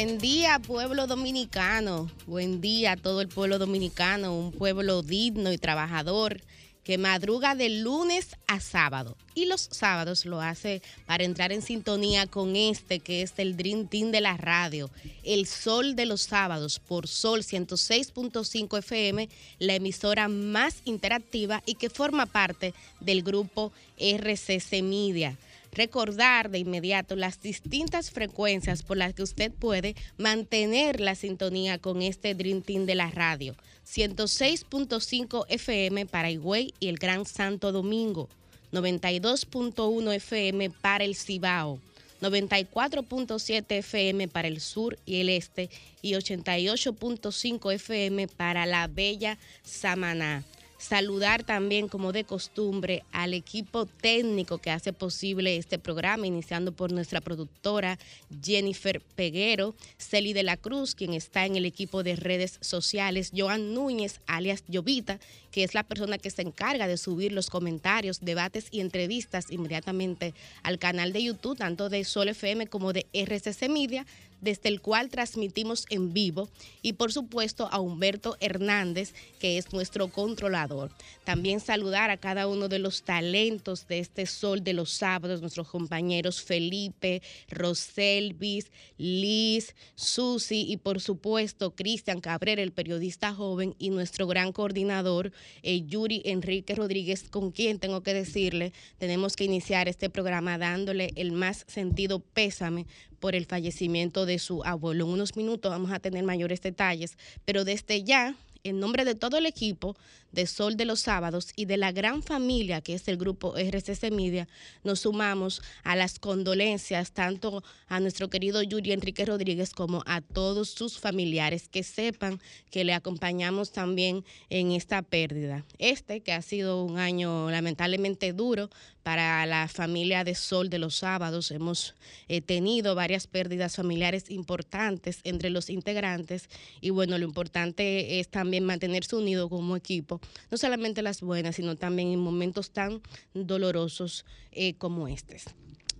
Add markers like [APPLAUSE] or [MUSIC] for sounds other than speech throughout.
Buen día, pueblo dominicano. Buen día todo el pueblo dominicano, un pueblo digno y trabajador que madruga de lunes a sábado. Y los sábados lo hace para entrar en sintonía con este que es el Dream Team de la radio, El Sol de los Sábados por Sol 106.5 FM, la emisora más interactiva y que forma parte del grupo RCC Media recordar de inmediato las distintas frecuencias por las que usted puede mantener la sintonía con este Dream Team de la radio. 106.5 FM para Higüey y el Gran Santo Domingo, 92.1 FM para el Cibao, 94.7 FM para el sur y el este y 88.5 FM para la bella Samaná. Saludar también, como de costumbre, al equipo técnico que hace posible este programa, iniciando por nuestra productora Jennifer Peguero, Celi de la Cruz, quien está en el equipo de redes sociales, Joan Núñez, alias Llovita, es la persona que se encarga de subir los comentarios, debates y entrevistas inmediatamente al canal de YouTube, tanto de Sol FM como de RCC Media desde el cual transmitimos en vivo, y por supuesto a Humberto Hernández, que es nuestro controlador. También saludar a cada uno de los talentos de este Sol de los Sábados, nuestros compañeros Felipe, Roselvis, Liz, Susi y por supuesto Cristian Cabrera, el periodista joven, y nuestro gran coordinador, eh, Yuri Enrique Rodríguez, con quien tengo que decirle, tenemos que iniciar este programa dándole el más sentido pésame por el fallecimiento de su abuelo. En unos minutos vamos a tener mayores detalles, pero desde ya, en nombre de todo el equipo, de Sol de los Sábados y de la gran familia que es el grupo RCC Media, nos sumamos a las condolencias tanto a nuestro querido Yuri Enrique Rodríguez como a todos sus familiares que sepan que le acompañamos también en esta pérdida. Este que ha sido un año lamentablemente duro para la familia de Sol de los Sábados. Hemos eh, tenido varias pérdidas familiares importantes entre los integrantes y bueno, lo importante es también mantenerse unido como equipo no solamente las buenas, sino también en momentos tan dolorosos eh, como este.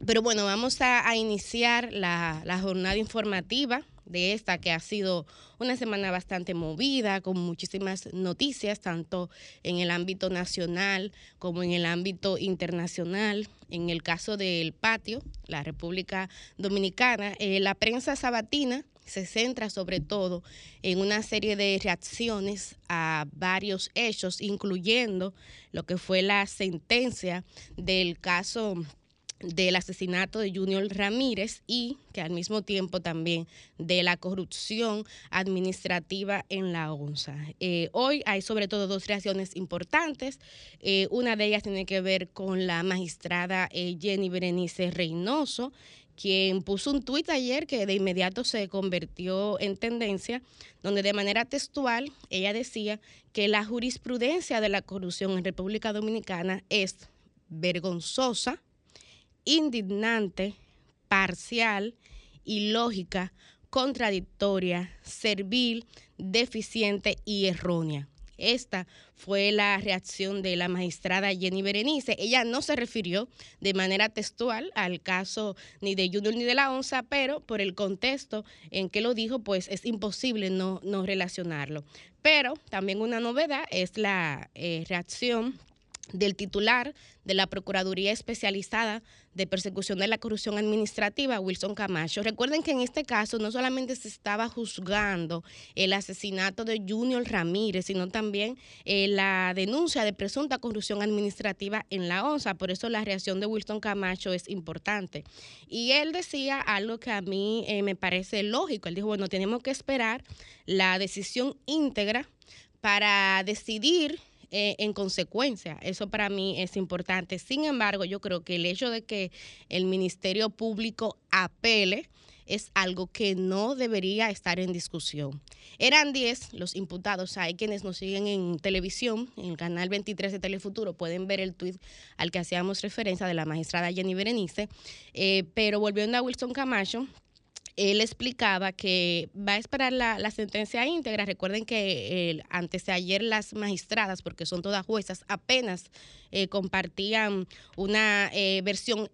Pero bueno, vamos a, iniciar la, jornada informativa de esta que ha sido una semana bastante movida, con muchísimas noticias, tanto en el ámbito nacional como en el ámbito internacional. En el caso del patio, la República Dominicana, eh, la prensa sabatina se centra sobre todo en una serie de reacciones a varios hechos, incluyendo lo que fue la sentencia del caso del asesinato de Junior Ramírez y que al mismo tiempo también de la corrupción administrativa en la ONSA. Eh, hoy hay sobre todo dos reacciones importantes. Eh, una de ellas tiene que ver con la magistrada eh, Jenny Berenice Reynoso, quien puso un tuit ayer que de inmediato se convirtió en tendencia, donde de manera textual ella decía que la jurisprudencia de la corrupción en República Dominicana es vergonzosa, indignante, parcial, ilógica, contradictoria, servil, deficiente y errónea. Esta fue la reacción de la magistrada Jenny Berenice. Ella no se refirió de manera textual al caso ni de Junior ni de la ONSA, pero por el contexto en que lo dijo, pues es imposible no, no relacionarlo. Pero también una novedad es la eh, reacción del titular de la Procuraduría Especializada de Persecución de la Corrupción Administrativa, Wilson Camacho. Recuerden que en este caso no solamente se estaba juzgando el asesinato de Junior Ramírez, sino también eh, la denuncia de presunta corrupción administrativa en la ONSA. Por eso la reacción de Wilson Camacho es importante. Y él decía algo que a mí eh, me parece lógico. Él dijo, bueno, tenemos que esperar la decisión íntegra para decidir eh, en consecuencia. Eso para mí es importante. Sin embargo, yo creo que el hecho de que el Ministerio Público apele es algo que no debería estar en discusión. Eran 10 los imputados. Hay quienes nos siguen en televisión, en el canal 23 de Telefuturo, pueden ver el tuit al que hacíamos referencia de la magistrada Jenny Berenice. Eh, pero volviendo a Wilson Camacho, él explicaba que va a esperar la, sentencia íntegra. Recuerden que antes de ayer las magistradas, porque son todas juezas, apenas eh, compartían una eh, versión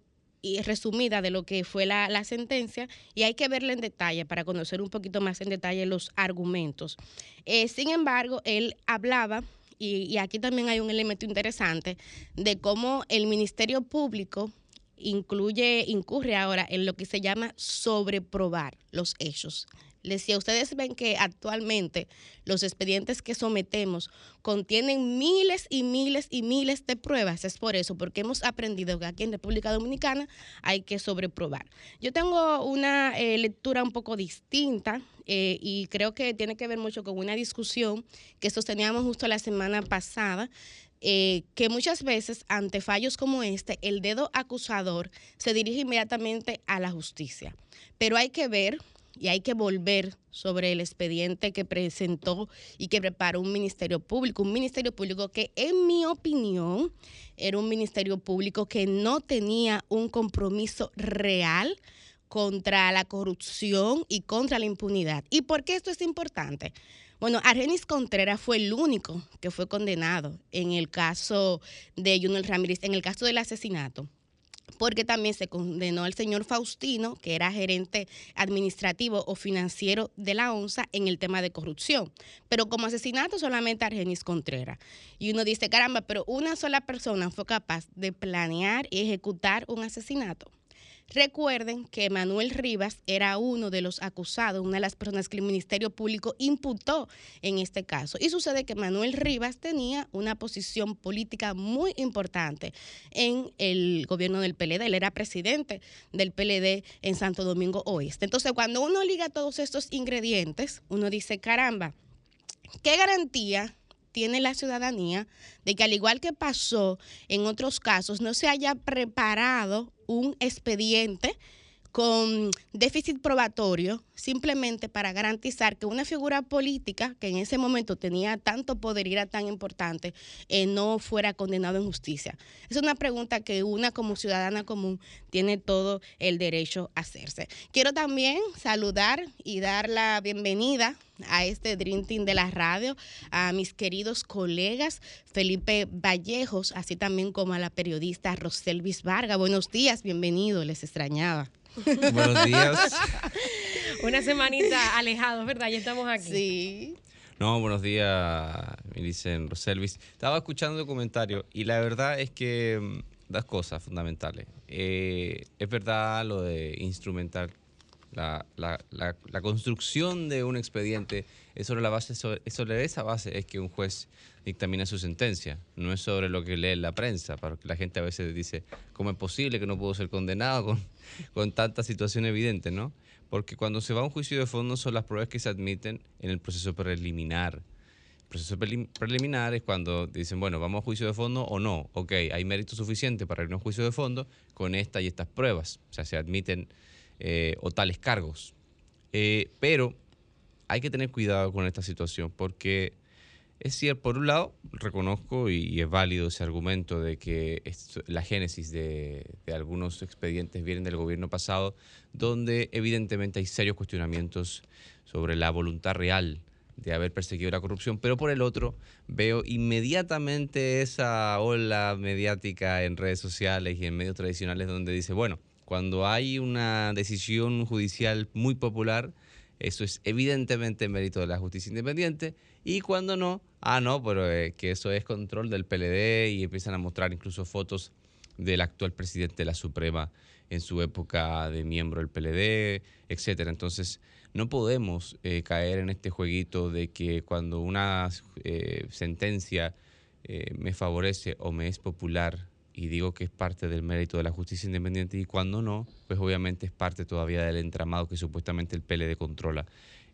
resumida de lo que fue la, sentencia y hay que verla en detalle para conocer un poquito más en detalle los argumentos. Eh, sin embargo, él hablaba, y aquí también hay un elemento interesante, de cómo el Ministerio Público incluye, incurre ahora en lo que se llama sobreprobar los hechos. Decía, ustedes ven que actualmente los expedientes que sometemos contienen miles y miles y miles de pruebas. Es por eso, porque hemos aprendido que aquí en República Dominicana hay que sobreprobar. Yo tengo una eh, lectura un poco distinta eh, y creo que tiene que ver mucho con una discusión que sosteníamos justo la semana pasada eh, que muchas veces ante fallos como este, el dedo acusador se dirige inmediatamente a la justicia. Pero hay que ver y hay que volver sobre el expediente que presentó y que preparó un ministerio público, un ministerio público que en mi opinión era un ministerio público que no tenía un compromiso real contra la corrupción y contra la impunidad. ¿Y por qué esto es importante? Bueno, Argenis Contreras fue el único que fue condenado en el caso de Junior Ramírez, en el caso del asesinato porque también se condenó al señor Faustino, que era gerente administrativo o financiero de la ONSA, en el tema de corrupción. Pero como asesinato solamente Argenis Contreras. Y uno dice, caramba, pero una sola persona fue capaz de planear y ejecutar un asesinato. Recuerden que Manuel Rivas era uno de los acusados, una de las personas que el Ministerio Público imputó en este caso. Y sucede que Manuel Rivas tenía una posición política muy importante en el gobierno del PLD. Él era presidente del PLD en Santo Domingo Oeste. Entonces, cuando uno liga todos estos ingredientes, uno dice, caramba, ¿qué garantía tiene la ciudadanía de que al igual que pasó en otros casos, no se haya preparado un expediente con déficit probatorio simplemente para garantizar que una figura política que en ese momento tenía tanto poder y era tan importante eh, no fuera condenado en justicia. Es una pregunta que una como ciudadana común tiene todo el derecho a hacerse. Quiero también saludar y dar la bienvenida a este Dream Team de la radio, a mis queridos colegas Felipe Vallejos, así también como a la periodista Roselvis Vargas. Buenos días, bienvenido, les extrañaba. [LAUGHS] Buenos días. Una semanita alejados, ¿verdad? Ya estamos aquí. Sí. No, buenos días, me dicen Roselvis. Estaba escuchando el comentario y la verdad es que mm, dos cosas fundamentales. Eh, es verdad lo de instrumental, la, la, la, construcción de un expediente es sobre la base, sobre esa base es que un juez dictamina su sentencia, no es sobre lo que lee la prensa, porque la gente a veces dice, ¿cómo es posible que no puedo ser condenado con, con tanta situación evidente, no? Porque cuando se va a un juicio de fondo son las pruebas que se admiten en el proceso preliminar. El proceso preliminar es cuando dicen, bueno, vamos a juicio de fondo o no. Ok, hay mérito suficiente para ir a un juicio de fondo con esta y estas pruebas. O sea, se admiten eh, o tales cargos. Eh, pero hay que tener cuidado con esta situación porque es cierto, por un lado, reconozco y, es válido ese argumento de que la génesis de, algunos expedientes vienen del gobierno pasado, donde evidentemente hay serios cuestionamientos sobre la voluntad real de haber perseguido la corrupción, pero por el otro veo inmediatamente esa ola mediática en redes sociales y en medios tradicionales donde dice, bueno, cuando hay una decisión judicial muy popular, eso es evidentemente mérito de la justicia independiente y cuando no, ah, no, pero eh, que eso es control del PLD y empiezan a mostrar incluso fotos del actual presidente de la Suprema en su época de miembro del PLD, etcétera. Entonces, no podemos eh, caer en este jueguito de que cuando una eh, sentencia me favorece o me es popular, y digo que es parte del mérito de la justicia independiente, y cuando no, pues obviamente es parte todavía del entramado que supuestamente el PLD controla.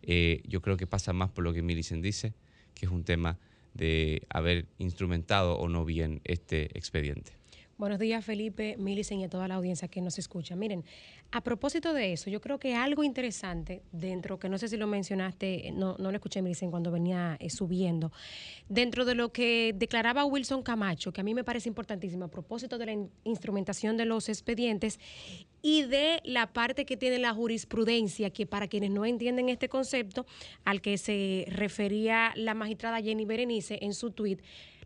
Eh, yo creo que pasa más por lo que Millicent dice, que es un tema de haber instrumentado o no bien este expediente. Buenos días, Felipe, Millicent y a toda la audiencia que nos escucha. Miren, a propósito de eso, yo creo que algo interesante dentro, que no sé si lo mencionaste, no, no lo escuché, Millicent, cuando venía eh, subiendo, dentro de lo que declaraba Wilson Camacho, que a mí me parece importantísimo, a propósito de la instrumentación de los expedientes y de la parte que tiene la jurisprudencia, que para quienes no entienden este concepto, al que se refería la magistrada Jenny Berenice en su tuit,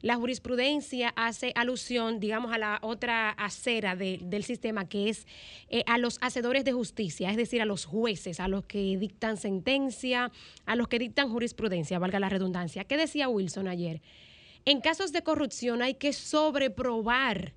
la jurisprudencia hace alusión, digamos, a la otra acera del sistema, que es eh, a los hacedores de justicia, es decir, a los jueces, a los que dictan sentencia, a los que dictan jurisprudencia, valga la redundancia. ¿Qué decía Wilson ayer? En casos de corrupción hay que sobreprobar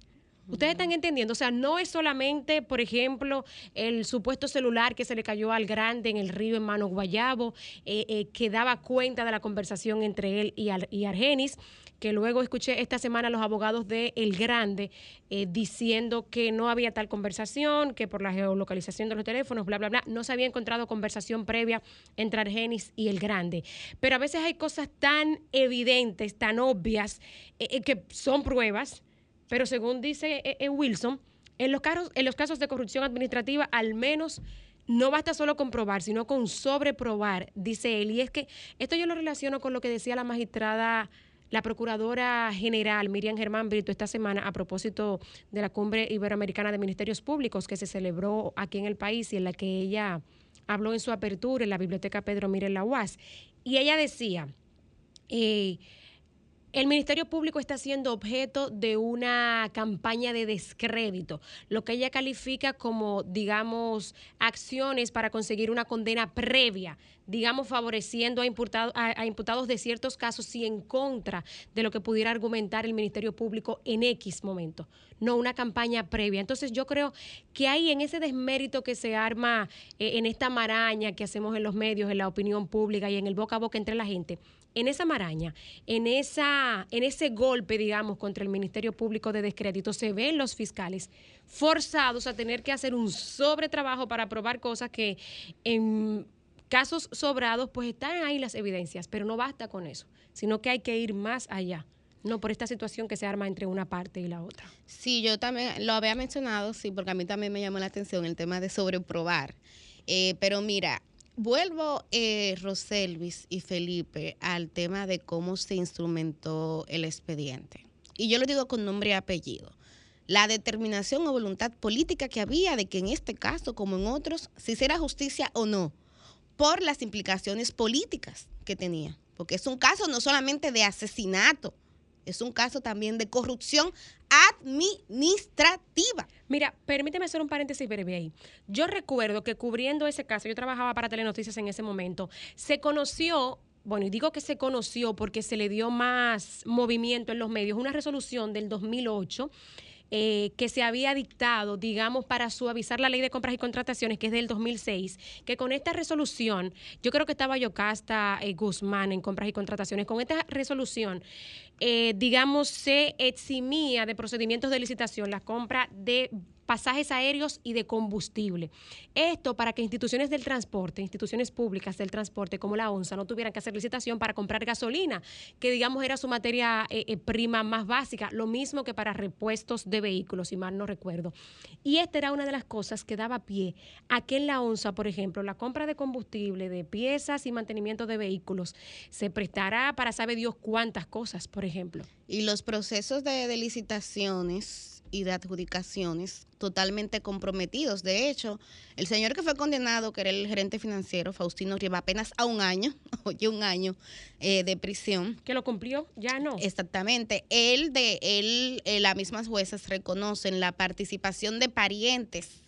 Ustedes están entendiendo, o sea, no es solamente, por ejemplo, el supuesto celular que se le cayó al grande en el río en Mano Guayabo, eh, eh, que daba cuenta de la conversación entre él y, y Argenis, que luego escuché esta semana a los abogados de El Grande eh, diciendo que no había tal conversación, que por la geolocalización de los teléfonos, bla, bla, bla, no se había encontrado conversación previa entre Argenis y El Grande. Pero a veces hay cosas tan evidentes, tan obvias, que son pruebas pero según dice eh, eh, Wilson, en los, casos, en los casos de corrupción administrativa, al menos no basta solo con probar, sino con sobreprobar, dice él. Y es que esto yo lo relaciono con lo que decía la magistrada, la procuradora general Miriam Germán Brito esta semana a propósito de la cumbre iberoamericana de ministerios públicos que se celebró aquí en el país y en la que ella habló en su apertura en la biblioteca Pedro Mire la UAS. Y ella decía, eh, el Ministerio Público está siendo objeto de una campaña de descrédito, lo que ella califica como, digamos, acciones para conseguir una condena previa, digamos, favoreciendo a, imputados de ciertos casos y en contra de lo que pudiera argumentar el Ministerio Público en X momento, no una campaña previa. Entonces yo creo que ahí en ese desmérito que se arma eh, en esta maraña que hacemos en los medios, en la opinión pública y en el boca a boca entre la gente, en esa maraña, en, esa, en ese golpe, digamos, contra el Ministerio Público de descrédito, se ven los fiscales forzados a tener que hacer un sobretrabajo para probar cosas que en casos sobrados, pues están ahí las evidencias, pero no basta con eso, sino que hay que ir más allá. No por esta situación que se arma entre una parte y la otra. Sí, yo también lo había mencionado, sí, porque a mí también me llamó la atención el tema de sobreprobar. Eh, pero mira, Vuelvo, eh, Roselvis y Felipe, al tema de cómo se instrumentó el expediente. Y yo lo digo con nombre y apellido. La determinación o voluntad política que había de que en este caso, como en otros, se hiciera justicia o no, por las implicaciones políticas que tenía. Porque es un caso no solamente de asesinato, es un caso también de corrupción administrativa. Mira, permíteme hacer un paréntesis breve ahí. Yo recuerdo que cubriendo ese caso, yo trabajaba para Telenoticias en ese momento, se conoció bueno, y digo que se conoció porque se le dio más movimiento en los medios, una resolución del 2008 eh, que se había dictado, digamos, para suavizar la ley de compras y contrataciones, que es del 2006, que con esta resolución, yo creo que estaba Yocasta eh, Guzmán en compras y contrataciones, con esta resolución, eh, digamos, se eximía de procedimientos de licitación la compra de pasajes aéreos y de combustible. Esto para que instituciones del transporte, instituciones públicas del transporte como la ONSA no tuvieran que hacer licitación para comprar gasolina, que digamos era su materia eh, eh, prima más básica, lo mismo que para repuestos de vehículos, si mal no recuerdo. Y esta era una de las cosas que daba pie a que en la ONSA, por ejemplo, la compra de combustible, de piezas y mantenimiento de vehículos se prestará para sabe Dios cuántas cosas, por ejemplo. Y los procesos de licitaciones y de adjudicaciones totalmente comprometidos. De hecho, el señor que fue condenado, que era el gerente financiero, Faustino Riva, apenas a un año, [LAUGHS] oye, un año eh, de prisión. ¿Que lo cumplió? Ya no. Exactamente. Él, de él, eh, las mismas juezas reconocen la participación de parientes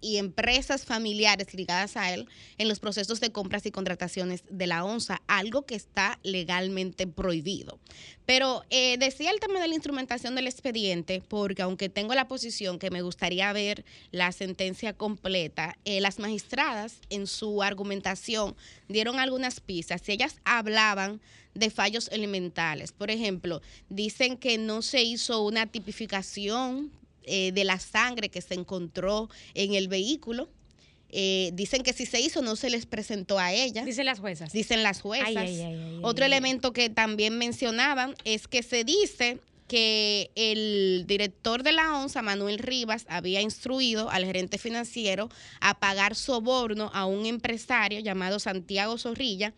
y empresas familiares ligadas a él en los procesos de compras y contrataciones de la ONSA, algo que está legalmente prohibido. Pero eh, decía el tema de la instrumentación del expediente, porque aunque tengo la posición que me gustaría ver la sentencia completa, eh, las magistradas en su argumentación dieron algunas pistas y ellas hablaban de fallos elementales. Por ejemplo, dicen que no se hizo una tipificación eh, de la sangre que se encontró en el vehículo. Eh, dicen que si se hizo no se les presentó a ella. Dicen las juezas. Dicen las juezas. Otro elemento que también mencionaban es que se dice que el director de la ONSA, Manuel Rivas, había instruido al gerente financiero a pagar soborno a un empresario llamado Santiago Zorrilla.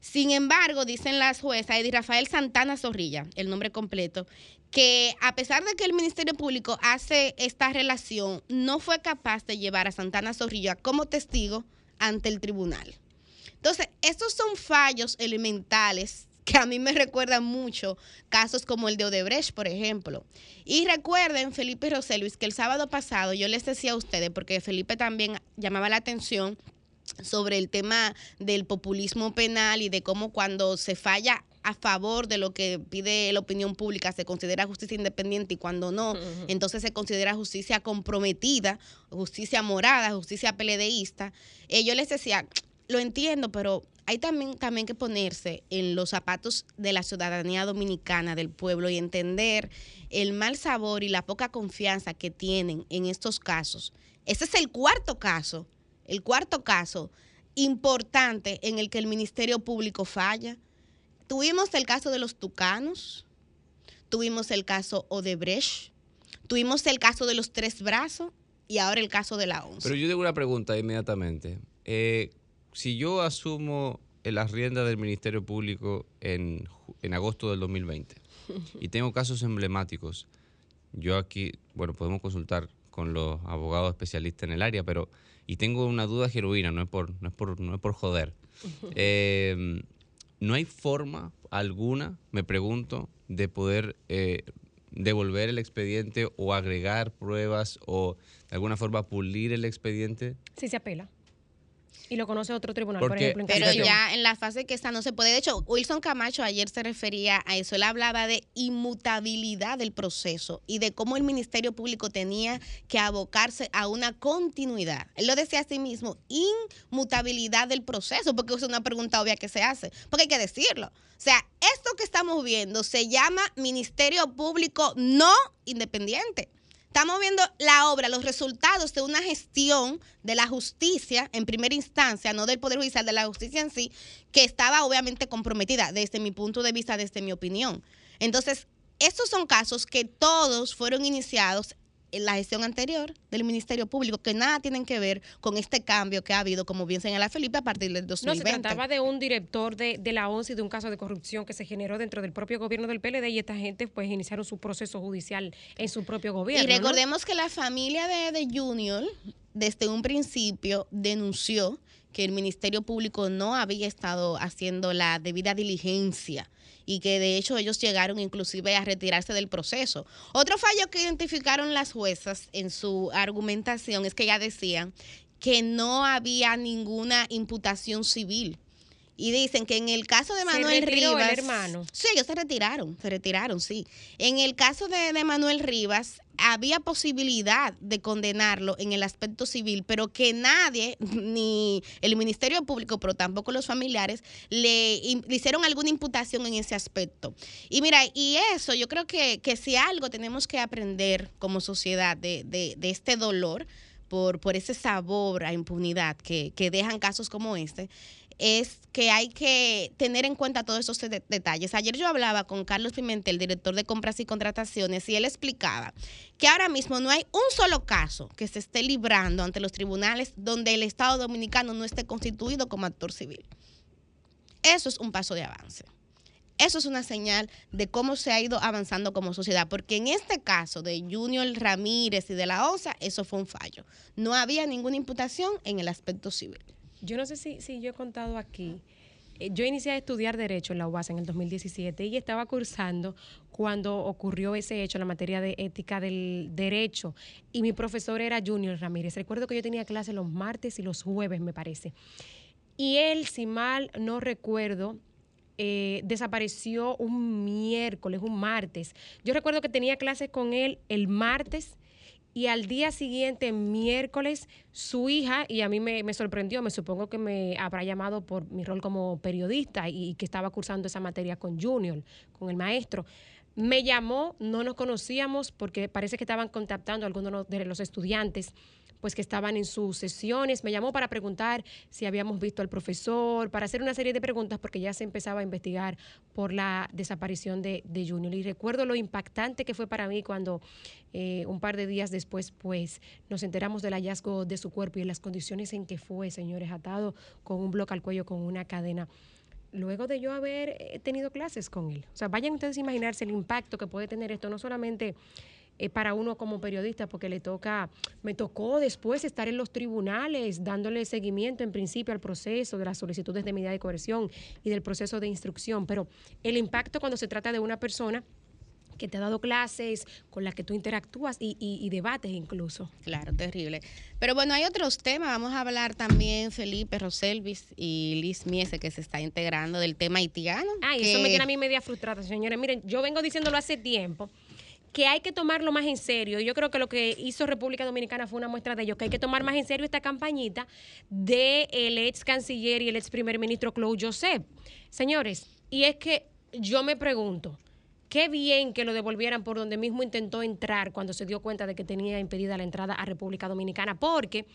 Sin embargo, dicen las juezas, Eddie Rafael Santana Zorrilla, el nombre completo, que a pesar de que el Ministerio Público hace esta relación, no fue capaz de llevar a Santana Zorrilla como testigo ante el tribunal. Entonces, estos son fallos elementales que a mí me recuerdan mucho casos como el de Odebrecht, por ejemplo. Y recuerden, Felipe Luis, que el sábado pasado yo les decía a ustedes, porque Felipe también llamaba la atención sobre el tema del populismo penal y de cómo cuando se falla a favor de lo que pide la opinión pública se considera justicia independiente y cuando no, entonces se considera justicia comprometida, justicia morada, justicia peledeísta. Eh, yo les decía, [TSK] lo entiendo, pero hay también, también que ponerse en los zapatos de la ciudadanía dominicana, del pueblo, y entender el mal sabor y la poca confianza que tienen en estos casos. Ese es el cuarto caso, el cuarto caso importante en el que el Ministerio Público falla. Tuvimos el caso de los tucanos, tuvimos el caso Odebrecht, tuvimos el caso de los tres brazos y ahora el caso de la ONCE. Pero yo tengo una pregunta inmediatamente. Eh, si yo asumo las riendas del Ministerio Público en, en agosto del 2020 y tengo casos emblemáticos, yo aquí, bueno, podemos consultar con los abogados especialistas en el área, pero y tengo una duda genuina, no es por, no es por, no es por joder. [LAUGHS] Eh, no hay forma alguna, me pregunto, de poder eh, devolver el expediente o agregar pruebas o de alguna forma pulir el expediente. Sí se apela y lo conoce otro tribunal, por ejemplo. pero ya en la fase que está no se puede. De hecho, Wilson Camacho ayer se refería a eso. Él hablaba de inmutabilidad del proceso y de cómo el Ministerio Público tenía que abocarse a una continuidad. Él lo decía a sí mismo, inmutabilidad del proceso, porque es una pregunta obvia que se hace, porque hay que decirlo. O sea, esto que estamos viendo se llama Ministerio Público no independiente. Estamos viendo la obra, los resultados de una gestión de la justicia en primera instancia, no del Poder Judicial, de la justicia en sí, que estaba obviamente comprometida desde mi punto de vista, desde mi opinión. Entonces, estos son casos que todos fueron iniciados la gestión anterior del Ministerio Público, que nada tienen que ver con este cambio que ha habido, como bien señala Felipe, a partir del 2020. No, se trataba de un director de, de la ONCE y de un caso de corrupción que se generó dentro del propio gobierno del PLD y esta gente pues iniciaron su proceso judicial en su propio gobierno. Y recordemos que la familia de, de Junior desde un principio denunció que el Ministerio Público no había estado haciendo la debida diligencia y que de hecho ellos llegaron inclusive a retirarse del proceso. Otro fallo que identificaron las juezas en su argumentación es que ya decían que no había ninguna imputación civil y dicen que en el caso de Manuel Rivas. hermano. Sí, ellos se retiraron, se retiraron, sí. En el caso de, Manuel Rivas, había posibilidad de condenarlo en el aspecto civil, pero que nadie, [LAUGHS] ni el Ministerio Público, pero tampoco los familiares, le, hicieron alguna imputación en ese aspecto. Y mira, y eso, yo creo que, que si algo tenemos que aprender como sociedad de, de, de este dolor, por, por ese sabor a impunidad que, que dejan casos como este, es que hay que tener en cuenta todos esos detalles. Ayer yo hablaba con Carlos Pimentel, director de compras y contrataciones, y él explicaba que ahora mismo no hay un solo caso que se esté librando ante los tribunales donde el Estado dominicano no esté constituido como actor civil. Eso es un paso de avance. Eso es una señal de cómo se ha ido avanzando como sociedad, porque en este caso de Junior Ramírez y de la OSA, eso fue un fallo. No había ninguna imputación en el aspecto civil. Yo no sé si, si yo he contado aquí. Eh, yo inicié a estudiar Derecho en la UAS en el 2017 y estaba cursando cuando ocurrió ese hecho en la materia de ética del derecho. Y mi profesor era Junior Ramírez. Recuerdo que yo tenía clase los martes y los jueves, me parece. Y él, si mal no recuerdo, eh, desapareció un miércoles, un martes. Yo recuerdo que tenía clases con él el martes y al día siguiente, miércoles, su hija, y a mí me, sorprendió, me supongo que me habrá llamado por mi rol como periodista y, que estaba cursando esa materia con Junior, con el maestro. Me llamó, no nos conocíamos porque parece que estaban contactando a algunos de los estudiantes pues que estaban en sus sesiones. Me llamó para preguntar si habíamos visto al profesor, para hacer una serie de preguntas porque ya se empezaba a investigar por la desaparición de, Junior. Y recuerdo lo impactante que fue para mí cuando eh, un par de días después pues nos enteramos del hallazgo de su cuerpo y las condiciones en que fue, señores, atado con un bloque al cuello, con una cadena luego de yo haber eh, tenido clases con él. O sea, vayan ustedes a imaginarse el impacto que puede tener esto, no solamente eh, para uno como periodista, porque le toca, me tocó después estar en los tribunales dándole seguimiento en principio al proceso de las solicitudes de medida de coerción y del proceso de instrucción, pero el impacto cuando se trata de una persona que te ha dado clases, con la que tú interactúas y, y, debates incluso. Claro, terrible. Pero bueno, hay otros temas. Vamos a hablar también, Felipe Roselvis y Liz Miese, que se está integrando del tema haitiano. Ay, eso me tiene a mí media frustrada, señores. Miren, yo vengo diciéndolo hace tiempo que hay que tomarlo más en serio. Yo creo que lo que hizo República Dominicana fue una muestra de ello, que hay que tomar más en serio esta campañita del el ex canciller y el ex primer ministro Claude Joseph. Señores, y es que yo me pregunto, qué bien que lo devolvieran por donde mismo intentó entrar cuando se dio cuenta de que tenía impedida la entrada a República Dominicana, porque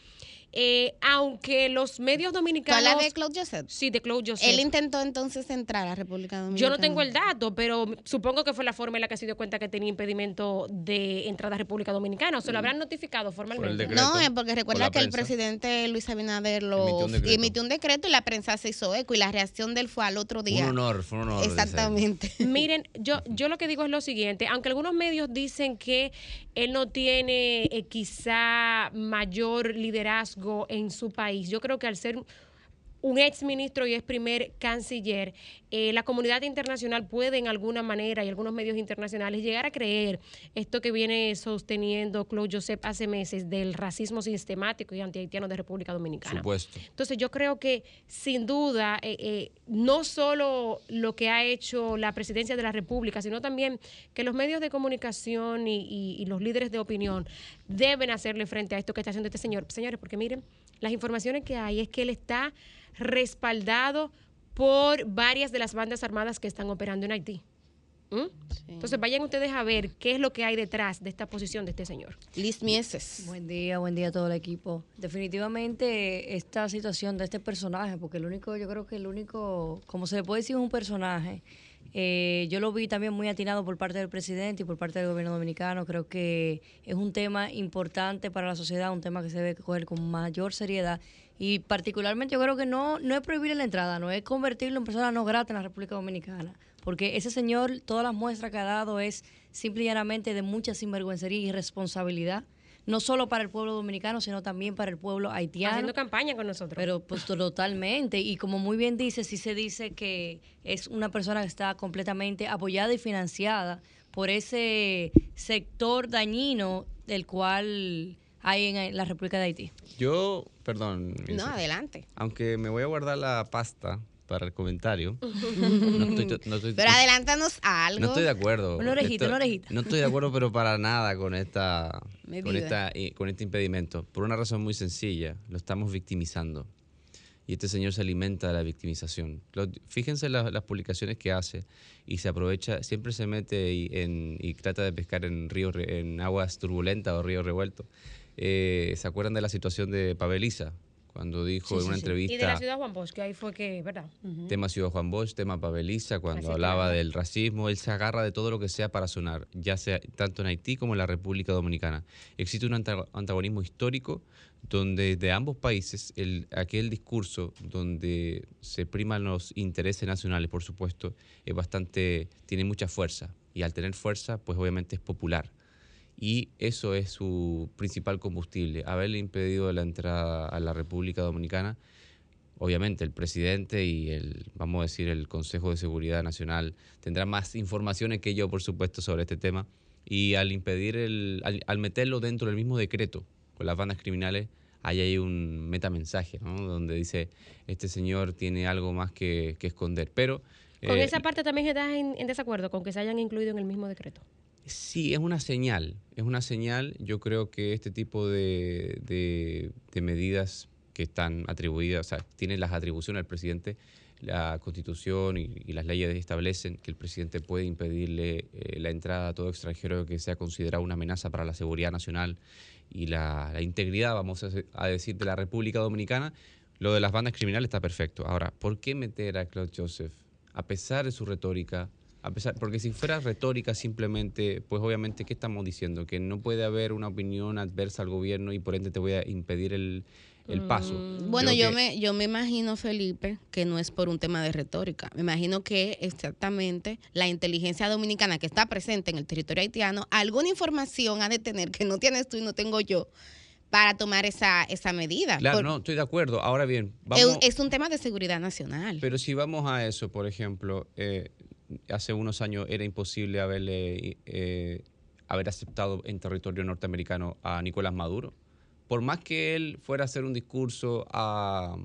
eh, aunque los medios dominicanos... ¿Cuál de Claude Joseph? Sí, de Claude Joseph. Él intentó entonces entrar a República Dominicana. Yo no tengo el dato, pero supongo que fue la forma en la que se dio cuenta que tenía impedimento de entrada a República Dominicana. ¿O se lo habrán notificado formalmente? no, es porque recuerda que el presidente Luis Abinader lo emitió un, decreto y la prensa se hizo eco y la reacción de él fue al otro día. un honor, fue un honor. Exactamente. [LAUGHS] [LAUGHS] Miren, yo, yo lo que digo es lo siguiente, aunque algunos medios dicen que él no tiene eh, quizá mayor liderazgo en su país. Yo creo que al ser un ex ministro y es primer canciller, eh, la comunidad internacional puede en alguna manera y algunos medios internacionales llegar a creer esto que viene sosteniendo Claude Joseph hace meses del racismo sistemático y antihaitiano de República Dominicana. Supuesto. Entonces yo creo que sin duda eh, eh, no solo lo que ha hecho la presidencia de la República, sino también que los medios de comunicación y, y los líderes de opinión deben hacerle frente a esto que está haciendo este señor. Señores, porque miren, las informaciones que hay es que él está respaldado por varias de las bandas armadas que están operando en Haití. ¿Mm? Entonces vayan ustedes a ver qué es lo que hay detrás de esta posición de este señor. Liz Mieses. Buen día, buen día a todo el equipo. Definitivamente esta situación de este personaje, porque el único, yo creo que el único, como se le puede decir, es un personaje. Eh, yo lo vi también muy atinado por parte del presidente y por parte del gobierno dominicano. Creo que es un tema importante para la sociedad, un tema que se debe coger con mayor seriedad y particularmente yo creo que no, no es prohibir la entrada, no es convertirlo en persona no grata en la República Dominicana. Porque ese señor, todas las muestras que ha dado es simple y llanamente de mucha sinvergüencería y irresponsabilidad no solo para el pueblo dominicano, sino también para el pueblo haitiano. Haciendo campaña con nosotros. Pero pues totalmente. Y como muy bien dice, sí se dice que es una persona que está completamente apoyada y financiada por ese sector dañino del cual hay en la República de Haití. Yo, perdón. No, adelante. Aunque me voy a guardar la pasta para el comentario. [LAUGHS] pero adelántanos algo. No estoy de acuerdo. Una orejita, una orejita. No estoy de acuerdo, pero para [LAUGHS] nada con esta, con esta, con este impedimento. Por una razón muy sencilla. Lo estamos victimizando. Y este señor se alimenta de la victimización. fíjense las, las publicaciones que hace y se aprovecha, siempre se mete y, en, y trata de pescar en ríos, en aguas turbulentas o ríos revueltos. Eh, ¿Se acuerdan de la situación de Paveliza? Cuando dijo en una entrevista. Y de la ciudad Juan Bosch, que ahí fue que, ¿verdad? Tema Ciudad Juan Bosch, tema Paveliza, cuando hablaba del racismo, él se agarra de todo lo que sea para sonar, ya sea tanto en Haití como en la República Dominicana. Existe un antagonismo histórico donde de ambos países el, aquel discurso donde se priman los intereses nacionales, por supuesto, es bastante, tiene mucha fuerza. Y al tener fuerza, pues obviamente es popular y eso es su principal combustible, haberle impedido la entrada a la República Dominicana. Obviamente el presidente y el, vamos a decir, el Consejo de Seguridad Nacional tendrán más informaciones que yo, por supuesto, sobre este tema. Y al impedir, el, al, meterlo dentro del mismo decreto con las bandas criminales, hay ahí un metamensaje, ¿no? Donde dice, este señor tiene algo más que, esconder. Pero... Con eh, esa parte también estás en desacuerdo, con que se hayan incluido en el mismo decreto. Sí, es una señal, es una señal. Yo creo que este tipo de, medidas que están atribuidas, o sea, tienen las atribuciones al presidente, la constitución y, las leyes establecen que el presidente puede impedirle eh, la entrada a todo extranjero que sea considerado una amenaza para la seguridad nacional y la, integridad, vamos a, a, decir, de la República Dominicana. Lo de las bandas criminales está perfecto. Ahora, ¿por qué meter a Claude Joseph, a pesar de su retórica, a pesar, porque si fuera retórica simplemente, pues obviamente, ¿qué estamos diciendo? Que no puede haber una opinión adversa al gobierno y por ende te voy a impedir el, el paso. Mm. Bueno, Creo yo que- me, yo me imagino, Felipe, que no es por un tema de retórica. Me imagino que exactamente la inteligencia dominicana que está presente en el territorio haitiano, alguna información ha de tener que no tienes tú y no tengo yo para tomar esa, esa medida. Claro, Por- no, estoy de acuerdo. Ahora bien, es, vamos, es un tema de seguridad nacional. pero si vamos a eso, por ejemplo, eh, hace unos años era imposible haberle eh, haber aceptado en territorio norteamericano a Nicolás Maduro. Por más que él fuera a hacer un discurso a,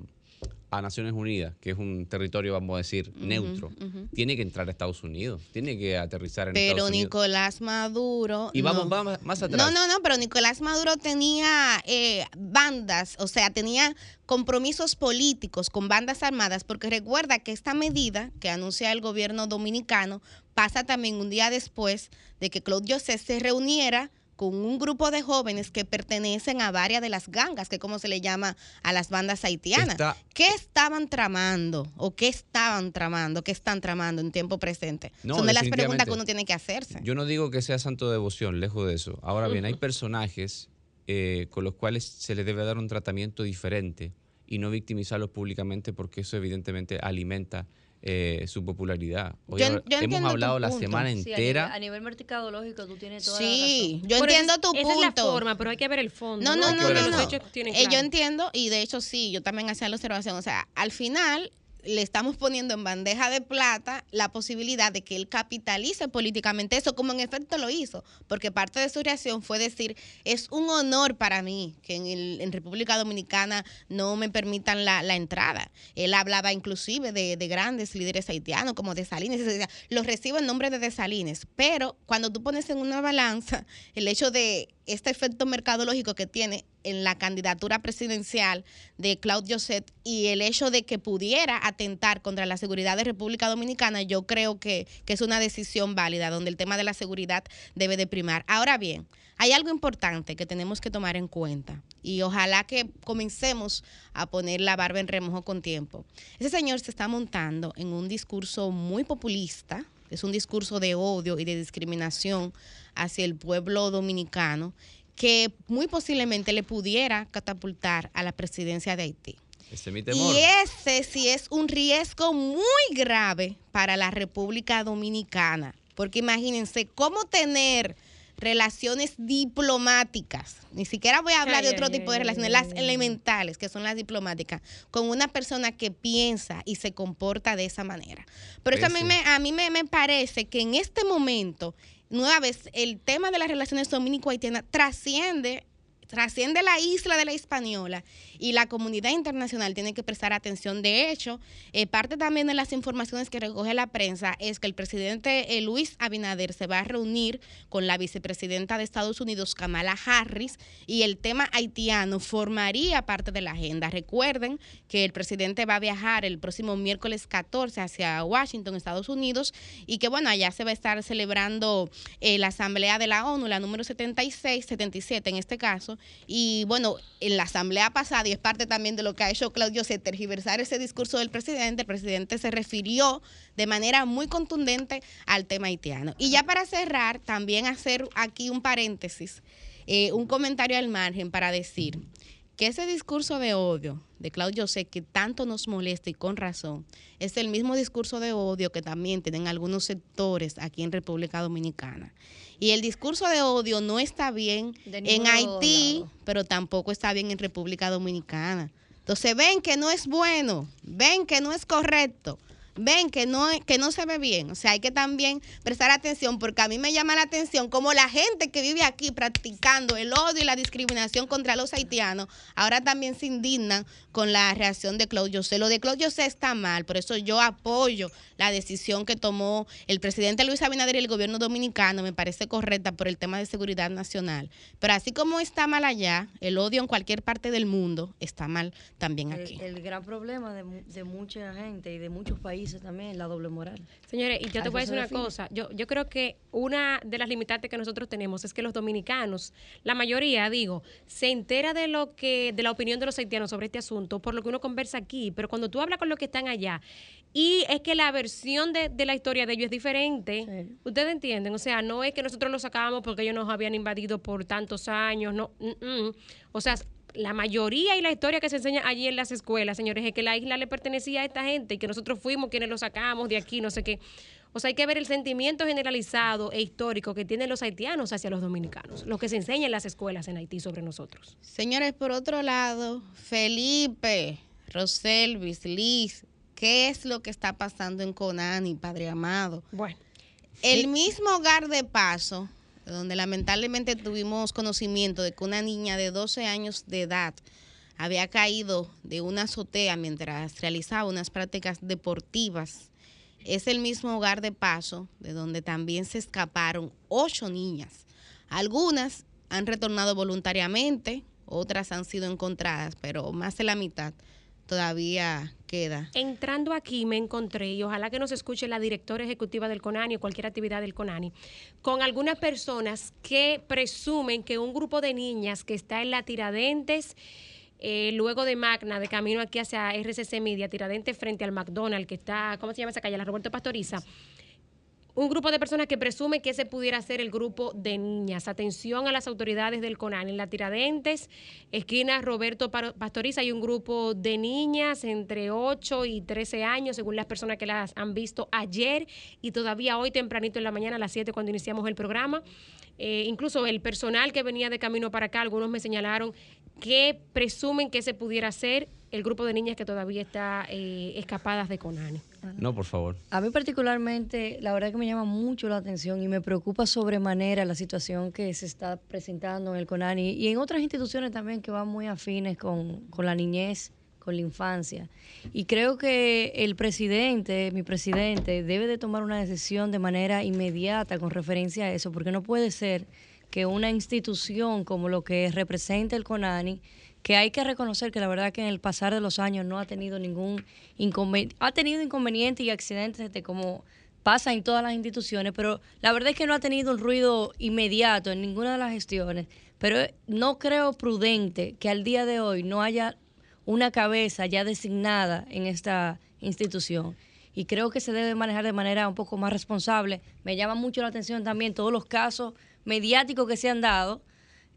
a Naciones Unidas, que es un territorio, vamos a decir, neutro, tiene que entrar a Estados Unidos, tiene que aterrizar en pero Estados Unidos. Nicolás Maduro. Y vamos, no. vamos más atrás. No, no, no, pero Nicolás Maduro tenía eh, bandas, o sea, tenía compromisos políticos con bandas armadas, porque recuerda que esta medida que anuncia el gobierno dominicano pasa también un día después de que Claude José se reuniera con un grupo de jóvenes que pertenecen a varias de las gangas, que es como se le llama a las bandas haitianas. Está- ¿Qué estaban tramando o qué estaban tramando, qué están tramando en tiempo presente? No, Son de las preguntas que uno tiene que hacerse. Yo no digo que sea santo de devoción, lejos de eso. Ahora bien, hay personajes eh, con los cuales se les debe dar un tratamiento diferente y no victimizarlos públicamente porque eso evidentemente alimenta eh, su popularidad. Hoy Yo- yo hemos hablado la semana Sí, a nivel, entera. a nivel mercadológico tú tienes toda Sí, la yo Por entiendo tu Esa punto. es la forma, pero hay que ver el fondo. No, no, no, no. Los Eh, yo entiendo y de hecho sí, yo también hacía la observación. O sea, al final le estamos poniendo en bandeja de plata la posibilidad de que él capitalice políticamente eso, como en efecto lo hizo, porque parte de su reacción fue decir, es un honor para mí que en, el- en República Dominicana no me permitan la, la entrada. Él hablaba inclusive de, de grandes líderes haitianos como de Salines, y decía, los recibo en nombre de Desalines, pero cuando tú pones en una balanza el hecho de este efecto mercadológico que tiene en la candidatura presidencial de Claude Joseph y el hecho de que pudiera atentar contra la seguridad de República Dominicana, yo creo que, que es una decisión válida, donde el tema de la seguridad debe de primar. Ahora bien, hay algo importante que tenemos que tomar en cuenta y ojalá que comencemos a poner la barba en remojo con tiempo. Ese señor se está montando en un discurso muy populista, es un discurso de odio y de discriminación hacia el pueblo dominicano que muy posiblemente le pudiera catapultar a la presidencia de Haití. Ese es mi temor. Y ese sí es un riesgo muy grave para la República Dominicana, porque imagínense cómo tener relaciones diplomáticas, ni siquiera voy a hablar de otro ay, tipo de relaciones, ay, las elementales, que son las diplomáticas, con una persona que piensa y se comporta de esa manera. Pero eso a mí, me, a mí me, me parece que en este momento, nueva vez, el tema de las relaciones dominico-haitianas trasciende trasciende la isla de la Hispaniola y la comunidad internacional tiene que prestar atención. De hecho, eh, parte también de las informaciones que recoge la prensa es que el presidente eh, Luis Abinader se va a reunir con la vicepresidenta de Estados Unidos, Kamala Harris, y el tema haitiano formaría parte de la agenda. Recuerden que el presidente va a viajar el próximo miércoles 14 hacia Washington, Estados Unidos, y que bueno, allá se va a estar celebrando eh, la Asamblea de la ONU, la número 76, 77 en este caso, y bueno, en la asamblea pasada, y es parte también de lo que ha hecho Claudio se tergiversar ese discurso del presidente, el presidente se refirió de manera muy contundente al tema haitiano. Y ya para cerrar, también hacer aquí un paréntesis, eh, un comentario al margen para decir que ese discurso de odio de Claudio José que tanto nos molesta y con razón, es el mismo discurso de odio que también tienen algunos sectores aquí en República Dominicana. Y el discurso de odio no está bien en Haití, lado. pero tampoco está bien en República Dominicana. Entonces ven que no es bueno, ven que no es correcto, ven que no, que no se ve bien. O sea, hay que también prestar atención porque a mí me llama la atención como la gente que vive aquí practicando el odio y la discriminación contra los haitianos, ahora también se indignan con la reacción de Claudio José. Lo de Claudio José está mal, por eso yo apoyo la decisión que tomó el presidente Luis Abinader y el gobierno dominicano, me parece correcta por el tema de seguridad nacional. Pero así como está mal allá, el odio en cualquier parte del mundo está mal también aquí. El, el gran problema de, de mucha gente y de muchos países también es la doble moral. Señores, y yo te voy a decir una cosa. Yo, yo creo que una de las limitantes que nosotros tenemos es que los dominicanos, la mayoría, digo, se entera de lo que, de la opinión de los haitianos sobre este asunto, por lo que uno conversa aquí. Pero cuando tú hablas con los que están allá, y es que la versión de, de la historia de ellos es diferente. Sí. Ustedes entienden, o sea, no es que nosotros los sacábamos porque ellos nos habían invadido por tantos años, no. mm, mm. O sea, la mayoría y la historia que se enseña allí en las escuelas, señores, es que la isla le pertenecía a esta gente y que nosotros fuimos quienes lo sacamos de aquí, no sé qué. O sea, hay que ver el sentimiento generalizado e histórico que tienen los haitianos hacia los dominicanos, lo que se enseña en las escuelas en Haití sobre nosotros. Señores, por otro lado, Felipe, Roselvis, Liz, ¿qué es lo que está pasando en Conani, Padre Amado? Bueno. El mismo hogar de paso, donde lamentablemente tuvimos conocimiento de que una niña de 12 años de edad había caído de una azotea mientras realizaba unas prácticas deportivas es el mismo hogar de paso de donde también se escaparon ocho niñas. Algunas han retornado voluntariamente, otras han sido encontradas, pero más de la mitad todavía queda. Entrando aquí me encontré, y ojalá que nos escuche la directora ejecutiva del CONANI o cualquier actividad del CONANI, con algunas personas que presumen que un grupo de niñas que está en la Tiradentes, eh, luego de Magna, de camino aquí hacia RCC Media, Tiradentes frente al McDonald's, que está, ¿cómo se llama esa calle? La Roberto Pastoriza. Un grupo de personas que presume que ese pudiera ser el grupo de niñas. Atención a las autoridades del CONAN. En la Tiradentes, esquina Roberto Pastoriza, hay un grupo de niñas entre 8 y 13 años, según las personas que las han visto ayer y todavía hoy tempranito en la mañana a las 7 cuando iniciamos el programa. Eh, incluso el personal que venía de camino para acá, algunos me señalaron que presumen que se pudiera ser el grupo de niñas que todavía está eh, escapadas de Conani. No, por favor. A mí particularmente, la verdad que me llama mucho la atención y me preocupa sobremanera la situación que se está presentando en el Conani y en otras instituciones también que van muy afines con, con la niñez con la infancia. Y creo que el presidente, mi presidente, debe de tomar una decisión de manera inmediata con referencia a eso, porque no puede ser que una institución como lo que representa el CONANI, que hay que reconocer que la verdad que en el pasar de los años no ha tenido ningún inconveniente, ha tenido inconvenientes y accidentes de como pasa en todas las instituciones, pero la verdad es que no ha tenido un ruido inmediato en ninguna de las gestiones. Pero no creo prudente que al día de hoy no haya una cabeza ya designada en esta institución. Y creo que se debe manejar de manera un poco más responsable. Me llama mucho la atención también todos los casos mediáticos que se han dado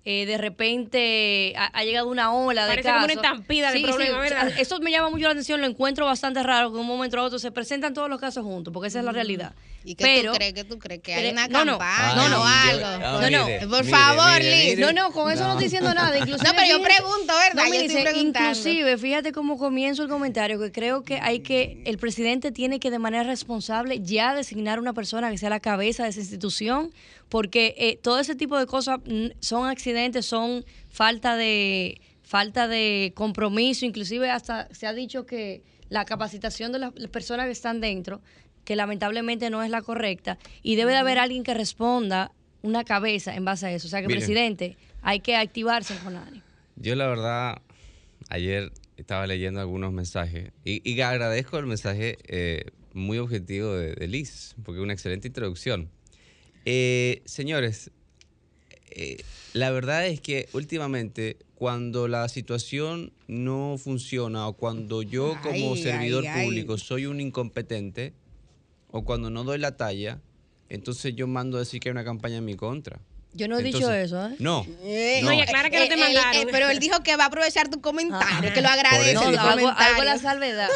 eh, de repente ha, llegado una ola de Parece como una estampida de problema, ¿verdad? Eso me llama mucho la atención, lo encuentro bastante raro que de un momento a otro se presentan todos los casos juntos, porque esa es la realidad. ¿Y qué tú crees? ¿Qué tú crees? ¿Que hay una no, campaña no, no, algo? Ah, no, no, por favor, Liz. No, no, con eso no, estoy diciendo nada. [LAUGHS] Inclusive, no, pero yo pregunto, ¿verdad? yo estoy preguntando. Inclusive, fíjate cómo comienzo el comentario, que creo que hay que, el presidente tiene que de manera responsable ya designar una persona que sea la cabeza de esa institución, porque eh, todo ese tipo de cosas mm, son accidentes, son falta de falta de compromiso, inclusive hasta se ha dicho que la capacitación de las personas que están dentro, que lamentablemente no es la correcta, y debe de haber alguien que responda una cabeza en base a eso. O sea que, presidente, hay que activarse con nadie. Yo la verdad, ayer estaba leyendo algunos mensajes y, agradezco el mensaje eh, muy objetivo de, de Liz, porque es una excelente introducción. Eh, señores, eh, la verdad es que últimamente cuando la situación no funciona o cuando yo como servidor público soy un incompetente o cuando no doy la talla, entonces yo mando a decir que hay una campaña en mi contra. Yo no he dicho eso, ¿eh? No. Eh, no, y aclara que no te mandaron. pero él dijo que va a aprovechar tu comentario, que lo agradece. No, hago, la salvedad.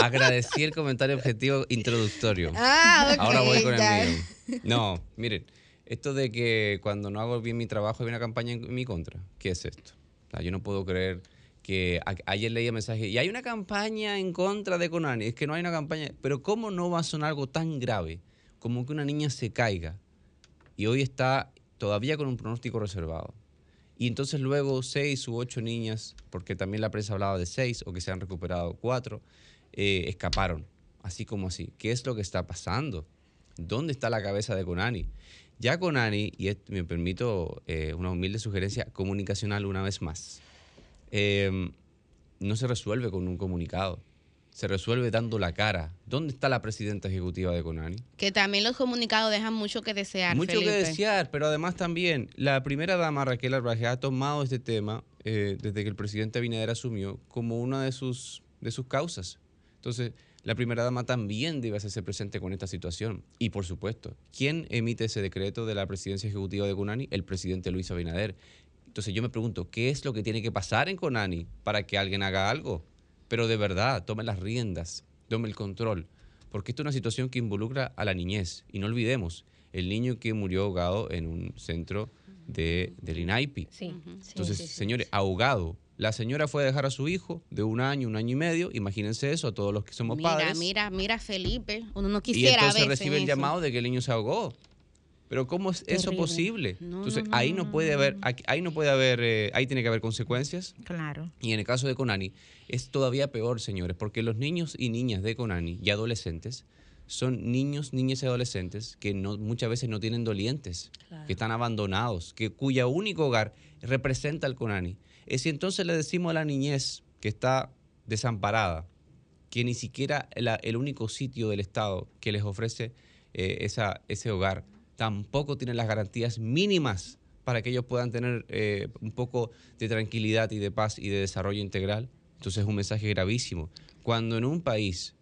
Agradecí el comentario objetivo introductorio. Ah, ok. Ahora voy con el mío. No, miren, esto de que cuando no hago bien mi trabajo hay una campaña en mi contra. ¿Qué es esto? yo no puedo creer que ayer leía mensaje y hay una campaña en contra de Conani. Es que no hay una campaña. Pero ¿cómo no va a sonar algo tan grave como que una niña se caiga y hoy está todavía con un pronóstico reservado? Y entonces luego seis u ocho niñas, porque también la prensa hablaba de seis o que se han recuperado cuatro, eh, escaparon, así como así. ¿Qué es lo que está pasando? ¿Dónde está la cabeza de Conani? Ya Conani, y me permito eh, una humilde sugerencia comunicacional una vez más, em, no se resuelve con un comunicado. Se resuelve dando la cara. ¿Dónde está la presidenta ejecutiva de Conani? Que también los comunicados dejan mucho que desear. Mucho que desear, pero además también la primera dama Raquel Arbaje ha tomado este tema eh, desde que el presidente Abinader asumió como una de sus, de sus causas. Entonces, la primera dama también debe hacerse presente con esta situación. Y por supuesto, ¿quién emite ese decreto de la presidencia ejecutiva de Cunani? El presidente Luis Abinader. Entonces yo me pregunto, ¿qué es lo que tiene que pasar en Conani para que alguien haga algo? Pero de verdad, tome las riendas, tome el control, porque esto es una situación que involucra a la niñez. Y no olvidemos, el niño que murió ahogado en un centro de, del INAIPI. Sí. Entonces, Sí, sí, sí, señores, ahogado. La señora fue a dejar a su hijo de un año, un año y medio. Imagínense eso a todos los que somos Mira, padres. mira, mira, Felipe. Uno no y quisiera entonces verse recibe el eso. llamado de que el niño se ahogó. Pero ¿cómo es eso posible? No, Entonces, no, no, ahí no, puede haber, ahí no puede haber, eh, ahí tiene que haber consecuencias. Claro. Y en el caso de Conani, es todavía peor, señores, porque los niños y niñas de Conani y adolescentes son niños, niñas y adolescentes que no, muchas veces no tienen dolientes, Claro. que están abandonados, que cuya único hogar representa al Conani. Es si entonces le decimos a la niñez que está desamparada, que ni siquiera la- el único sitio del Estado que les ofrece eh, esa, ese hogar tampoco tiene las garantías mínimas para que ellos puedan tener eh, un poco de tranquilidad y de paz y de desarrollo integral. Entonces es un mensaje gravísimo. Cuando en un país,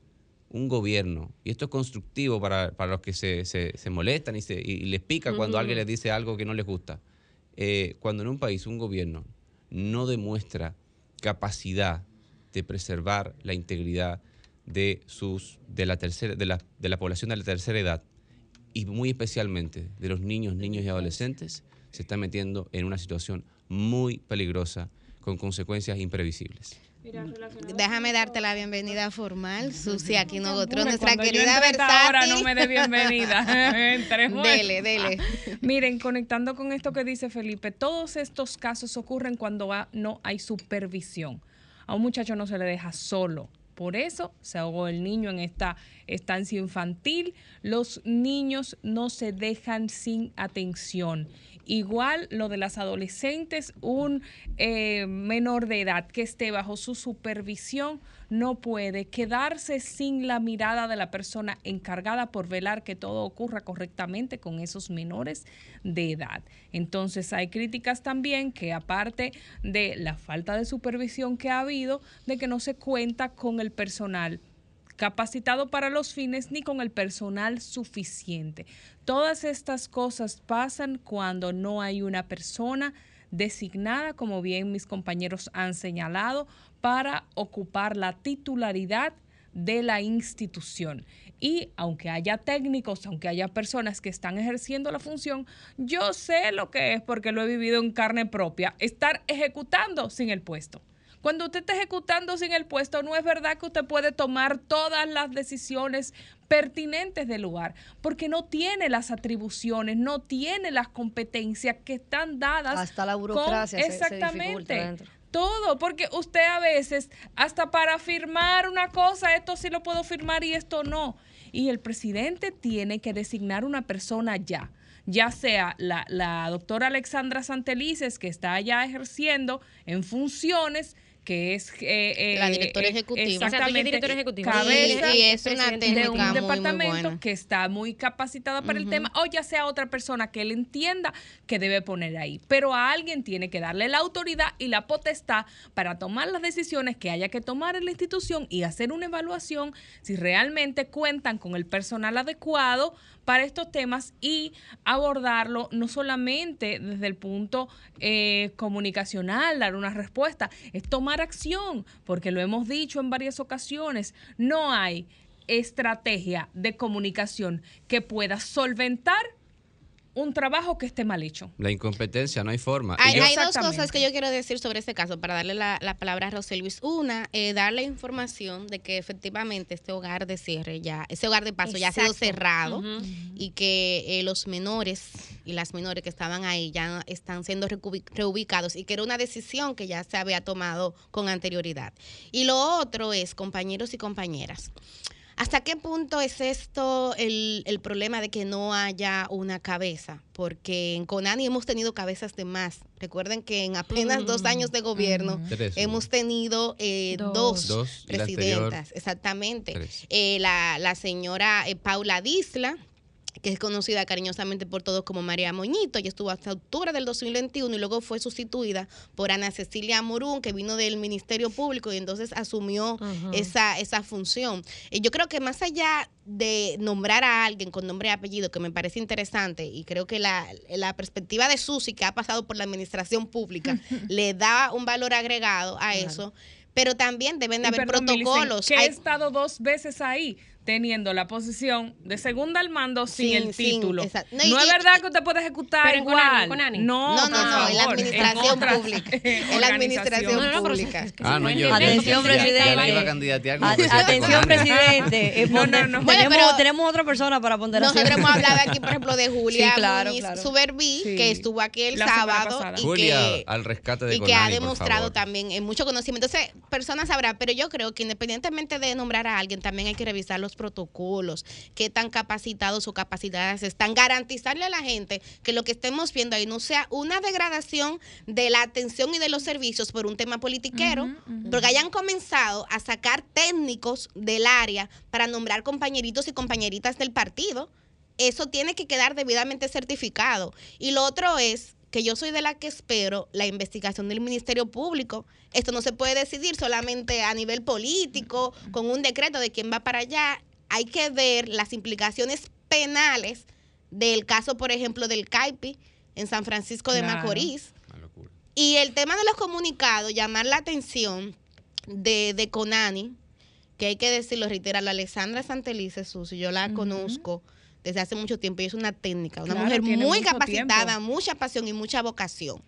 un gobierno, y esto es constructivo para, para los que se, se- se molestan y, se, y les pica cuando alguien les dice algo que no les gusta, eh, cuando en un país un gobierno no demuestra capacidad de preservar la integridad de sus de la tercera de la, de la población de la tercera edad y muy especialmente de los niños, niños y adolescentes se está metiendo en una situación muy peligrosa con consecuencias imprevisibles. Déjame darte la bienvenida formal, Susi Aquino Gotró, Hombre, nuestra querida versátil. no me dé bienvenida. [LAUGHS] Dele, dele. [LAUGHS] Miren, conectando con esto que dice Felipe, todos estos casos ocurren cuando no hay supervisión. A un muchacho no se le deja solo. Por eso se ahogó el niño en esta estancia infantil. Los niños no se dejan sin atención. Igual lo de las adolescentes, un eh, menor de edad que esté bajo su supervisión no puede quedarse sin la mirada de la persona encargada por velar que todo ocurra correctamente con esos menores de edad. Entonces hay críticas también que aparte de la falta de supervisión que ha habido, de que no se cuenta con el personal capacitado para los fines ni con el personal suficiente. Todas estas cosas pasan cuando no hay una persona designada, como bien mis compañeros han señalado, para ocupar la titularidad de la institución. Y aunque haya técnicos, aunque haya personas que están ejerciendo la función, yo sé lo que es porque lo he vivido en carne propia, estar ejecutando sin el puesto. Cuando usted está ejecutando sin el puesto, no es verdad que usted puede tomar todas las decisiones pertinentes del lugar, porque no tiene las atribuciones, no tiene las competencias que están dadas. Hasta la con- burocracia se- se dificulta exactamente. todo, porque usted a veces, hasta para firmar una cosa, esto sí lo puedo firmar y esto no. Y el presidente tiene que designar una persona ya ya sea la, la doctora Alexandra Santelices, que está ya ejerciendo en funciones, que es eh, eh, La directora eh, ejecutiva. Exactamente. directora ejecutiva. Cabeza Y- y es una de un muy, departamento que está muy capacitada para el tema, o ya sea otra persona que él entienda que debe poner ahí. Pero a alguien tiene que darle la autoridad y la potestad para tomar las decisiones que haya que tomar en la institución y hacer una evaluación si realmente cuentan con el personal adecuado para estos temas y abordarlo no solamente desde el punto eh, comunicacional, dar una respuesta, es tomar acción, porque lo hemos dicho en varias ocasiones, no hay estrategia de comunicación que pueda solventar un trabajo que esté mal hecho. La incompetencia, no hay forma. Y Hay, yo- hay dos cosas que yo quiero decir sobre este caso para darle la, la palabra a José Luis. Una, eh, darle información de que efectivamente este hogar de cierre ya, ese hogar de paso ya ha sido cerrado y que eh, los menores y las menores que estaban ahí ya están siendo reubicados y que era una decisión que ya se había tomado con anterioridad. Y lo otro es, compañeros y compañeras, ¿Hasta qué punto es esto el, el problema de que no haya una cabeza? Porque en Conani hemos tenido cabezas de más. Recuerden que en apenas dos años de gobierno Tres, hemos tenido eh, Dos. presidentas, exactamente. Eh, la, la señora eh, Paula Disla, que es conocida cariñosamente por todos como María Moñito. Ella estuvo hasta octubre del 2021 y luego fue sustituida por Ana Cecilia Morún, que vino del Ministerio Público y entonces asumió esa, esa función. Y yo creo que más allá de nombrar a alguien con nombre y apellido, que me parece interesante, y creo que la, la perspectiva de Susi, que ha pasado por la administración pública, [LAUGHS] le da un valor agregado a eso pero también deben de haber protocolos. que he estado dos veces ahí teniendo la posición de segunda al mando sin, el título. no, es verdad que usted puede ejecutar igual. Con No, no, no, en la administración pública. en la [LAUGHS] administración pública. Ah, no, yo. Atención, presidente. Atención, presidente. [LAUGHS] No, no, Tenemos, tenemos otra persona para poner Nosotros hemos hablado aquí, por ejemplo, de Julia claro, Suberví, que estuvo aquí el sábado. Y Julia, que, al rescate de Y que ha demostrado también en mucho conocimiento. Entonces, personas sabrán, pero yo creo que independientemente de nombrar a alguien, también hay que revisar los protocolos, qué tan capacitados o capacitadas están, garantizarle a la gente que lo que estemos viendo ahí no sea una degradación de la atención y de los servicios por un tema politiquero, porque hayan comenzado a sacar técnicos del área para nombrar compañeritos y compañeritas del partido. Eso tiene que quedar debidamente certificado. Y lo otro es que yo soy de la que espero la investigación del Ministerio Público. Esto no se puede decidir solamente a nivel político, con un decreto de quién va para allá hay que ver las implicaciones penales del caso, por ejemplo, del CAIPI en San Francisco de Macorís. Y el tema de los comunicados, llamar la atención de, de Conani, que hay que decirlo, reiterarlo, Alexandra Santelice Susi, yo la conozco desde hace mucho tiempo y es una técnica, una mujer muy capacitada, mucha pasión y mucha vocación.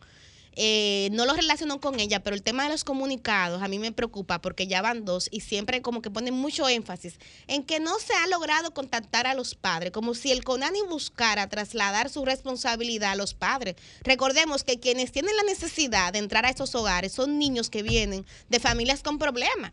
Eh, no lo relaciono con ella, pero el tema de los comunicados a mí me preocupa porque ya van dos y siempre como que ponen mucho énfasis en que no se ha logrado contactar a los padres, como si el CONANI buscara trasladar su responsabilidad a los padres. Recordemos que quienes tienen la necesidad de entrar a estos hogares son niños que vienen de familias con problemas.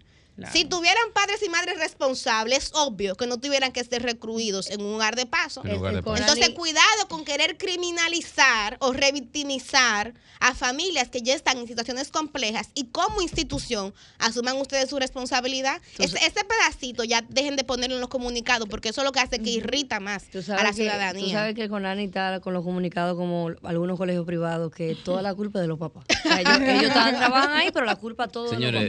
Si tuvieran padres y madres responsables, obvio que no tuvieran que ser recluidos en un lugar de paso. Entonces, cuidado con querer criminalizar o revictimizar a familias que ya están en situaciones complejas y como institución asuman ustedes su responsabilidad. ese, pedacito ya dejen de ponerlo en los comunicados porque eso es lo que hace que irrita más a la ciudadanía. Tú sabes que Conani está con los comunicados como algunos colegios privados que toda la culpa es de los papás. ellos, [LAUGHS] trabajan ahí, pero la culpa todo Señores,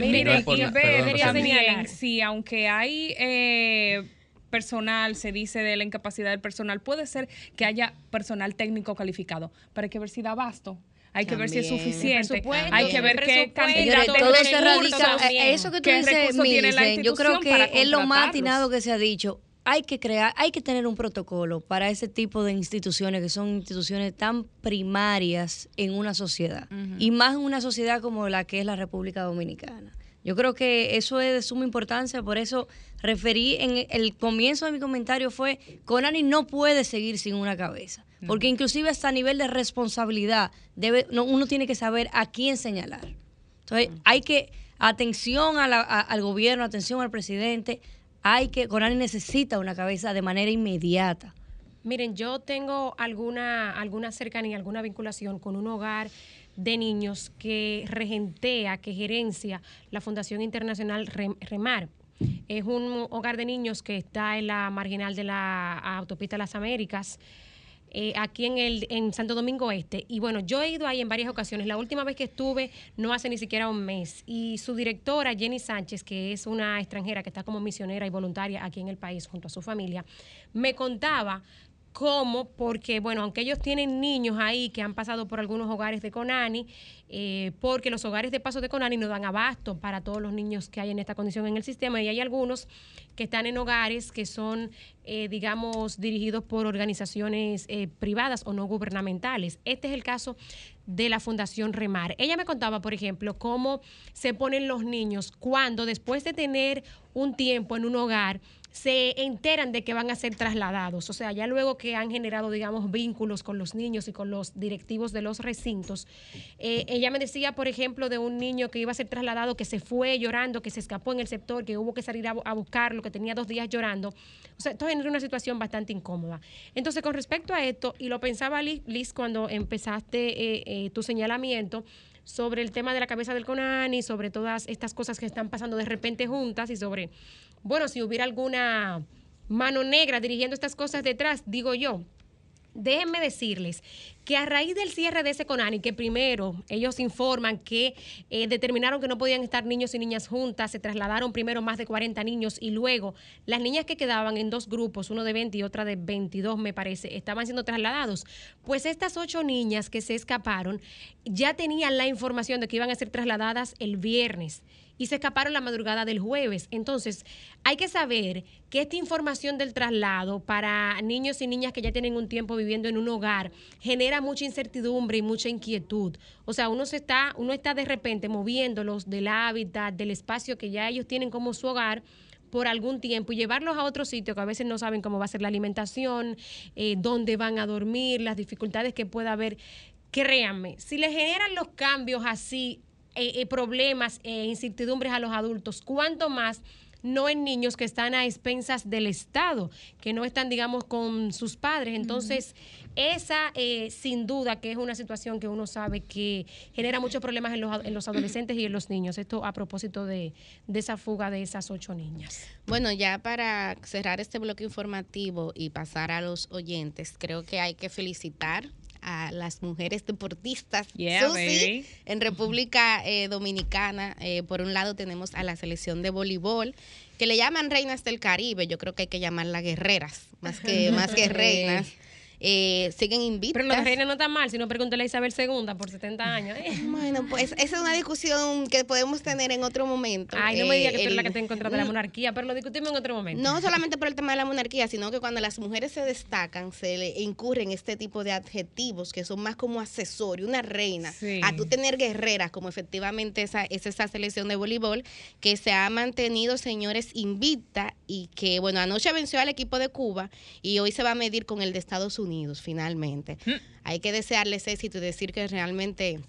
sí, aunque hay eh, personal, se dice de la incapacidad del personal, puede ser que haya personal técnico calificado, pero hay que ver si da abasto. Hay que ver si es suficiente. Hay que ver qué cantidad de todo se radica, Eso que tú dices, yo creo que es lo más atinado que se ha dicho hay que crear, hay que tener un protocolo para ese tipo de instituciones que son instituciones tan primarias en una sociedad y más en una sociedad como la que es la República Dominicana. Yo creo que eso es de suma importancia, por eso referí en el comienzo de mi comentario fue, Conani no puede seguir sin una cabeza, porque inclusive hasta a nivel de responsabilidad debe, uno tiene que saber a quién señalar. Entonces hay que, atención al gobierno, atención al presidente, hay que, Conani necesita una cabeza de manera inmediata. Miren, yo tengo alguna, alguna cercanía, alguna vinculación con un hogar de niños que regentea, que gerencia la Fundación Internacional Remar. Es un hogar de niños que está en la marginal de la autopista Las Américas. Eh, aquí en el en Santo Domingo Este. Y bueno, yo he ido ahí en varias ocasiones. La última vez que estuve no hace ni siquiera un mes. Y su directora, Jenny Sánchez, que es una extranjera que está como misionera y voluntaria aquí en el país junto a su familia, me contaba ¿Cómo? Porque, bueno, aunque ellos tienen niños ahí que han pasado por algunos hogares de Conani, eh, porque los hogares de paso de Conani no dan abasto para todos los niños que hay en esta condición en el sistema y hay algunos que están en hogares que son, eh, digamos, dirigidos por organizaciones eh, privadas o no gubernamentales. Este es el caso de la Fundación Remar. Ella me contaba, por ejemplo, cómo se ponen los niños cuando después de tener un tiempo en un hogar, se enteran de que van a ser trasladados. O sea, ya luego que han generado, digamos, vínculos con los niños y con los directivos de los recintos. Eh, ella me decía, por ejemplo, de un niño que iba a ser trasladado, que se fue llorando, que se escapó en el sector, que hubo que salir a, buscarlo, que tenía dos días llorando. O sea, esto genera una situación bastante incómoda. Entonces, con respecto a esto, y lo pensaba Liz, cuando empezaste eh, eh, tu señalamiento, sobre el tema de la cabeza del CONANI, sobre todas estas cosas que están pasando de repente juntas y sobre bueno, si hubiera alguna mano negra dirigiendo estas cosas detrás, digo yo. Déjenme decirles que a raíz del cierre de ese CONANI, que primero ellos informan que eh, determinaron que no podían estar niños y niñas juntas, se trasladaron primero más de 40 niños y luego las niñas que quedaban en dos grupos, uno de 20 y otra de 22 me parece, estaban siendo trasladados. Pues estas ocho niñas que se escaparon ya tenían la información de que iban a ser trasladadas el viernes y se escaparon la madrugada del jueves. Entonces, hay que saber que esta información del traslado para niños y niñas que ya tienen un tiempo viviendo en un hogar genera mucha incertidumbre y mucha inquietud. O sea, uno se está, uno está de repente moviéndolos del hábitat, del espacio que ya ellos tienen como su hogar por algún tiempo y llevarlos a otro sitio que a veces no saben cómo va a ser la alimentación, eh, dónde van a dormir, las dificultades que pueda haber. Créanme, si le generan los cambios así eh, eh, problemas e incertidumbres a los adultos, cuanto más no en niños que están a expensas del Estado, que no están, digamos, con sus padres. Entonces, esa sin duda que es una situación que uno sabe que genera muchos problemas en los, en los adolescentes y en los niños. Esto a propósito de, de, esa fuga de esas ocho niñas. Bueno, ya para cerrar este bloque informativo y pasar a los oyentes, creo que hay que felicitar a las mujeres deportistas en República eh, Dominicana. Eh, por un lado tenemos a la selección de voleibol, que le llaman reinas del Caribe. Yo creo que hay que llamarla guerreras, más que, [LAUGHS] más que reinas eh, siguen invictas. Pero los reinas no está mal, si no pregúntale a Isabel II por 70 años. ¿eh? [LAUGHS] Bueno, pues esa es una discusión que podemos tener en otro momento. Ay, no me digas que tú eres la que está en contra de la monarquía, pero lo discutimos en otro momento. No [LAUGHS] solamente por el tema de la monarquía, sino que cuando las mujeres se destacan, se le incurren este tipo de adjetivos que son más como accesorio, una reina, a tú tener guerreras, como efectivamente esa, es esa selección de voleibol, que se ha mantenido, señores, invicta y que, bueno, anoche venció al equipo de Cuba y hoy se va a medir con el de Estados Unidos finalmente. Mm. Hay que desearles éxito y decir que realmente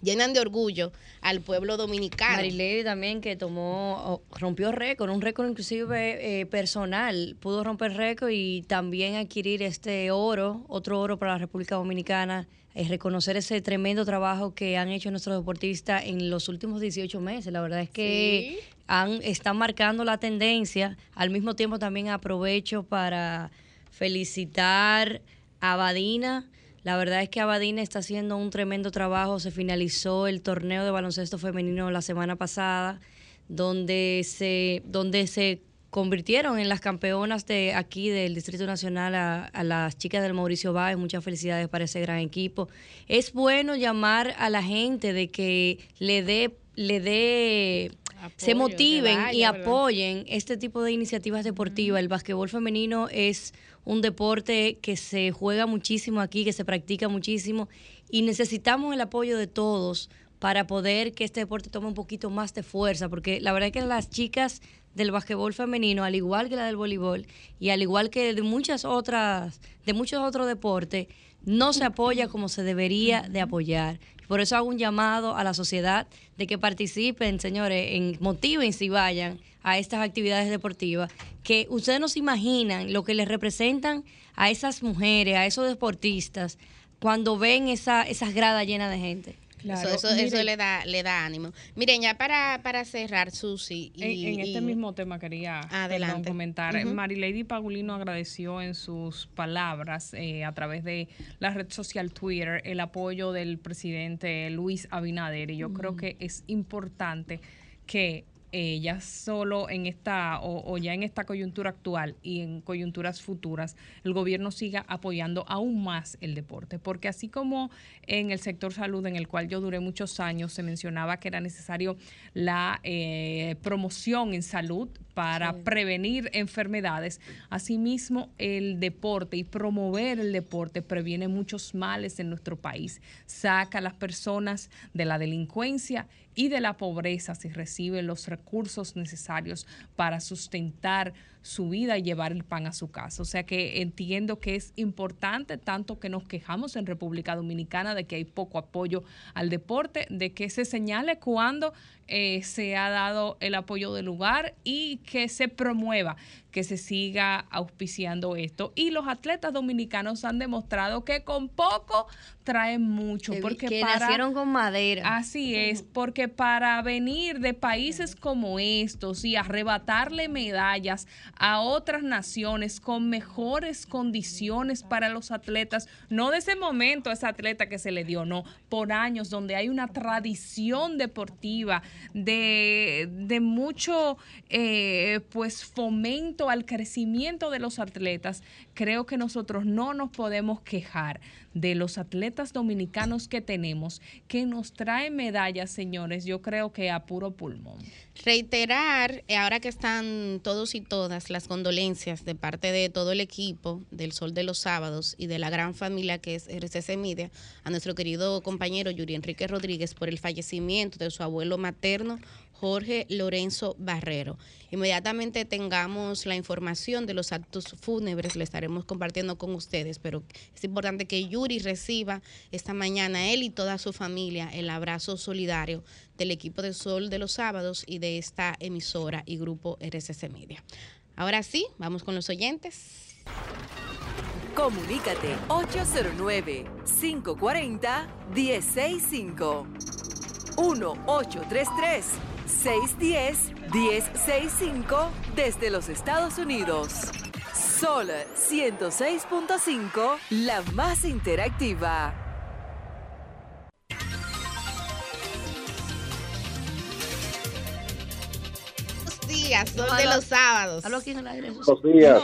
llenan de orgullo al pueblo dominicano. Marilady también que tomó, rompió récord, un récord inclusive eh, personal, pudo romper récord y también adquirir este oro, otro oro para la República Dominicana, es reconocer ese tremendo trabajo que han hecho nuestros deportistas en los últimos 18 meses. La verdad es que han, están marcando la tendencia, al mismo tiempo también aprovecho para felicitar Abadina. La verdad es que Abadina está haciendo un tremendo trabajo. Se finalizó el torneo de baloncesto femenino la semana pasada, donde se, donde se convirtieron en las campeonas de aquí del Distrito Nacional a, las chicas del Mauricio Báez. Muchas felicidades para ese gran equipo. Es bueno llamar a la gente de que le dé, le dé se motiven y apoyen este tipo de iniciativas deportivas. El basquetbol femenino es un deporte que se juega muchísimo aquí, que se practica muchísimo y necesitamos el apoyo de todos para poder que este deporte tome un poquito más de fuerza, porque la verdad es que las chicas del basquetbol femenino, al igual que la del voleibol y al igual que de muchas otras, de muchos otros deportes, no se apoya como se debería de apoyar. Por eso hago un llamado a la sociedad de que participen, señores, en motiven si vayan a estas actividades deportivas, que ustedes no se imaginan lo que les representan a esas mujeres, a esos deportistas, cuando ven esa, esas gradas llenas de gente eso, eso, le da le da ánimo. Miren, ya para, para cerrar, Susi. Y, en, este mismo tema quería comentar. Marilady Pagulino agradeció en sus palabras eh, a través de la red social Twitter el apoyo del presidente Luis Abinader. Y yo creo que es importante que eh, ya solo en esta o, ya en esta coyuntura actual y en coyunturas futuras, el gobierno siga apoyando aún más el deporte, porque así como en el sector salud, en el cual yo duré muchos años, se mencionaba que era necesario la eh, promoción en salud para prevenir enfermedades. Asimismo, el deporte y promover el deporte previene muchos males en nuestro país, saca a las personas de la delincuencia y de la pobreza si reciben los recursos necesarios para sustentar su vida y llevar el pan a su casa. O sea que entiendo que es importante, tanto que nos quejamos en República Dominicana de que hay poco apoyo al deporte, de que se señale cuando eh, se ha dado el apoyo del lugar y que se promueva que se siga auspiciando esto. Y los atletas dominicanos han demostrado que con poco traen mucho. Que, porque nacieron con madera. Así es, porque que para venir de países como estos y arrebatarle medallas a otras naciones con mejores condiciones para los atletas, no de ese momento ese atleta que se le dio, no, por años donde hay una tradición deportiva de, de mucho eh, pues fomento al crecimiento de los atletas, creo que nosotros no nos podemos quejar de los atletas dominicanos que tenemos, que nos traen medallas, señores, yo creo que a puro pulmón. Reiterar, eh, ahora que están todos y todas, las condolencias de parte de todo el equipo del Sol de los Sábados y de la gran familia que es RCC Media, a nuestro querido compañero Yuri Enrique Rodríguez por el fallecimiento de su abuelo materno, Jorge Lorenzo Barrero. Inmediatamente tengamos la información de los actos fúnebres, le estaremos compartiendo con ustedes, pero es importante que Yuri reciba esta mañana, él y toda su familia, el abrazo solidario del equipo de Sol de los Sábados y de esta emisora y grupo RCC Media. Ahora sí, vamos con los oyentes. Comunícate 809 540 1065 1833 610-1065 desde los Estados Unidos. Sol 106.5, la más interactiva. Buenos días, son de los sábados. Hablo aquí en el aire. Buenos días.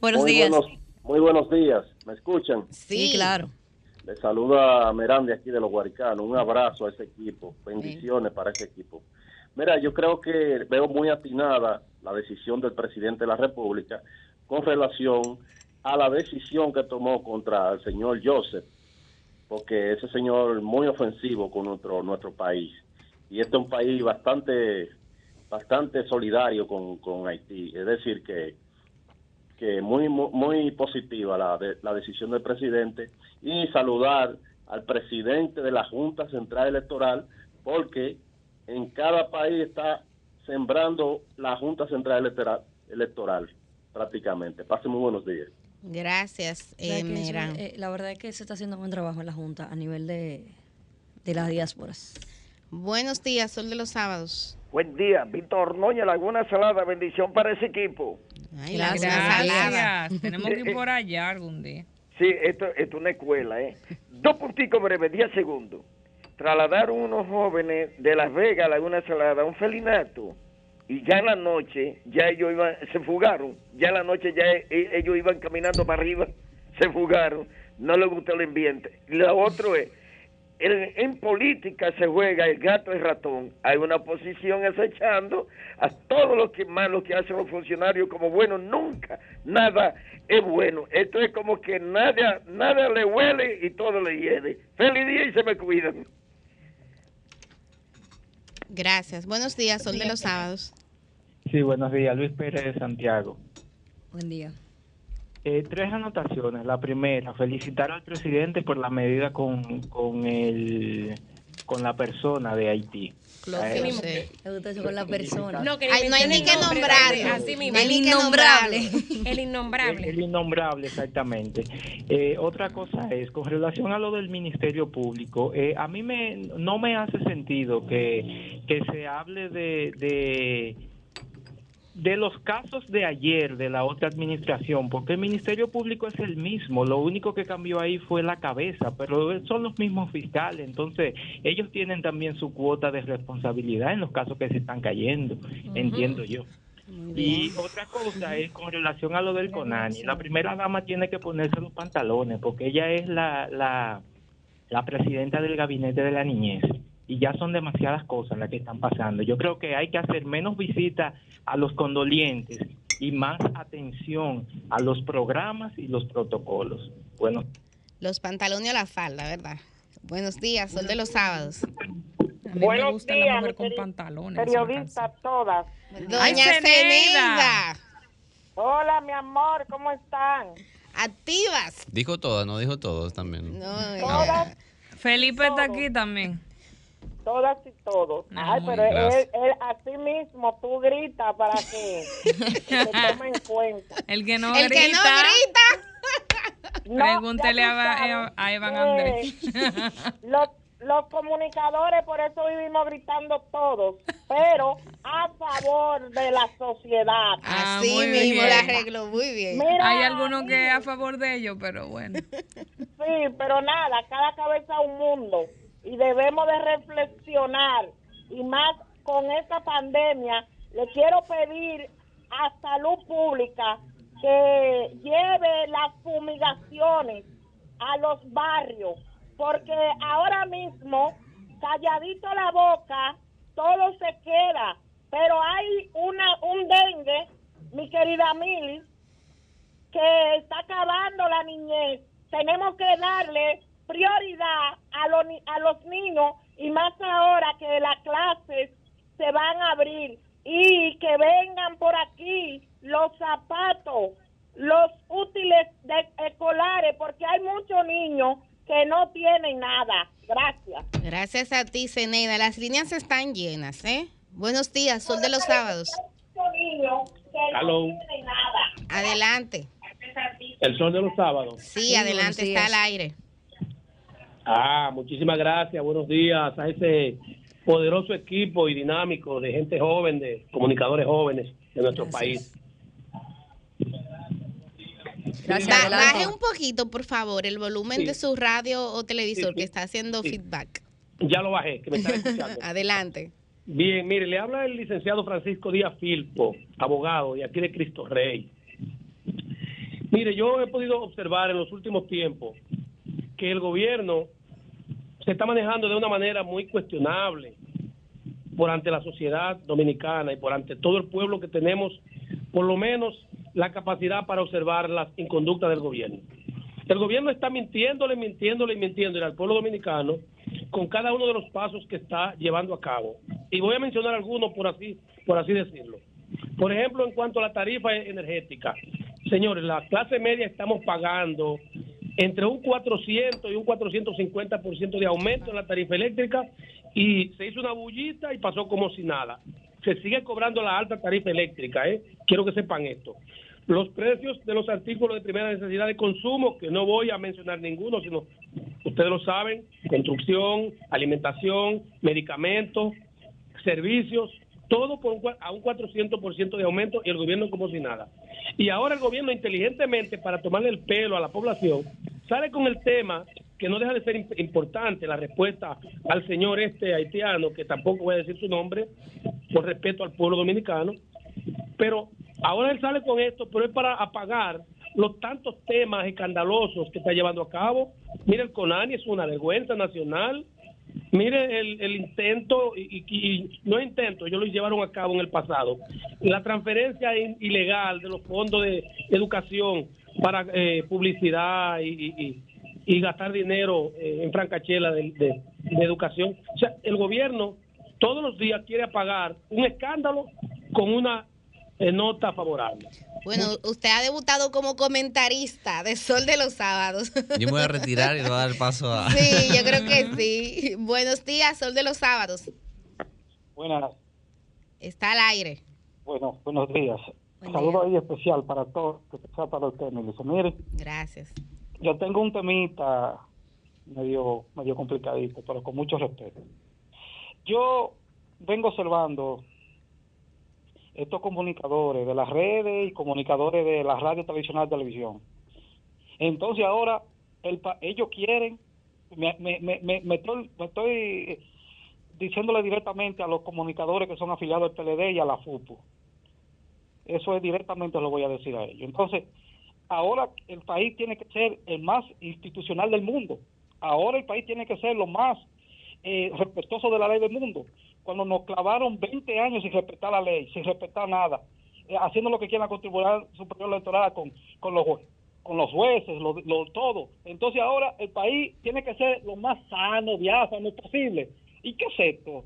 Buenos muy días. Buenos, muy buenos días. ¿Me escuchan? Sí, Sí, claro. Les saluda Merán de aquí de los Guaricanos. Un abrazo a ese equipo. Bendiciones para ese equipo. Mira, yo creo que veo muy atinada la decisión del presidente de la República con relación a la decisión que tomó contra el señor Joseph, porque ese señor muy ofensivo con nuestro nuestro país. Y este es un país bastante bastante solidario con, con Haití. Es decir, que que muy muy, positiva la, la decisión del presidente y saludar al presidente de la Junta Central Electoral porque en cada país está sembrando la Junta Central Electoral, electoral prácticamente. Pasen muy buenos días. Gracias, ¿Sabes eh, eh, la verdad es que se está haciendo buen trabajo en la Junta a nivel de, de las diásporas. Buenos días, Sol de los Sábados. Buen día, Víctor Noña, Laguna Salada, bendición para ese equipo. Ay, Gracias. Laguna Salada. Gracias. Tenemos que ir por allá algún día. Sí, esto, es una escuela, ¿eh? Dos punticos breves, 10 segundos. Trasladaron unos jóvenes de Las Vegas a Laguna Salada a un felinato y ya en la noche, ya ellos iban, se fugaron. Ya en la noche ya e- ellos iban caminando para arriba, se fugaron. No les gustó el ambiente. Lo otro es, en, en política se juega el gato y ratón. Hay una oposición acechando a todos los que malos que hacen los funcionarios como bueno. Nunca nada es bueno. Esto es como que nada, nada le huele y todo le hiede. Feliz día y se me cuidan. Gracias. Buenos días, Sol de los Sábados. Sí, buenos días. Luis Pérez de Santiago. Buen día. Eh, tres anotaciones. La primera, felicitar al presidente por la medida con, con, el, con la persona de Haití. Lo que con la persona. No, que Ay, no hay ni que nombrarlo. Así mismo. El innombrable. El innombrable. El innombrable, exactamente. Eh, otra cosa es, con relación a lo del Ministerio Público, eh, a mí me, no me hace sentido que, que se hable de, de, de los casos de ayer de la otra administración, porque el Ministerio Público es el mismo, lo único que cambió ahí fue la cabeza, pero son los mismos fiscales, entonces ellos tienen también su cuota de responsabilidad en los casos que se están cayendo, entiendo yo. Y otra cosa es con relación a lo del CONANI. La primera dama tiene que ponerse los pantalones porque ella es la, la, la presidenta del gabinete de la niñez y ya son demasiadas cosas las que están pasando. Yo creo que hay que hacer menos visitas a los condolientes y más atención a los programas y los protocolos. Bueno, Los pantalones a la falda, ¿verdad? Buenos días, Sol de los Sábados. A mí me Buenos gusta días, la mujer con pantalones. esa Periodistas todas. Doña. Zeneida. Hola, mi amor, ¿cómo están? Activas. Dijo todas, no dijo todos también. No, Todas. Felipe está aquí también. Todas y todos. Ah, Ay, pero él, él así mismo tú gritas para que se [LAUGHS] tome en cuenta. El que no El grita, que no grita. No, pregúntele a, a Evan Andrés. [LAUGHS] Los, los comunicadores, por eso vivimos gritando todos, pero a favor de la sociedad. Ah, Así muy mismo bien. la arregló, muy bien. Mira, Hay algunos que a favor de ellos, pero bueno. Sí, pero nada, cada cabeza un mundo y debemos de reflexionar y más con esta pandemia, le quiero pedir a salud pública que lleve las fumigaciones a los barrios, porque ahora mismo, calladito la boca, todo se queda, pero hay una un dengue, mi querida Mili, que está acabando la niñez. Tenemos que darle prioridad a los, ni- a los niños y más ahora que las clases se van a abrir y que vengan por aquí los zapatos, los útiles de- escolares, porque hay muchos niños que no tienen nada. Gracias. Gracias a ti, Zeneida. Las líneas están llenas, ¿eh? Buenos días, Sol de los Sábados. Muchos niños que Aló. no tienen nada. Adelante. El sol de los sábados. Sí, adelante, está al aire. Ah, muchísimas gracias. Buenos días a ese poderoso equipo y dinámico de gente joven, de comunicadores jóvenes de nuestro país. Gracias, Ba- baje un poquito, por favor, el volumen Sí. de su radio o televisor Sí, sí. que está haciendo Sí. feedback. Ya lo bajé, que me están escuchando. [LAUGHS] Adelante. Bien, mire, le habla el licenciado Francisco Díaz Filpo, abogado de aquí de Cristo Rey. Mire, yo he podido observar en los últimos tiempos que el gobierno se está manejando de una manera muy cuestionable por ante la sociedad dominicana y por ante todo el pueblo que tenemos, por lo menos la capacidad para observar las inconductas del gobierno. El gobierno está mintiéndole, mintiéndole y mintiéndole al pueblo dominicano con cada uno de los pasos que está llevando a cabo. Y voy a mencionar algunos por así, por así decirlo. Por ejemplo, en cuanto a la tarifa energética. Señores, la clase media estamos pagando entre un 400 y un 450% de aumento en la tarifa eléctrica y se hizo una bullita y pasó como si nada. Se sigue cobrando la alta tarifa eléctrica, ¿eh? Quiero que sepan esto. Los precios de los artículos de primera necesidad de consumo, que no voy a mencionar ninguno, sino ustedes lo saben, construcción, alimentación, medicamentos, servicios, todo por un, a un 400% de aumento y el gobierno como si nada. Y ahora el gobierno inteligentemente, para tomarle el pelo a la población, sale con el tema que no deja de ser imp- importante, la respuesta al señor este haitiano, que tampoco voy a decir su nombre, por respeto al pueblo dominicano, pero ahora él sale con esto, pero es para apagar los tantos temas escandalosos que está llevando a cabo. Mire, el CONANI es una vergüenza nacional. Mire el, el intento, y, y- no intento, ellos lo llevaron a cabo en el pasado, la transferencia ilegal de los fondos de educación para eh, publicidad y, y- gastar dinero eh, en francachela de, de- de educación. O sea, el gobierno todos los días quiere apagar un escándalo con una nota favorable. Bueno, usted ha debutado como comentarista de Sol de los Sábados. [LAUGHS] Yo me voy a retirar y le voy a dar paso a... Sí, yo creo que sí. Buenos días, Sol de los Sábados. Buenas, Está al aire. bueno, buenos días. Buen Saludo día. ahí especial para todos, que sea para usted, Melissa. Mire, Gracias. yo tengo un temita medio, medio complicadito, pero con mucho respeto. Yo vengo observando estos comunicadores de las redes y comunicadores de la radio tradicional televisión. Entonces ahora el pa- ellos quieren, me, me, me, me- estoy, estoy diciéndole directamente a los comunicadores que son afiliados al PLD y a la FUPU. Eso es directamente lo voy a decir a ellos. Entonces, ahora el país tiene que ser el más institucional del mundo. Ahora el país tiene que ser lo más eh, respetuoso de la ley del mundo. Cuando nos clavaron 20 años sin respetar la ley, sin respetar nada, eh, haciendo lo que quiera con el Tribunal Superior Electoral, con, con los jueces, lo, todo. Entonces ahora el país tiene que ser lo más sano, diáfano posible. ¿Y qué es esto?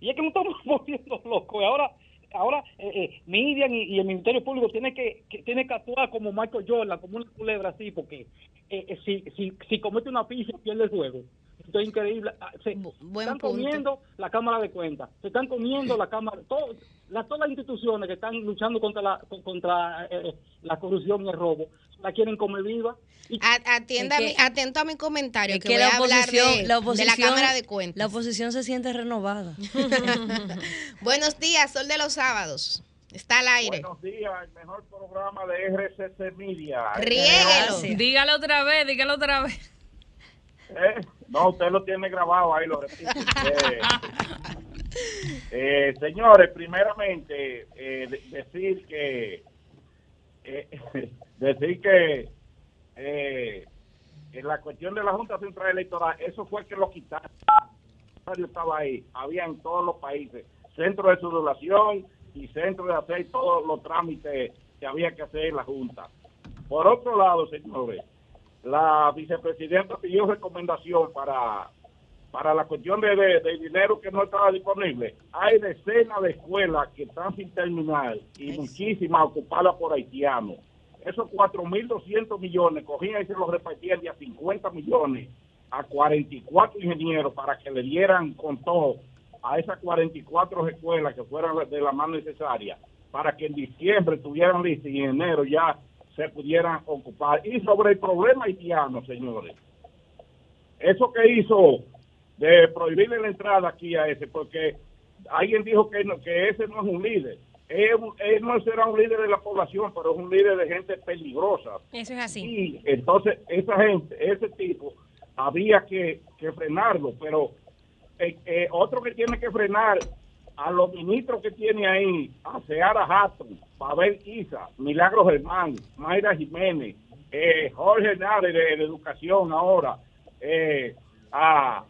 Y es que nos estamos [LAUGHS] volviendo locos. Ahora, ahora eh, eh, y, el Ministerio Público tiene que, que tiene que actuar como Michael Jordan, como una culebra así, porque eh, si, si, si comete una pifia pierde el juego. Esto es increíble. Ah, Se buen están punto. comiendo la Cámara de Cuentas, se están comiendo la Cámara, todo, las, todas las instituciones que están luchando contra la contra eh, la corrupción y el robo la quieren comer viva. Atienda Es mi- que- atento a mi comentario, Es que, que voy la a hablar oposición, de, la de la oposición, Cámara de Cuentas. la oposición se siente renovada. [LAUGHS] Buenos días, Sol de los Sábados. Está al aire. Buenos días, el mejor programa de RCC Media. Riéguelo. Dígalo otra vez, dígalo otra vez. Eh, No, usted lo tiene grabado ahí, lo. Eh, eh, señores, primeramente, eh, de- decir que [LAUGHS] decir que en la cuestión de la Junta Central Electoral, eso fue que lo quitaron. Estaba ahí, había en todos los países centro de sudoración y centro de hacer todos los trámites que había que hacer en la Junta. Por otro lado, señores, la vicepresidenta pidió recomendación para para la cuestión de, de- de dinero que no estaba disponible. Hay decenas de escuelas que están sin terminar y muchísimas ocupadas por haitianos. Esos 4.200 millones cogían y se los repartían de a 50 millones a 44 ingenieros para que le dieran con todo a esas 44 escuelas que fueran de la más necesaria para que en diciembre estuvieran listas y en enero ya se pudieran ocupar. Y sobre el problema haitiano, señores, eso que hizo de prohibirle la entrada aquí a ese, porque alguien dijo que, no- que ese no es un líder. Él, él no será un líder de la población, pero es un líder de gente peligrosa. Eso es así. Y entonces esa gente, ese tipo, había que, que frenarlo, pero eh, eh, otro que tiene que frenar a los ministros que tiene ahí, a Seara Hatton, Pavel Isa, Milagro Germán, Mayra Jiménez, eh, Jorge Hernández de, Educación ahora, eh, a,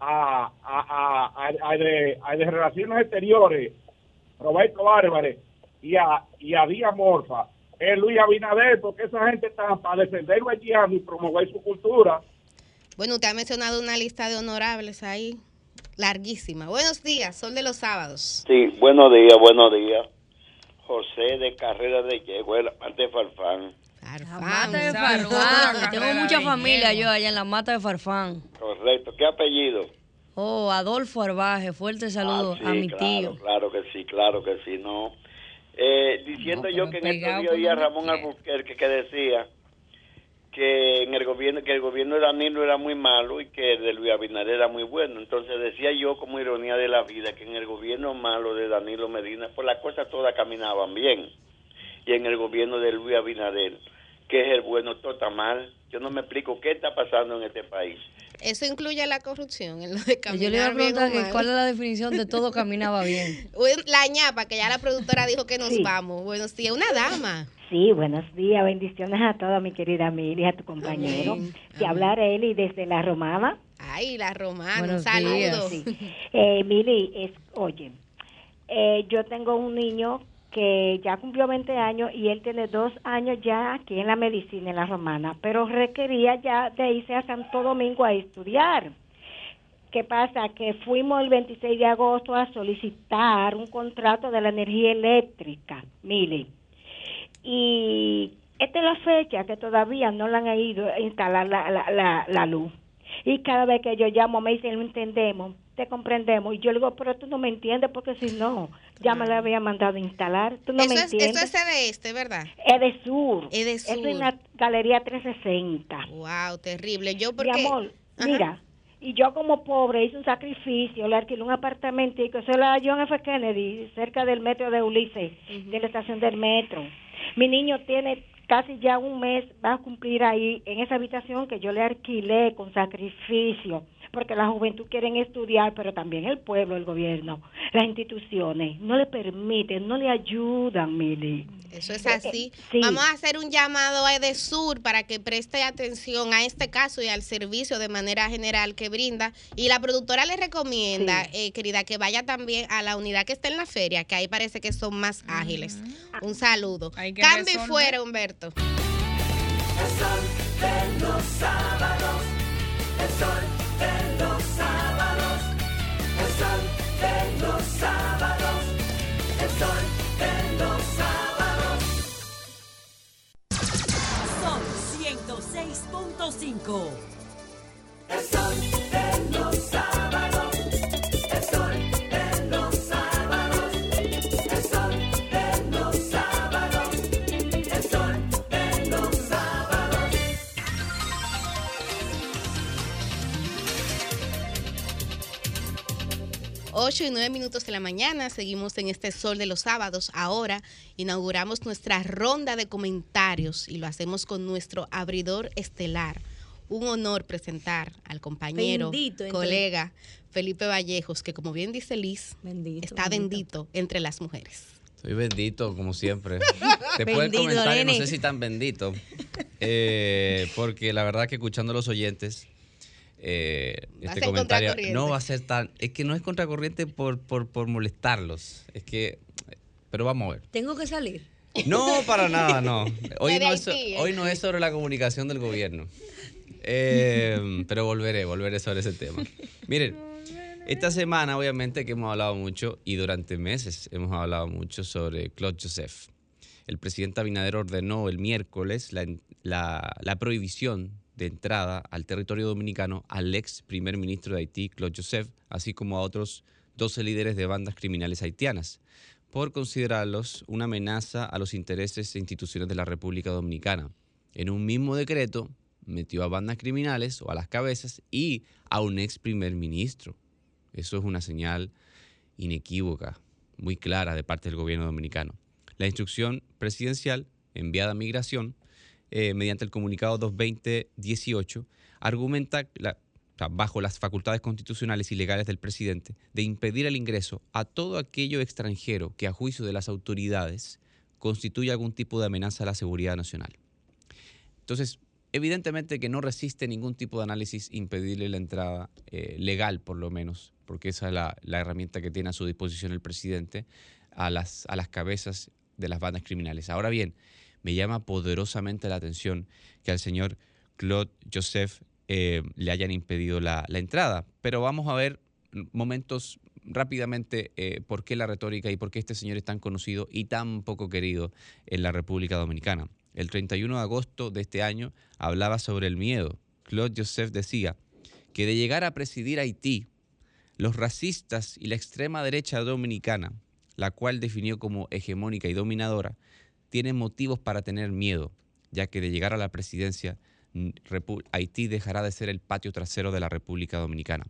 a, a, a, de, a de Relaciones Exteriores, Roberto Álvarez y a, y a Díaz Morfa, es Luis Abinader, porque esa gente está para defender haitiano y promover su cultura. Bueno, usted ha mencionado una lista de honorables ahí, larguísima. Buenos días, Sol de los Sábados. Sí, buenos días, buenos días. José de Carrera de Yegua, la parte de Farfán. La mata de Farfán. [LAUGHS] Tengo mucha de familia yo allá en la mata de Farfán. Correcto. ¿Qué apellido? Oh, Adolfo Arbaje, fuerte saludo Ah, sí, a mi claro, tío. Claro que sí, claro que sí, no. Eh, diciendo yo que en estos días por oí a donde Ramón. Albuquerque que decía que en el gobierno que el gobierno de Danilo era muy malo y que el de Luis Abinader era muy bueno. Entonces decía yo como ironía de la vida que en el gobierno malo de Danilo Medina pues las cosas todas caminaban bien y en el gobierno de Luis Abinader que es el bueno todo está mal. Yo no me explico qué está pasando en este país. Eso incluye la corrupción en lo de caminar Yo le iba a preguntar que cuál es la definición de todo [LAUGHS] caminaba bien. Bueno, La ñapa, que ya la productora dijo que nos Sí. vamos. Buenos días, una dama. Sí, buenos días, bendiciones a toda mi querida Mili, a tu compañero. Amén, Te habla Areli desde La Romana. Ay, la romana, un Buenos saludo. días. Sí. Eh, Mili, es, oye, eh, yo tengo un niño que ya cumplió 20 años y él tiene dos años ya aquí en la medicina en La Romana, pero requería ya de irse a Santo Domingo a estudiar. ¿Qué pasa? Que fuimos el 26 de agosto a solicitar un contrato de la energía eléctrica, Mili. Y esta es la fecha que todavía no le han ido a instalar la, la, la, la luz. Y cada vez que yo llamo me dicen, lo entendemos, te comprendemos. Y yo le digo, pero tú no me entiendes porque si no, ya me la había mandado a instalar. Tú no eso, me es, entiendes. eso es de este, ¿verdad? Edesur. Edesur. Eso es la Galería 360. Wow, terrible. Yo Mi porque... amor, Ajá. mira, y yo como pobre hice un sacrificio, le alquilé un apartamentico, eso es la John F. Kennedy, cerca del metro de Ulises, de la estación del metro. Mi niño tiene casi ya un mes, va a cumplir ahí en esa habitación que yo le alquilé con sacrificio, porque la juventud quieren estudiar, pero también el pueblo, el gobierno, las instituciones, no le permiten, no le ayudan, Mili. Eso es Eh, eh, así. sí. Vamos a hacer un llamado a Edesur para que preste atención a este caso y al servicio de manera general que brinda. Y la productora le recomienda, eh, querida, que vaya también a la unidad que está en la feria, que ahí parece que son más ágiles. Un saludo. Cambio y fuera, Humberto. El sol de los sábados, el sol de los sábados, el sol de los sábados, el sol de los sábados. Son 106.5. El sol 8 y 9 minutos de la mañana, seguimos en este sol de los sábados. Ahora inauguramos nuestra ronda de comentarios y lo hacemos con nuestro abridor estelar. Un honor presentar al compañero, Bendito colega Felipe Vallejos, que como bien dice Liz, está bendito entre las mujeres. Soy bendito, como siempre. [LAUGHS] Después del comentario, no sé si tan bendito. Eh, porque la verdad que escuchando a los oyentes, eh, este comentario no va a ser tan. Es que no es contracorriente por, por, por molestarlos. Es que. Pero vamos a ver. Tengo que salir. No, para nada, no. [LAUGHS] Hoy no, es, Haití, hoy no es sobre la comunicación del gobierno. Eh, [LAUGHS] pero volveré, volveré sobre ese tema. Miren, esta semana obviamente que hemos hablado mucho y durante meses hemos hablado mucho sobre Claude Joseph. El presidente Abinader ordenó el miércoles la, la- la prohibición de entrada al territorio dominicano al ex primer ministro de Haití, Claude Joseph, así como a otros 12 líderes de bandas criminales haitianas, por considerarlos una amenaza a los intereses e instituciones de la República Dominicana. En un mismo decreto metió a bandas criminales o a las cabezas y a un ex primer ministro. Eso es una señal inequívoca, muy clara de parte del gobierno dominicano. La instrucción presidencial enviada a Migración eh, mediante el comunicado 220-18 argumenta bajo las facultades constitucionales y legales del presidente de impedir el ingreso a todo aquello extranjero que a juicio de las autoridades constituya algún tipo de amenaza a la seguridad nacional. Entonces, evidentemente que no resiste ningún tipo de análisis impedirle la entrada eh, legal, por lo menos, porque esa es la, la herramienta que tiene a su disposición el presidente a las, a las cabezas de las bandas criminales. Ahora bien, me llama poderosamente la atención que al señor Claude Joseph eh, le hayan impedido la, entrada, pero vamos a ver momentos rápidamente eh, por qué la retórica y por qué este señor es tan conocido y tan poco querido en la República Dominicana. El 31 de agosto de este año hablaba sobre el miedo. Claude Joseph decía que de llegar a presidir Haití, los racistas y la extrema derecha dominicana, la cual definió como hegemónica y dominadora, tienen motivos para tener miedo, ya que de llegar a la presidencia, Haití dejará de ser el patio trasero de la República Dominicana.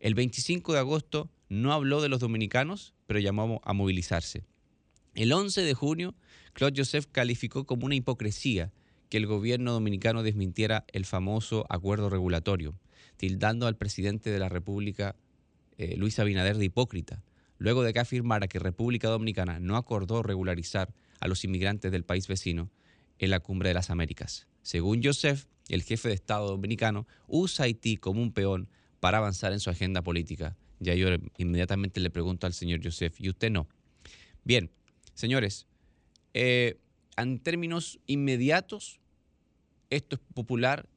El 25 de agosto no habló de los dominicanos, pero llamó a movilizarse. El 11 de junio, Claude Joseph calificó como una hipocresía que el gobierno dominicano desmintiera el famoso acuerdo regulatorio, tildando al presidente de la República, eh, Luis Abinader, de hipócrita, luego de que afirmara que República Dominicana no acordó regularizar a los inmigrantes del país vecino en la Cumbre de las Américas. Según Joseph, el jefe de Estado dominicano usa Haití como un peón para avanzar en su agenda política. Ya yo inmediatamente le pregunto al señor Joseph, ¿y usted no? Bien, señores, eh, en términos inmediatos, esto es popular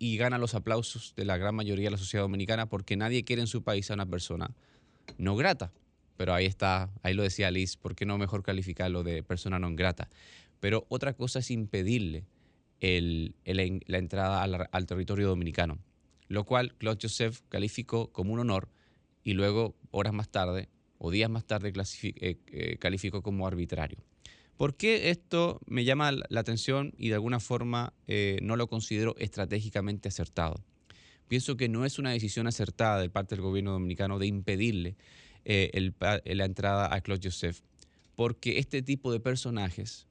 y gana los aplausos de la gran mayoría de la sociedad dominicana porque nadie quiere en su país a una persona no grata. Pero ahí está, ahí lo decía Liz, ¿por qué no mejor calificarlo de persona no grata? Pero otra cosa es impedirle el- la entrada al, territorio dominicano, lo cual Claude Joseph calificó como un honor y luego, horas más tarde o días más tarde, eh, eh, calificó como arbitrario. ¿Por qué esto me llama la la atención y de alguna forma eh, no lo considero estratégicamente acertado? Pienso que no es una decisión acertada de parte del gobierno dominicano de impedirle eh, pa- la entrada a Claude Joseph, porque este tipo de personajes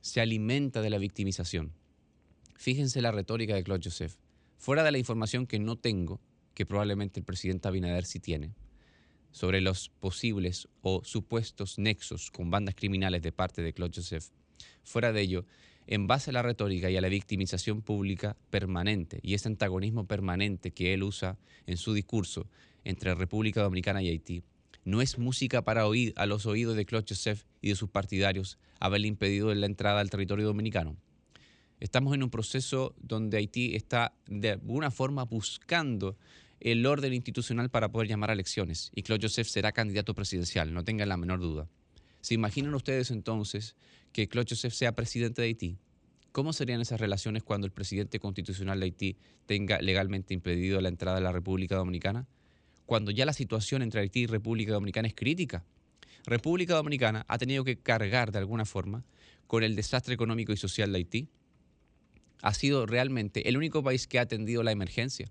se alimenta de la victimización. Fíjense la retórica de Claude Joseph. Fuera de la información que no tengo, que probablemente el presidente Abinader sí tiene, sobre los posibles o supuestos nexos con bandas criminales de parte de Claude Joseph. Fuera de ello, en base a la retórica y a la victimización pública permanente y ese antagonismo permanente que él usa en su discurso entre República Dominicana y Haití, no es música para oír a los oídos de Joseph y de sus partidarios haberle impedido la entrada al territorio dominicano. Estamos en un proceso donde Haití está de alguna forma buscando el orden institucional para poder llamar a elecciones y Claude Joseph será candidato presidencial, no tengan la menor duda. ¿Se imaginan ustedes entonces que Claude Joseph sea presidente de Haití? ¿Cómo serían esas relaciones cuando el presidente constitucional de Haití tenga legalmente impedido la entrada a la República Dominicana? Cuando ya la situación entre Haití y República Dominicana es crítica. República Dominicana ha tenido que cargar de alguna forma con el desastre económico y social de Haití. Ha sido realmente el único país que ha atendido la emergencia.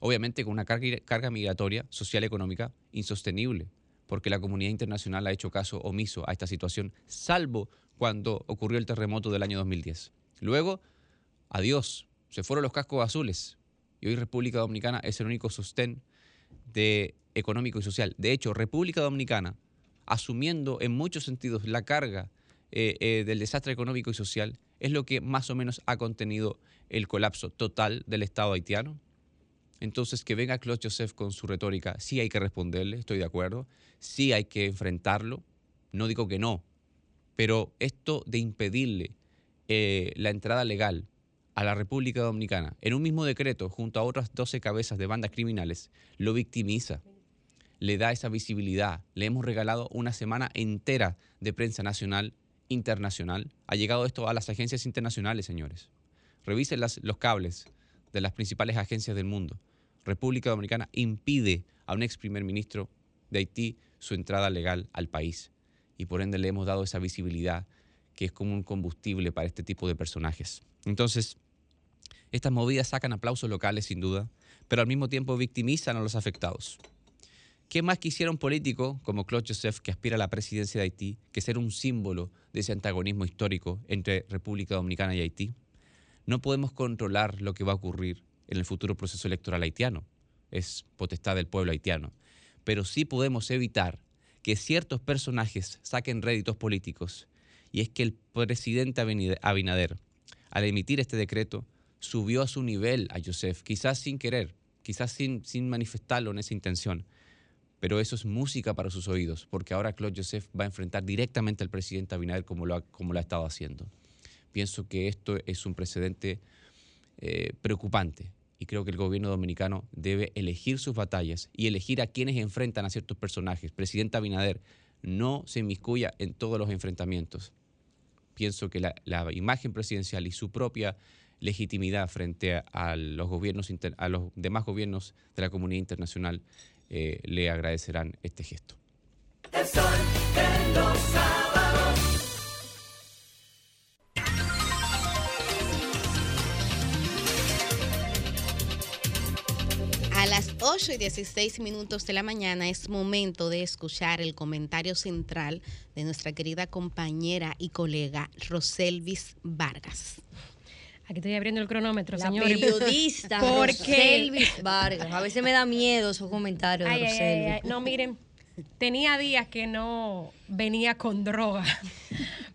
obviamente con una carga, migratoria social y económica insostenible, porque la comunidad internacional ha hecho caso omiso a esta situación, salvo cuando ocurrió el terremoto del año 2010. Luego, adiós, se fueron los cascos azules y hoy República Dominicana es el único sostén de económico y social. De hecho, República Dominicana, asumiendo en muchos sentidos la carga eh, eh, del desastre económico y social, es lo que más o menos ha contenido el colapso total del Estado haitiano. Entonces, que venga Claude Joseph con su retórica, sí hay que responderle, estoy de acuerdo, sí hay que enfrentarlo, no digo que no, pero esto de impedirle eh, la entrada legal a la República Dominicana en un mismo decreto junto a otras 12 cabezas de bandas criminales, lo victimiza, le da esa visibilidad. Le hemos regalado una semana entera de prensa nacional, internacional. Ha llegado esto a las agencias internacionales, señores. Revisen los cables de las principales agencias del mundo. República Dominicana impide a un ex primer ministro de Haití su entrada legal al país. Y por ende le hemos dado esa visibilidad que es como un combustible para este tipo de personajes. Entonces, estas movidas sacan aplausos locales sin duda, pero al mismo tiempo victimizan a los afectados. ¿Qué más quisiera un político como Claude Joseph, que aspira a la presidencia de Haití, que ser un símbolo de ese antagonismo histórico entre República Dominicana y Haití? No podemos controlar lo que va a ocurrir en el futuro proceso electoral haitiano. Es potestad del pueblo haitiano. Pero sí podemos evitar que ciertos personajes saquen réditos políticos. Y es que el presidente Abinader, al emitir este decreto, subió a su nivel a Joseph, quizás sin querer, quizás sin, sin manifestarlo en esa intención. Pero eso es música para sus oídos, porque ahora Claude Joseph va a enfrentar directamente al presidente Abinader como lo ha, como lo ha estado haciendo. Pienso que esto es un precedente eh, preocupante y creo que el gobierno dominicano debe elegir sus batallas y elegir a quienes enfrentan a ciertos personajes. Presidente Abinader no se inmiscuya en todos los enfrentamientos. Pienso que la, imagen presidencial y su propia legitimidad frente a, los gobiernos a los demás gobiernos de la comunidad internacional eh, le agradecerán este gesto. 8 y 16 minutos de la mañana es momento de escuchar el comentario central de nuestra querida compañera y colega Roselvis Vargas. Aquí estoy abriendo el cronómetro, La señores. periodista [LAUGHS] Porque Roselvis Vargas. A veces me da miedo esos comentarios de Ay, ay, ay, Roselvis. ay. No, miren, tenía días que no venía con droga.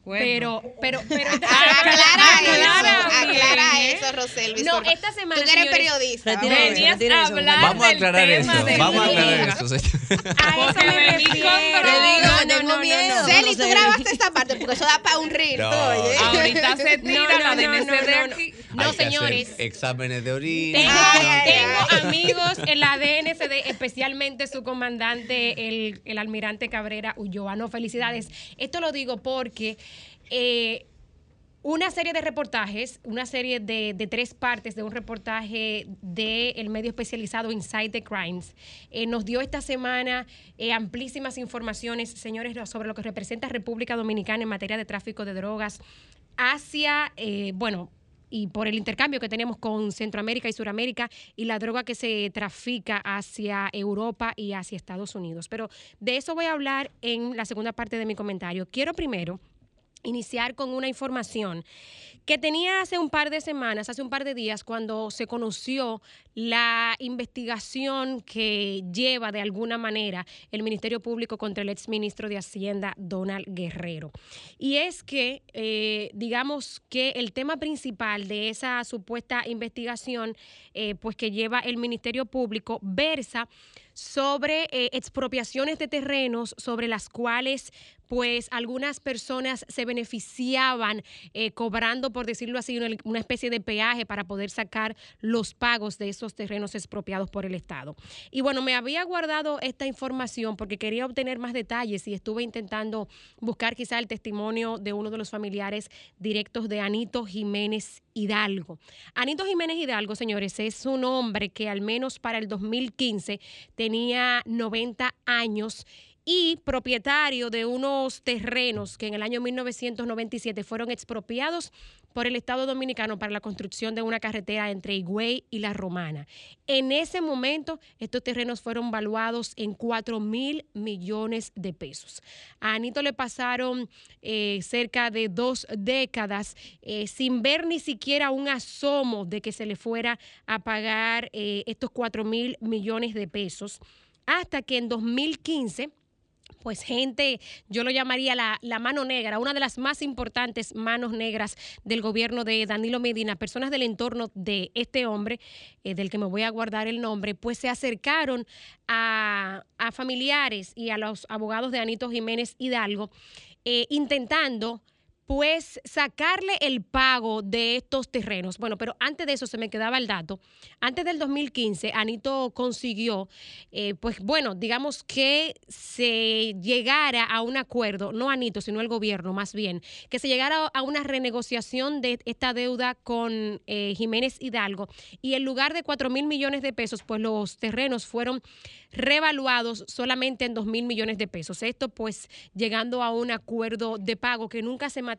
Pero, pero, pero [LAUGHS] esta Aclara eso, aclara bien, aclara ¿eh? eso, Roselvis. No, por favor. esta semana. Tú eres periodista. Venías a hablar Vamos a del aclarar tema eso, vamos a aclarar eso. A eso me refiero. No, no, no, no, no. Celi, tú grabaste esta parte porque eso da para un reel. No. Ahorita se [LAUGHS] tira No, no, la no, no, de no, no. aquí. No, Hay que hacer señores. exámenes de orina. Tengo, Ay, ay, tengo ay. amigos en la DNCD, especialmente su comandante, el, el almirante Cabrera Ulloa. No, felicidades. Esto lo digo porque eh, una serie de reportajes, una serie de, de tres partes de un reportaje del medio especializado Inside the Crimes, eh, nos dio esta semana eh, amplísimas informaciones, señores, sobre lo que representa República Dominicana en materia de tráfico de drogas hacia, eh, bueno, y por el intercambio que tenemos con Centroamérica y Suramérica y la droga que se trafica hacia Europa y hacia Estados Unidos. Pero de eso voy a hablar en la segunda parte de mi comentario. Quiero primero iniciar con una información que tenía hace un par de semanas, hace un par de días, cuando se conoció la investigación que lleva de alguna manera el Ministerio Público contra el exministro de Hacienda, Donald Guerrero. Y es que, eh, digamos que el tema principal de esa supuesta investigación, eh, pues que lleva el Ministerio Público, versa sobre eh, expropiaciones de terrenos sobre las cuales pues algunas personas se beneficiaban eh, cobrando, por decirlo así, una, especie de peaje para poder sacar los pagos de esos terrenos expropiados por el Estado. Y bueno, me había guardado esta información porque quería obtener más detalles y estuve intentando buscar quizá el testimonio de uno de los familiares directos de Anito Jiménez Hidalgo. Anito Jiménez Hidalgo, señores, es un hombre que al menos para el 2015 tenía 90 años y propietario de unos terrenos que en el año 1997 fueron expropiados por el Estado Dominicano para la construcción de una carretera entre Higüey y La Romana. En ese momento, estos terrenos fueron valuados en 4 mil millones de pesos. A Anito le pasaron eh, cerca de dos décadas eh, sin ver ni siquiera un asomo de que se le fuera a pagar eh, estos 4 mil millones de pesos, hasta que en 2015 pues gente, yo lo llamaría la, mano negra, una de las más importantes manos negras del gobierno de Danilo Medina, personas del entorno de este hombre, eh, del que me voy a guardar el nombre, pues se acercaron a, a familiares y a los abogados de Anito Jiménez Hidalgo, eh, intentando pues sacarle el pago de estos terrenos. Bueno, pero antes de eso se me quedaba el dato. Antes del 2015, Anito consiguió, eh, pues bueno, digamos que se llegara a un acuerdo, no Anito, sino el gobierno más bien, que se llegara a una renegociación de esta deuda con eh, Jiménez Hidalgo y en lugar de 4 mil millones de pesos, pues los terrenos fueron revaluados solamente en 2 mil millones de pesos. Esto pues llegando a un acuerdo de pago que nunca se materializó.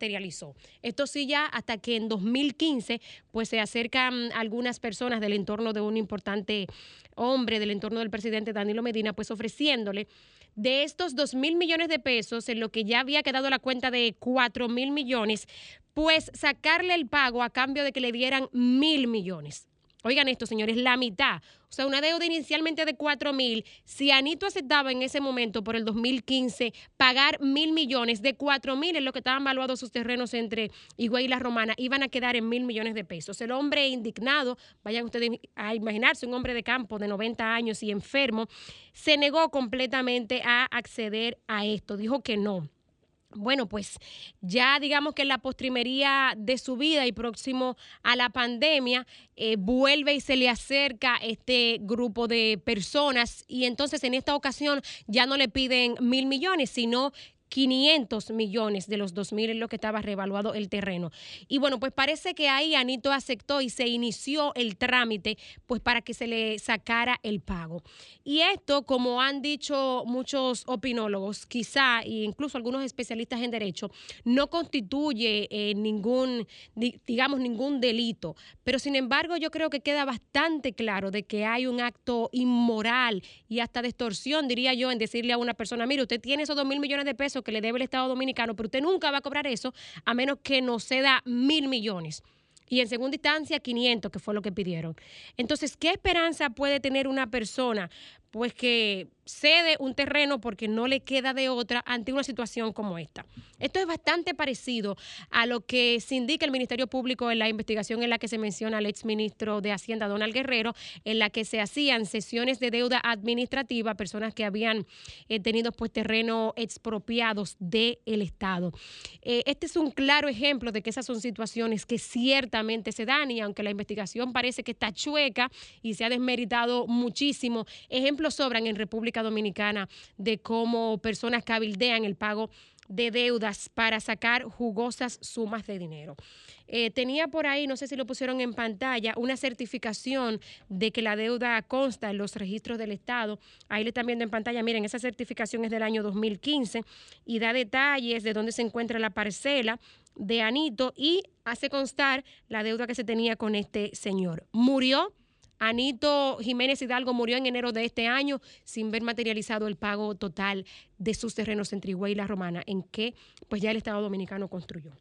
Esto sí ya hasta que en 2015 pues se acercan algunas personas del entorno de un importante hombre del entorno del presidente Danilo Medina pues ofreciéndole de estos 2 mil millones de pesos en lo que ya había quedado la cuenta de 4 mil millones, pues sacarle el pago a cambio de que le dieran mil millones. Oigan esto, señores, la mitad. O sea, una deuda inicialmente de 4 mil. Si Anito aceptaba en ese momento, por el 2015, pagar mil millones de 4 mil en lo que estaban valuados sus terrenos entre Higüey y La Romana, iban a quedar en mil millones de pesos. El hombre indignado, vayan ustedes a imaginarse, un hombre de campo de 90 años y enfermo, se negó completamente a acceder a esto. Dijo que no. Bueno, pues ya digamos que en la postrimería de su vida y próximo a la pandemia, eh, vuelve y se le acerca este grupo de personas y entonces en esta ocasión ya no le piden mil millones, sino 500 millones de los 2.000 en lo que estaba revaluado el terreno. Y bueno, pues parece que ahí Anito aceptó y se inició el trámite pues para que se le sacara el pago. Y esto, como han dicho muchos opinólogos, quizá e incluso algunos especialistas en derecho, no constituye eh, ningún, digamos, ningún delito. Pero sin embargo, yo creo que queda bastante claro de que hay un acto inmoral y hasta de extorsión, diría yo, en decirle a una persona, mire, usted tiene esos 2 mil millones de pesos que le debe el Estado Dominicano, pero usted nunca va a cobrar eso a menos que nos ceda mil millones. Y en segunda instancia, 500, que fue lo que pidieron. Entonces, ¿qué esperanza puede tener una persona? Pues que cede un terreno porque no le queda de otra ante una situación como esta. Esto es bastante parecido a lo que se indica el Ministerio Público en la investigación en la que se menciona al exministro de Hacienda, Donald Guerrero, en la que se hacían sesiones de deuda administrativa a personas que habían eh, tenido pues terreno expropiados del Estado. Eh, este es un claro ejemplo de que esas son situaciones que ciertamente se dan y aunque la investigación parece que está chueca y se ha desmeritado muchísimo, ejemplos sobran en República Dominicana de cómo personas cabildean el pago de deudas para sacar jugosas sumas de dinero. Eh, tenía por ahí, no sé si lo pusieron en pantalla, una certificación de que la deuda consta en los registros del Estado. Ahí le están viendo en pantalla, miren, esa certificación es del año 2015 y da detalles de dónde se encuentra la parcela de Anito y hace constar la deuda que se tenía con este señor. Murió Anito Jiménez Hidalgo murió en enero de este año sin ver materializado el pago total de sus terrenos en Trigüey y La Romana, en que pues ya el Estado Dominicano construyó.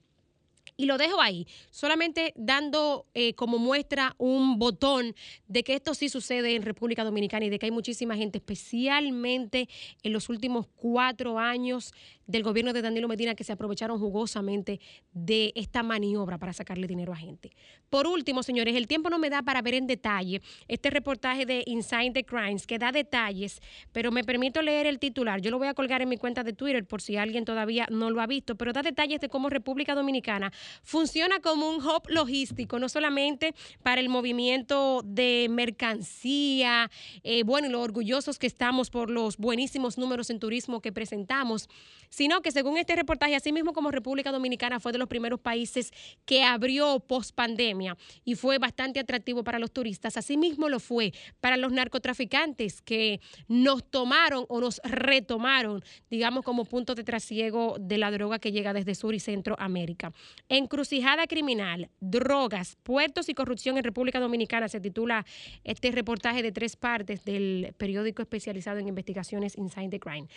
Y lo dejo ahí, solamente dando eh, como muestra un botón de que esto sí sucede en República Dominicana y de que hay muchísima gente, especialmente en los últimos cuatro años del gobierno de Danilo Medina, que se aprovecharon jugosamente de esta maniobra para sacarle dinero a gente. Por último, señores, el tiempo no me da para ver en detalle este reportaje de Inside the Crimes, que da detalles, pero me permito leer el titular. Yo lo voy a colgar en mi cuenta de Twitter por si alguien todavía no lo ha visto, pero da detalles de cómo República Dominicana funciona como un hub logístico, no solamente para el movimiento de mercancía, eh, bueno, y lo orgullosos que estamos por los buenísimos números en turismo que presentamos, sino que según este reportaje, así mismo como República Dominicana fue de los primeros países que abrió post pandemia y fue bastante atractivo para los turistas, así mismo lo fue para los narcotraficantes que nos tomaron o nos retomaron, digamos, como punto de trasiego de la droga que llega desde Sur y Centroamérica. Encrucijada criminal, drogas, puertos y corrupción en República Dominicana se titula este reportaje de tres partes del periódico especializado en investigaciones Inside the Crime.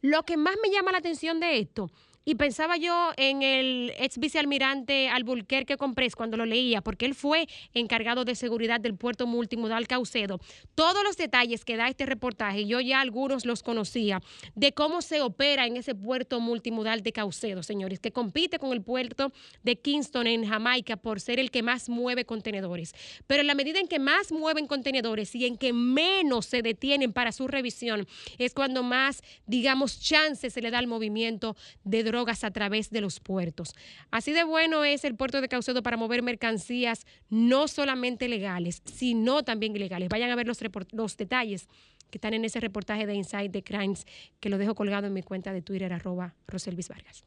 Lo que más me llama la atención de esto y pensaba yo en el ex vicealmirante Alburquerque Comprés cuando lo leía, porque él fue encargado de seguridad del puerto multimodal Caucedo. Todos los detalles que da este reportaje, yo ya algunos los conocía, de cómo se opera en ese puerto multimodal de Caucedo, señores, que compite con el puerto de Kingston en Jamaica por ser el que más mueve contenedores. Pero en la medida en que más mueven contenedores y en que menos se detienen para su revisión, es cuando más, digamos, chance se le da al movimiento de drogas drogas a través de los puertos. Así de bueno es el puerto de Caucedo para mover mercancías no solamente legales, sino también ilegales. Vayan a ver los, los detalles que están en ese reportaje de Inside the Crimes que lo dejo colgado en mi cuenta de Twitter arroba Roselvis Vargas.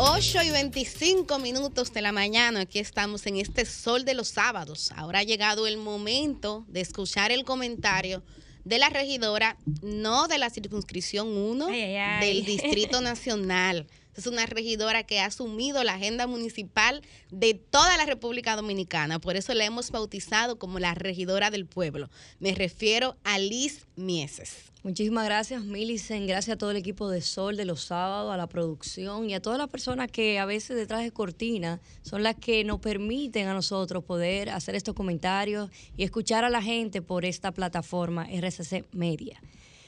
8 y 25 minutos de la mañana, aquí estamos en este sol de los sábados. Ahora ha llegado el momento de escuchar el comentario de la regidora, no de la circunscripción 1 del Distrito Nacional. Es una regidora que ha asumido la agenda municipal de toda la República Dominicana. Por eso la hemos bautizado como la regidora del pueblo. Me refiero a Liz Mieses. Muchísimas gracias, Milicen. Gracias a todo el equipo de Sol de los sábados, a la producción y a todas las personas que a veces detrás de cortina son las que nos permiten a nosotros poder hacer estos comentarios y escuchar a la gente por esta plataforma RCC Media.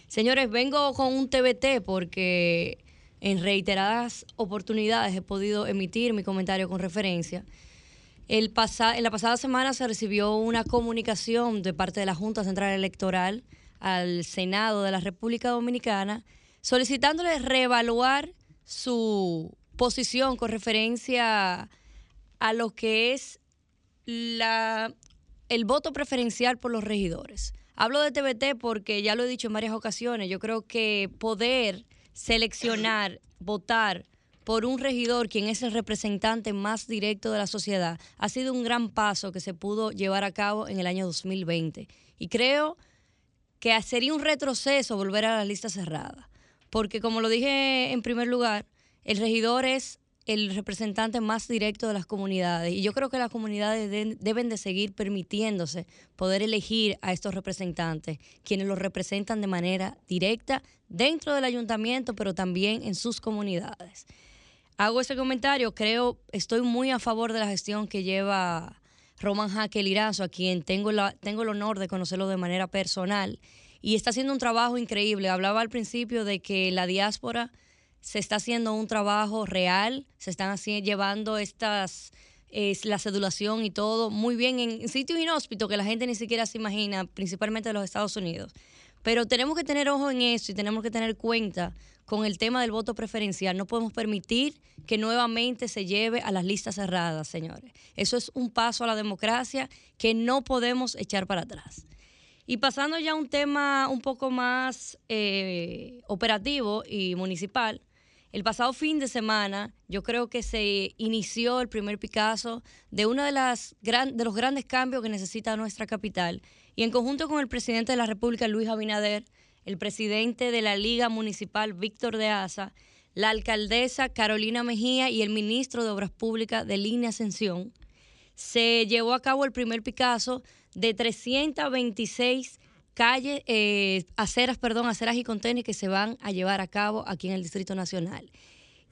Señores, vengo con un TBT porque en reiteradas oportunidades he podido emitir mi comentario con referencia. El en la pasada semana se recibió una comunicación de parte de la Junta Central Electoral al Senado de la República Dominicana solicitándole reevaluar su posición con referencia a lo que es la, el voto preferencial por los regidores. Hablo de TBT porque ya lo he dicho en varias ocasiones, yo creo que poder seleccionar, votar por un regidor, quien es el representante más directo de la sociedad, ha sido un gran paso que se pudo llevar a cabo en el año 2020. Y creo que sería un retroceso volver a la lista cerrada, porque como lo dije en primer lugar, el regidor es el representante más directo de las comunidades y yo creo que las comunidades deben de seguir permitiéndose poder elegir a estos representantes, quienes los representan de manera directa dentro del ayuntamiento, pero también en sus comunidades. Hago ese comentario, creo, estoy muy a favor de la gestión que lleva Roman Jaque Lirazo, a quien tengo, la, tengo el honor de conocerlo de manera personal, y está haciendo un trabajo increíble. Hablaba al principio de que la diáspora se está haciendo un trabajo real, se están llevando estas la sedulación y todo muy bien en, sitios inhóspitos que la gente ni siquiera se imagina, principalmente de los Estados Unidos. Pero tenemos que tener ojo en eso y tenemos que tener cuenta con el tema del voto preferencial. No podemos permitir que nuevamente se lleve a las listas cerradas, señores. Eso es un paso a la democracia que no podemos echar para atrás. Y pasando ya a un tema un poco más eh, operativo y municipal, el pasado fin de semana yo creo que se inició el primer Picasso de uno de, las de los grandes cambios que necesita nuestra capital. Y en conjunto con el presidente de la República, Luis Abinader, el presidente de la Liga Municipal, Víctor de Asa, la alcaldesa Carolina Mejía y el ministro de Obras Públicas de Línea Ascensión, se llevó a cabo el primer Picasso de 326 calles, eh, aceras, perdón, aceras y contenes que se van a llevar a cabo aquí en el Distrito Nacional.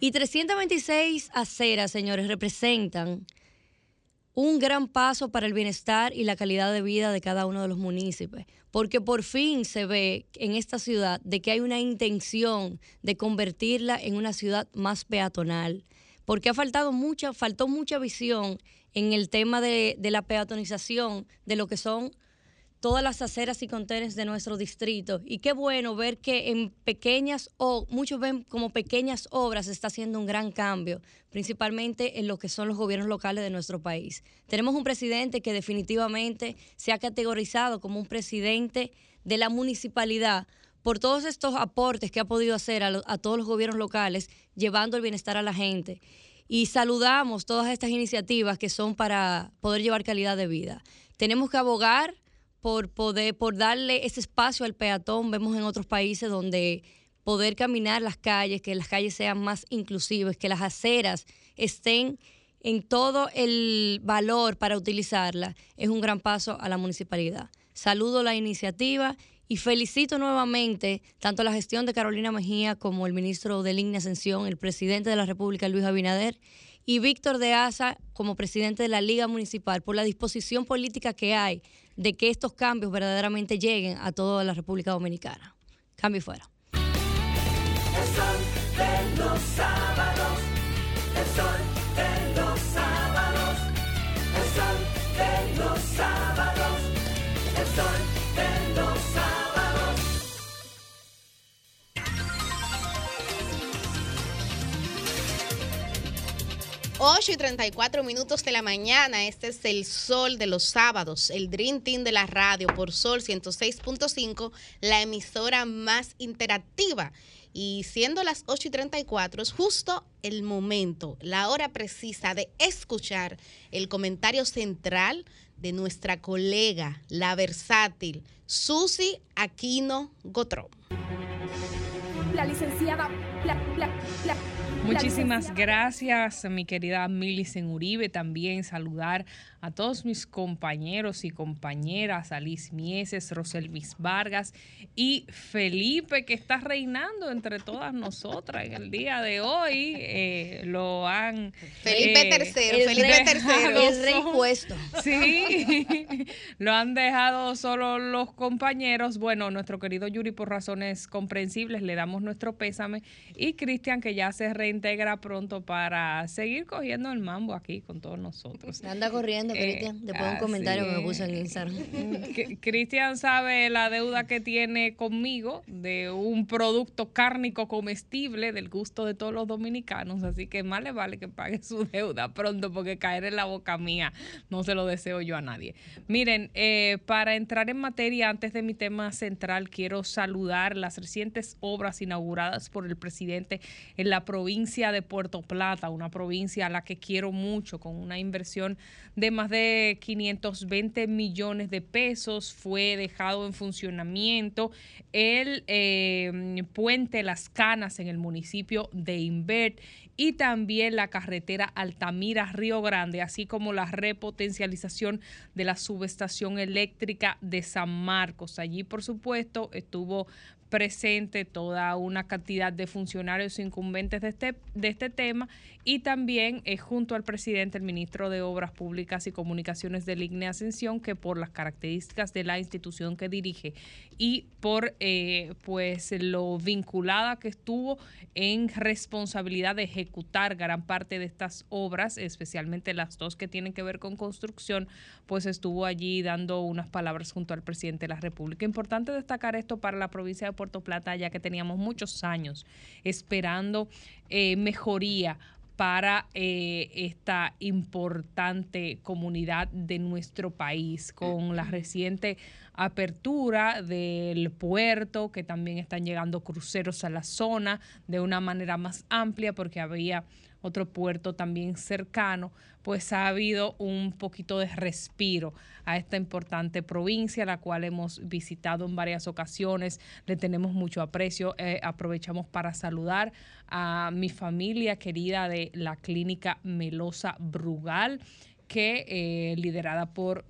Y 326 aceras, señores, representan un gran paso para el bienestar y la calidad de vida de cada uno de los municipios, porque por fin se ve en esta ciudad de que hay una intención de convertirla en una ciudad más peatonal, porque ha faltado mucha, faltó mucha visión en el tema de, de la peatonización de lo que son todas las aceras y contenes de nuestro distrito. Y qué bueno ver que en pequeñas, o muchos ven como pequeñas obras, se está haciendo un gran cambio, principalmente en lo que son los gobiernos locales de nuestro país. Tenemos un presidente que definitivamente se ha categorizado como un presidente de la municipalidad por todos estos aportes que ha podido hacer a, todos los gobiernos locales, llevando el bienestar a la gente. Y saludamos todas estas iniciativas que son para poder llevar calidad de vida. Tenemos que abogar por poder, por darle ese espacio al peatón. Vemos en otros países donde poder caminar las calles, que las calles sean más inclusivas, que las aceras estén en todo el valor para utilizarla, es un gran paso a la municipalidad. Saludo la iniciativa y felicito nuevamente tanto la gestión de Carolina Mejía como el ministro de Línea Ascensión, el presidente de la República, Luis Abinader, y Víctor de Asa como presidente de la Liga Municipal por la disposición política que hay de que estos cambios verdaderamente lleguen a toda la República Dominicana. Cambio y fuera. 8 y 34 minutos de la mañana. Este es el sol de los sábados, el Dream Team de la radio por Sol 106.5, la emisora más interactiva. Y siendo las 8 y 34, es justo el momento, la hora precisa de escuchar el comentario central de nuestra colega, la versátil, Susi Aquino Gotró. La licenciada. La, la, la, Muchísimas gracias, mi querida Milicen Uribe. También saludar a todos mis compañeros y compañeras, Alice Mieses, Roselvis Vargas y Felipe, que está reinando entre todas nosotras en el día de hoy. Eh, lo han. Felipe tercero, Felipe. El rey puesto. Sí, [LAUGHS] lo han dejado solo los compañeros. Bueno, nuestro querido Yuri, por razones comprensibles, le damos nuestro pésame. Y Cristian, que ya se reintegra pronto para seguir cogiendo el mambo aquí con todos nosotros. Anda corriendo, Eh, Cristian. Después de un comentario que me puso en Instagram. [LAUGHS] Cristian sabe la deuda que tiene conmigo de un producto cárnico comestible del gusto de todos los dominicanos, así que más le vale que pague su deuda pronto porque caer en la boca mía no se lo deseo yo a nadie. Miren, eh, para entrar en materia, antes de mi tema central, quiero saludar las recientes obras inauguradas por el presidente en la provincia de Puerto Plata, una provincia a la que quiero mucho, con una inversión de más de 520 millones de pesos. Fue dejado en funcionamiento el eh, puente Las Canas en el municipio de Invert y también la carretera Altamira-Río Grande, así como la repotencialización de la subestación eléctrica de San Marcos. Allí, por supuesto, estuvo presente toda una cantidad de funcionarios incumbentes de este, de este tema y también eh, junto al presidente, el ministro de Obras Públicas y Comunicaciones de Ligne Ascensión, que por las características de la institución que dirige y por eh, pues lo vinculada que estuvo en responsabilidad de ejecutar gran parte de estas obras, especialmente las dos que tienen que ver con construcción, pues estuvo allí dando unas palabras junto al presidente de la República. Importante destacar esto para la provincia de Puerto Plata, ya que teníamos muchos años esperando eh, mejoría para eh, esta importante comunidad de nuestro país, con la reciente apertura del puerto, que también están llegando cruceros a la zona de una manera más amplia, porque había otro puerto también cercano, pues ha habido un poquito de respiro a esta importante provincia, la cual hemos visitado en varias ocasiones, le tenemos mucho aprecio, eh, aprovechamos para saludar a mi familia querida de la clínica Melosa Brugal, que eh, liderada por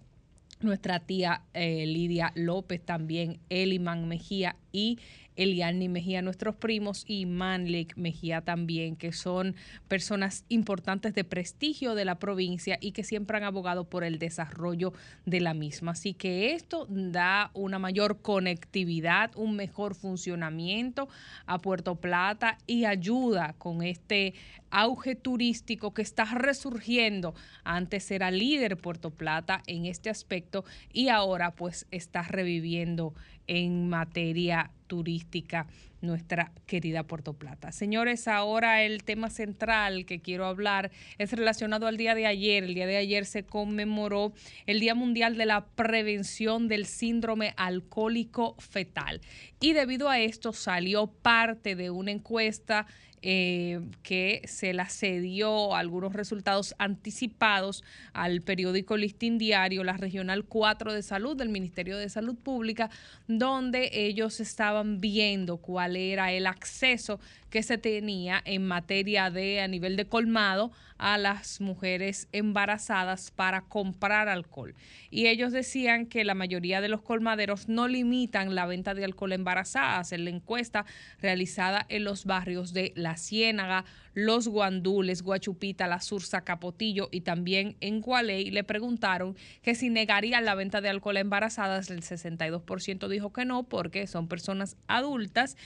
nuestra tía eh, Lidia López, también Eliman Mejía y Eliani Mejía, nuestros primos, y Manlek Mejía también, que son personas importantes de prestigio de la provincia y que siempre han abogado por el desarrollo de la misma. Así que esto da una mayor conectividad, un mejor funcionamiento a Puerto Plata y ayuda con este auge turístico que está resurgiendo. Antes era líder Puerto Plata en este aspecto y ahora pues está reviviendo en materia turística nuestra querida Puerto Plata. Señores, ahora el tema central que quiero hablar es relacionado al día de ayer. El día de ayer se conmemoró el Día Mundial de la Prevención del Síndrome Alcohólico Fetal. Y debido a esto salió parte de una encuesta eh, que se la cedió algunos resultados anticipados al periódico Listín Diario, la Regional 4 de Salud del Ministerio de Salud Pública, donde ellos estaban viendo cuál era el acceso que se tenía en materia de a nivel de colmado a las mujeres embarazadas para comprar alcohol. Y ellos decían que la mayoría de los colmaderos no limitan la venta de alcohol embarazadas. En la encuesta realizada en los barrios de La Ciénaga, Los Guandules, Guachupita, La Sursa, Capotillo y también en Gualey le preguntaron que si negarían la venta de alcohol a embarazadas, el 62% dijo que no porque son personas adultas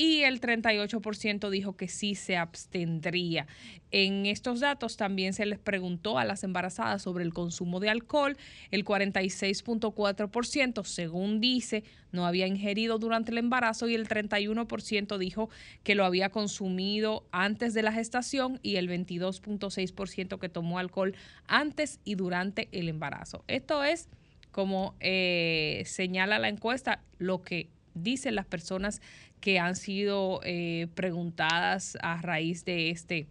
y el 38% dijo que sí se abstendría. En estos datos también se les preguntó a las embarazadas sobre el consumo de alcohol. El 46.4%, según dice, no había ingerido durante el embarazo y el 31% dijo que lo había consumido antes de la gestación y el 22.6% que tomó alcohol antes y durante el embarazo. Esto es, como eh, señala la encuesta, lo que dicen las personas que han sido eh, preguntadas a raíz de este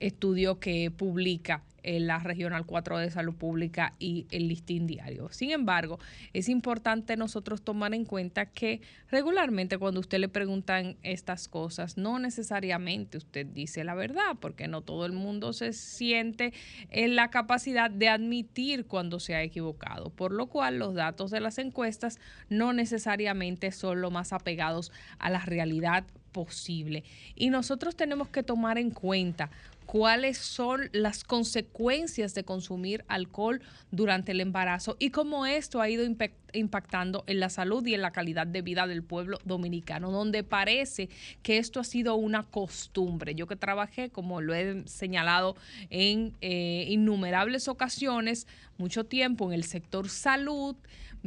estudio que publica la Regional 4 de Salud Pública y el Listín Diario. Sin embargo, es importante nosotros tomar en cuenta que regularmente cuando usted le preguntan estas cosas, no necesariamente usted dice la verdad, porque no todo el mundo se siente en la capacidad de admitir cuando se ha equivocado, por lo cual los datos de las encuestas no necesariamente son lo más apegados a la realidad posible. Y nosotros tenemos que tomar en cuenta cuáles son las consecuencias de consumir alcohol durante el embarazo y cómo esto ha ido impactando en la salud y en la calidad de vida del pueblo dominicano, donde parece que esto ha sido una costumbre. Yo que trabajé, como lo he señalado en eh, innumerables ocasiones, mucho tiempo en el sector salud,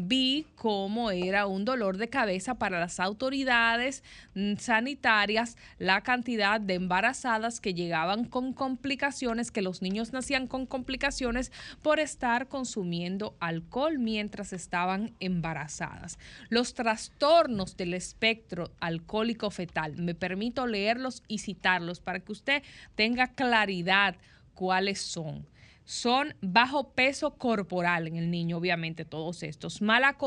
vi cómo era un dolor de cabeza para las autoridades mm, sanitarias la cantidad de embarazadas que llegaban con complicaciones, que los niños nacían con complicaciones por estar consumiendo alcohol mientras estaban embarazadas. Los trastornos del espectro alcohólico fetal, me permito leerlos y citarlos para que usted tenga claridad cuáles son son bajo peso corporal en el niño, obviamente todos estos, mala,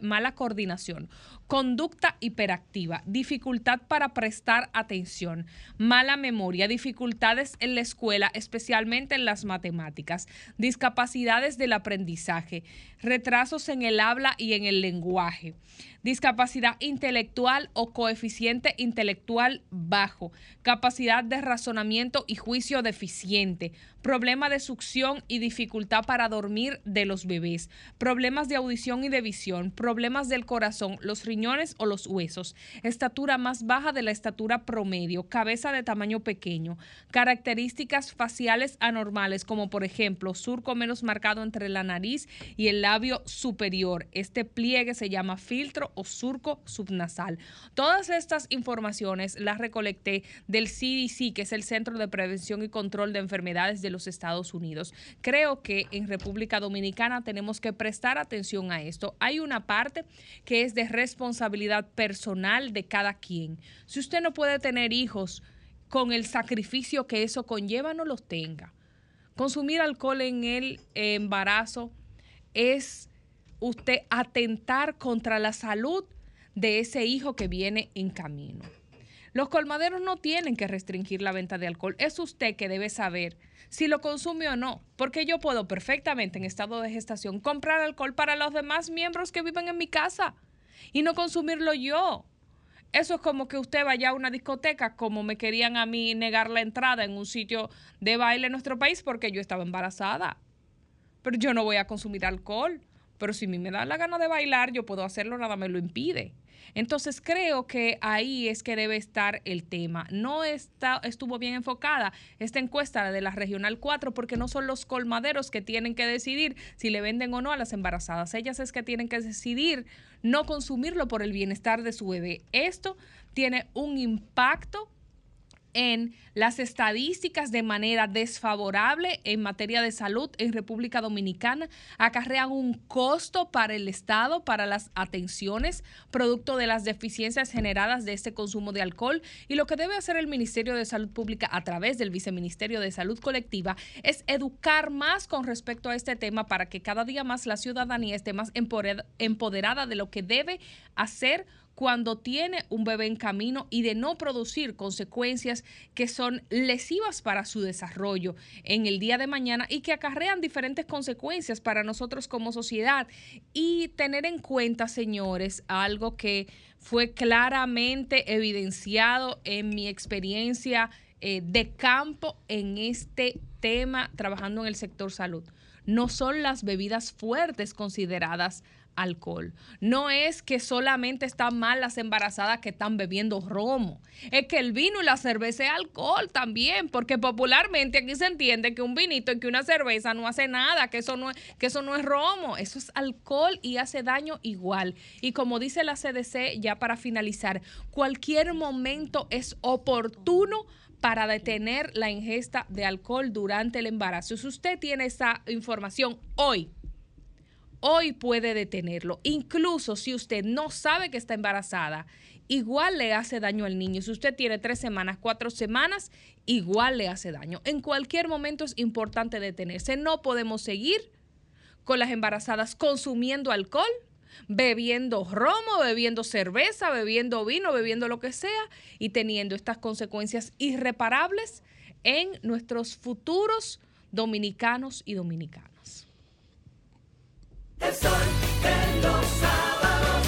mala coordinación, conducta hiperactiva, dificultad para prestar atención, mala memoria, dificultades en la escuela, especialmente en las matemáticas, discapacidades del aprendizaje, retrasos en el habla y en el lenguaje, discapacidad intelectual o coeficiente intelectual bajo, capacidad de razonamiento y juicio deficiente, problema de succión y dificultad para dormir de los bebés, problemas de audición y de visión, problemas del corazón, los o los huesos, estatura más baja de la estatura promedio, cabeza de tamaño pequeño, características faciales anormales como por ejemplo surco menos marcado entre la nariz y el labio superior. Este pliegue se llama filtro o surco subnasal. Todas estas informaciones las recolecté del CDC, que es el Centro de Prevención y Control de Enfermedades de los Estados Unidos. Creo que en República Dominicana tenemos que prestar atención a esto. Hay una parte que es de responsabilidad responsabilidad personal de cada quien. Si usted no puede tener hijos con el sacrificio que eso conlleva, no los tenga. Consumir alcohol en el embarazo es usted atentar contra la salud de ese hijo que viene en camino. Los colmaderos no tienen que restringir la venta de alcohol. Es usted que debe saber si lo consume o no, porque yo puedo perfectamente en estado de gestación comprar alcohol para los demás miembros que viven en mi casa y no consumirlo yo. Eso es como que usted vaya a una discoteca, como me querían a mí negar la entrada en un sitio de baile en nuestro país porque yo estaba embarazada. Pero yo no voy a consumir alcohol. Pero si a mí me da la gana de bailar, yo puedo hacerlo, nada me lo impide. Entonces creo que ahí es que debe estar el tema. No está, estuvo bien enfocada esta encuesta de la Regional 4 porque no son los colmaderos que tienen que decidir si le venden o no a las embarazadas. Ellas es que tienen que decidir no consumirlo por el bienestar de su bebé. Esto tiene un impacto en las estadísticas de manera desfavorable en materia de salud en República Dominicana, acarrean un costo para el Estado, para las atenciones, producto de las deficiencias generadas de este consumo de alcohol. Y lo que debe hacer el Ministerio de Salud Pública a través del Viceministerio de Salud Colectiva es educar más con respecto a este tema para que cada día más la ciudadanía esté más empoder- empoderada de lo que debe hacer cuando tiene un bebé en camino y de no producir consecuencias que son lesivas para su desarrollo en el día de mañana y que acarrean diferentes consecuencias para nosotros como sociedad. Y tener en cuenta, señores, algo que fue claramente evidenciado en mi experiencia eh, de campo en este tema trabajando en el sector salud. No son las bebidas fuertes consideradas alcohol. No es que solamente están mal las embarazadas que están bebiendo romo. Es que el vino y la cerveza es alcohol también, porque popularmente aquí se entiende que un vinito y que una cerveza no hace nada, que eso no que eso no es romo, eso es alcohol y hace daño igual. Y como dice la CDC, ya para finalizar, cualquier momento es oportuno para detener la ingesta de alcohol durante el embarazo. Si usted tiene esa información hoy, hoy puede detenerlo. Incluso si usted no sabe que está embarazada, igual le hace daño al niño. Si usted tiene tres semanas, cuatro semanas, igual le hace daño. En cualquier momento es importante detenerse. No podemos seguir con las embarazadas consumiendo alcohol, bebiendo romo, bebiendo cerveza, bebiendo vino, bebiendo lo que sea y teniendo estas consecuencias irreparables en nuestros futuros dominicanos y dominicanas. El sol de los sábados.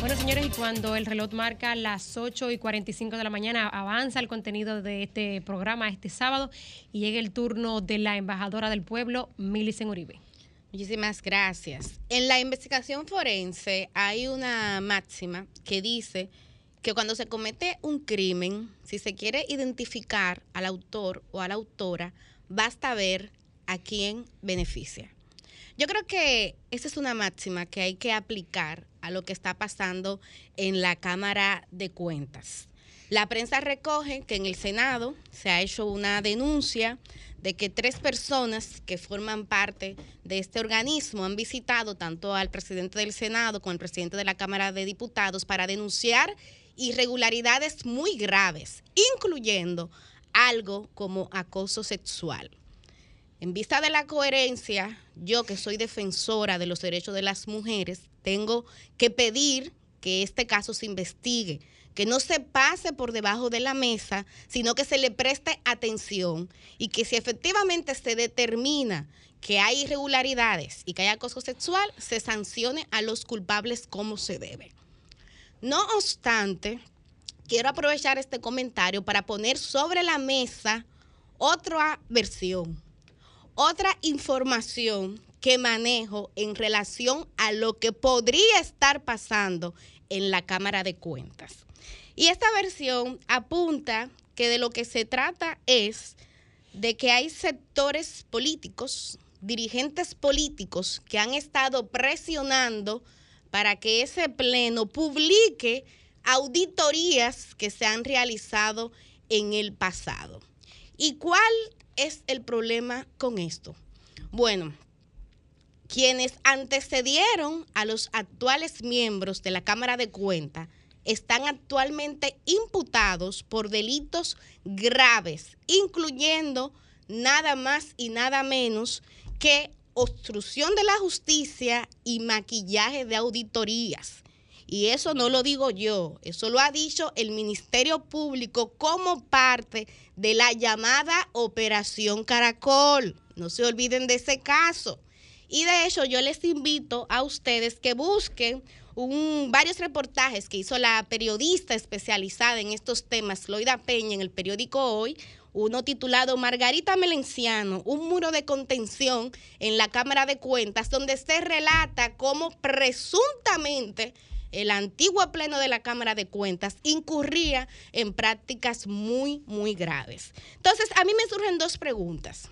Bueno, señores, y cuando el reloj marca las 8 y 45 de la mañana, avanza el contenido de este programa este sábado y llega el turno de la embajadora del pueblo, Milicen Uribe. Muchísimas gracias. En la investigación forense hay una máxima que dice que cuando se comete un crimen, si se quiere identificar al autor o a la autora, basta ver a quién beneficia. Yo creo que esa es una máxima que hay que aplicar a lo que está pasando en la Cámara de Cuentas. La prensa recoge que en el Senado se ha hecho una denuncia de que tres personas que forman parte de este organismo han visitado tanto al presidente del Senado como al presidente de la Cámara de Diputados para denunciar irregularidades muy graves, incluyendo algo como acoso sexual. En vista de la coherencia, yo que soy defensora de los derechos de las mujeres, tengo que pedir que este caso se investigue, que no se pase por debajo de la mesa, sino que se le preste atención y que si efectivamente se determina que hay irregularidades y que hay acoso sexual, se sancione a los culpables como se debe. No obstante, quiero aprovechar este comentario para poner sobre la mesa otra versión, otra información que manejo en relación a lo que podría estar pasando en la Cámara de Cuentas. Y esta versión apunta que de lo que se trata es de que hay sectores políticos, dirigentes políticos que han estado presionando para que ese pleno publique auditorías que se han realizado en el pasado. ¿Y cuál es el problema con esto? Bueno, quienes antecedieron a los actuales miembros de la Cámara de Cuentas están actualmente imputados por delitos graves, incluyendo nada más y nada menos que obstrucción de la justicia y maquillaje de auditorías. Y eso no lo digo yo, eso lo ha dicho el Ministerio Público como parte de la llamada Operación Caracol. No se olviden de ese caso. Y de hecho yo les invito a ustedes que busquen varios reportajes que hizo la periodista especializada en estos temas, Loida Peña, en el periódico Hoy, uno titulado Margarita Melenciano, un muro de contención en la Cámara de Cuentas, donde se relata cómo presuntamente el antiguo pleno de la Cámara de Cuentas incurría en prácticas muy, muy graves. Entonces, a mí me surgen dos preguntas.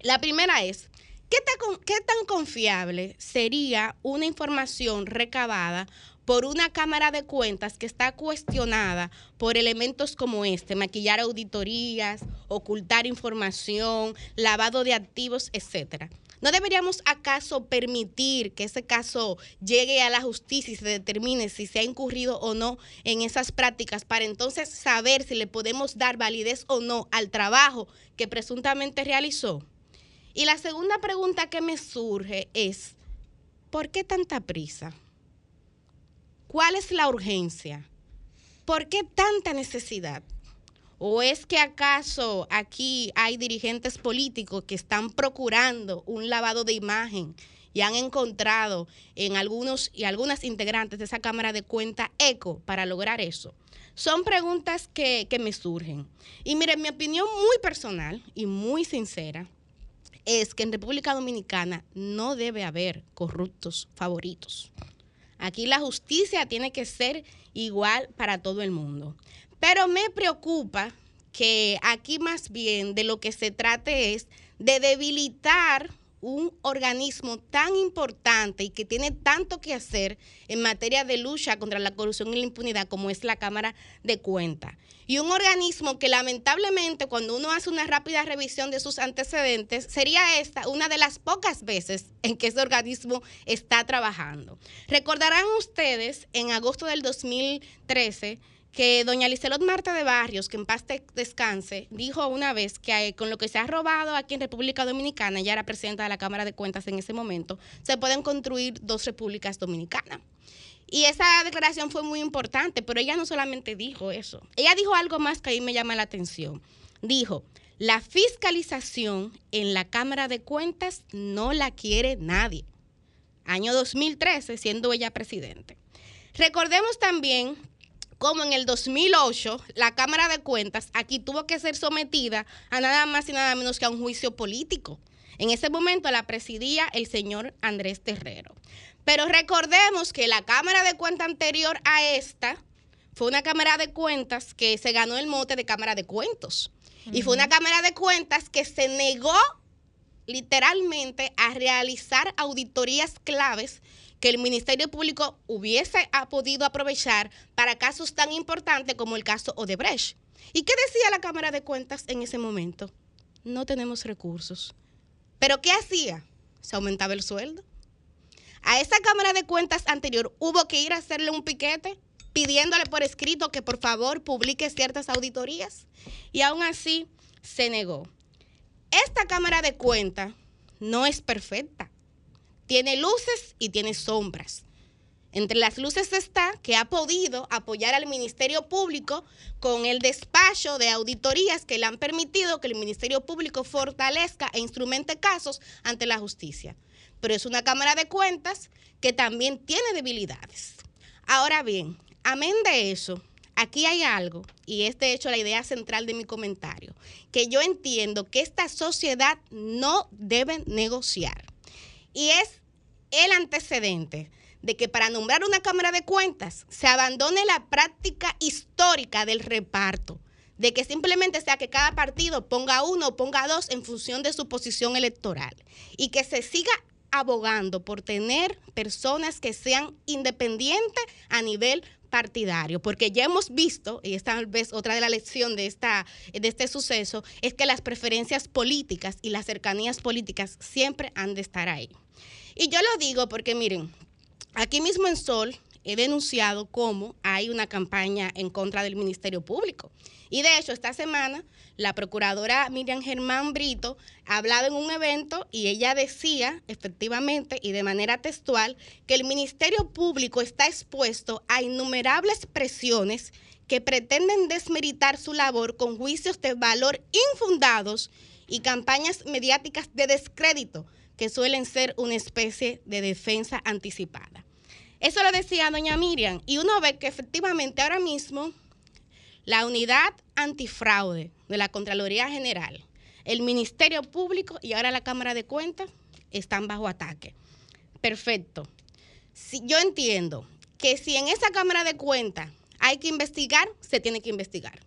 La primera es, ¿qué tan, qué tan confiable sería una información recabada por una Cámara de Cuentas que está cuestionada por elementos como este, maquillar auditorías, ocultar información, lavado de activos, etcétera? ¿No deberíamos acaso permitir que ese caso llegue a la justicia y se determine si se ha incurrido o no en esas prácticas para entonces saber si le podemos dar validez o no al trabajo que presuntamente realizó? Y la segunda pregunta que me surge es, ¿por qué tanta prisa? ¿Cuál es la urgencia? ¿Por qué tanta necesidad? ¿O es que acaso aquí hay dirigentes políticos que están procurando un lavado de imagen y han encontrado en algunos y algunas integrantes de esa Cámara de Cuenta eco para lograr eso? Son preguntas que, que me surgen. Y miren, mi opinión muy personal y muy sincera es que en República Dominicana no debe haber corruptos favoritos. Aquí la justicia tiene que ser igual para todo el mundo. Pero me preocupa que aquí más bien de lo que se trate es de debilitar un organismo tan importante y que tiene tanto que hacer en materia de lucha contra la corrupción y la impunidad como es la Cámara de Cuentas. Y un organismo que lamentablemente cuando uno hace una rápida revisión de sus antecedentes, sería esta una de las pocas veces en que ese organismo está trabajando. Recordarán ustedes en agosto del 2013 que doña Licelot Marta de Barrios, que en paz descanse, dijo una vez que eh, con lo que se ha robado aquí en República Dominicana, ella era presidenta de la Cámara de Cuentas en ese momento, se pueden construir dos repúblicas dominicanas. Y esa declaración fue muy importante, pero ella no solamente dijo eso, ella dijo algo más que ahí me llama la atención. Dijo, la fiscalización en la Cámara de Cuentas no la quiere nadie. Año 2013, siendo ella presidente. Recordemos también como en el 2008 la Cámara de Cuentas aquí tuvo que ser sometida a nada más y nada menos que a un juicio político. En ese momento la presidía el señor Andrés Terrero. Pero recordemos que la Cámara de Cuentas anterior a esta fue una Cámara de Cuentas que se ganó el mote de Cámara de Cuentos. Y fue una Cámara de Cuentas que se negó literalmente a realizar auditorías claves que el Ministerio Público hubiese podido aprovechar para casos tan importantes como el caso Odebrecht. ¿Y qué decía la Cámara de Cuentas en ese momento? No tenemos recursos. ¿Pero qué hacía? Se aumentaba el sueldo. A esa Cámara de Cuentas anterior hubo que ir a hacerle un piquete pidiéndole por escrito que por favor publique ciertas auditorías y aún así se negó. Esta Cámara de Cuentas no es perfecta. Tiene luces y tiene sombras. Entre las luces está que ha podido apoyar al Ministerio Público con el despacho de auditorías que le han permitido que el Ministerio Público fortalezca e instrumente casos ante la justicia. Pero es una Cámara de Cuentas que también tiene debilidades. Ahora bien, amén de eso, aquí hay algo, y es de hecho la idea central de mi comentario, que yo entiendo que esta sociedad no debe negociar. Y es el antecedente de que para nombrar una Cámara de Cuentas se abandone la práctica histórica del reparto, de que simplemente sea que cada partido ponga uno o ponga dos en función de su posición electoral y que se siga abogando por tener personas que sean independientes a nivel partidario, porque ya hemos visto, y esta vez otra de la lección de, esta, de este suceso, es que las preferencias políticas y las cercanías políticas siempre han de estar ahí. Y yo lo digo porque miren, aquí mismo en Sol, he denunciado cómo hay una campaña en contra del Ministerio Público. Y de hecho, esta semana la procuradora Miriam Germán Brito ha hablado en un evento y ella decía efectivamente y de manera textual que el Ministerio Público está expuesto a innumerables presiones que pretenden desmeritar su labor con juicios de valor infundados y campañas mediáticas de descrédito que suelen ser una especie de defensa anticipada. Eso lo decía doña Miriam y uno ve que efectivamente ahora mismo la unidad antifraude de la Contraloría General, el Ministerio Público y ahora la Cámara de Cuentas están bajo ataque. Perfecto. Si, yo entiendo que si en esa Cámara de Cuentas hay que investigar, se tiene que investigar.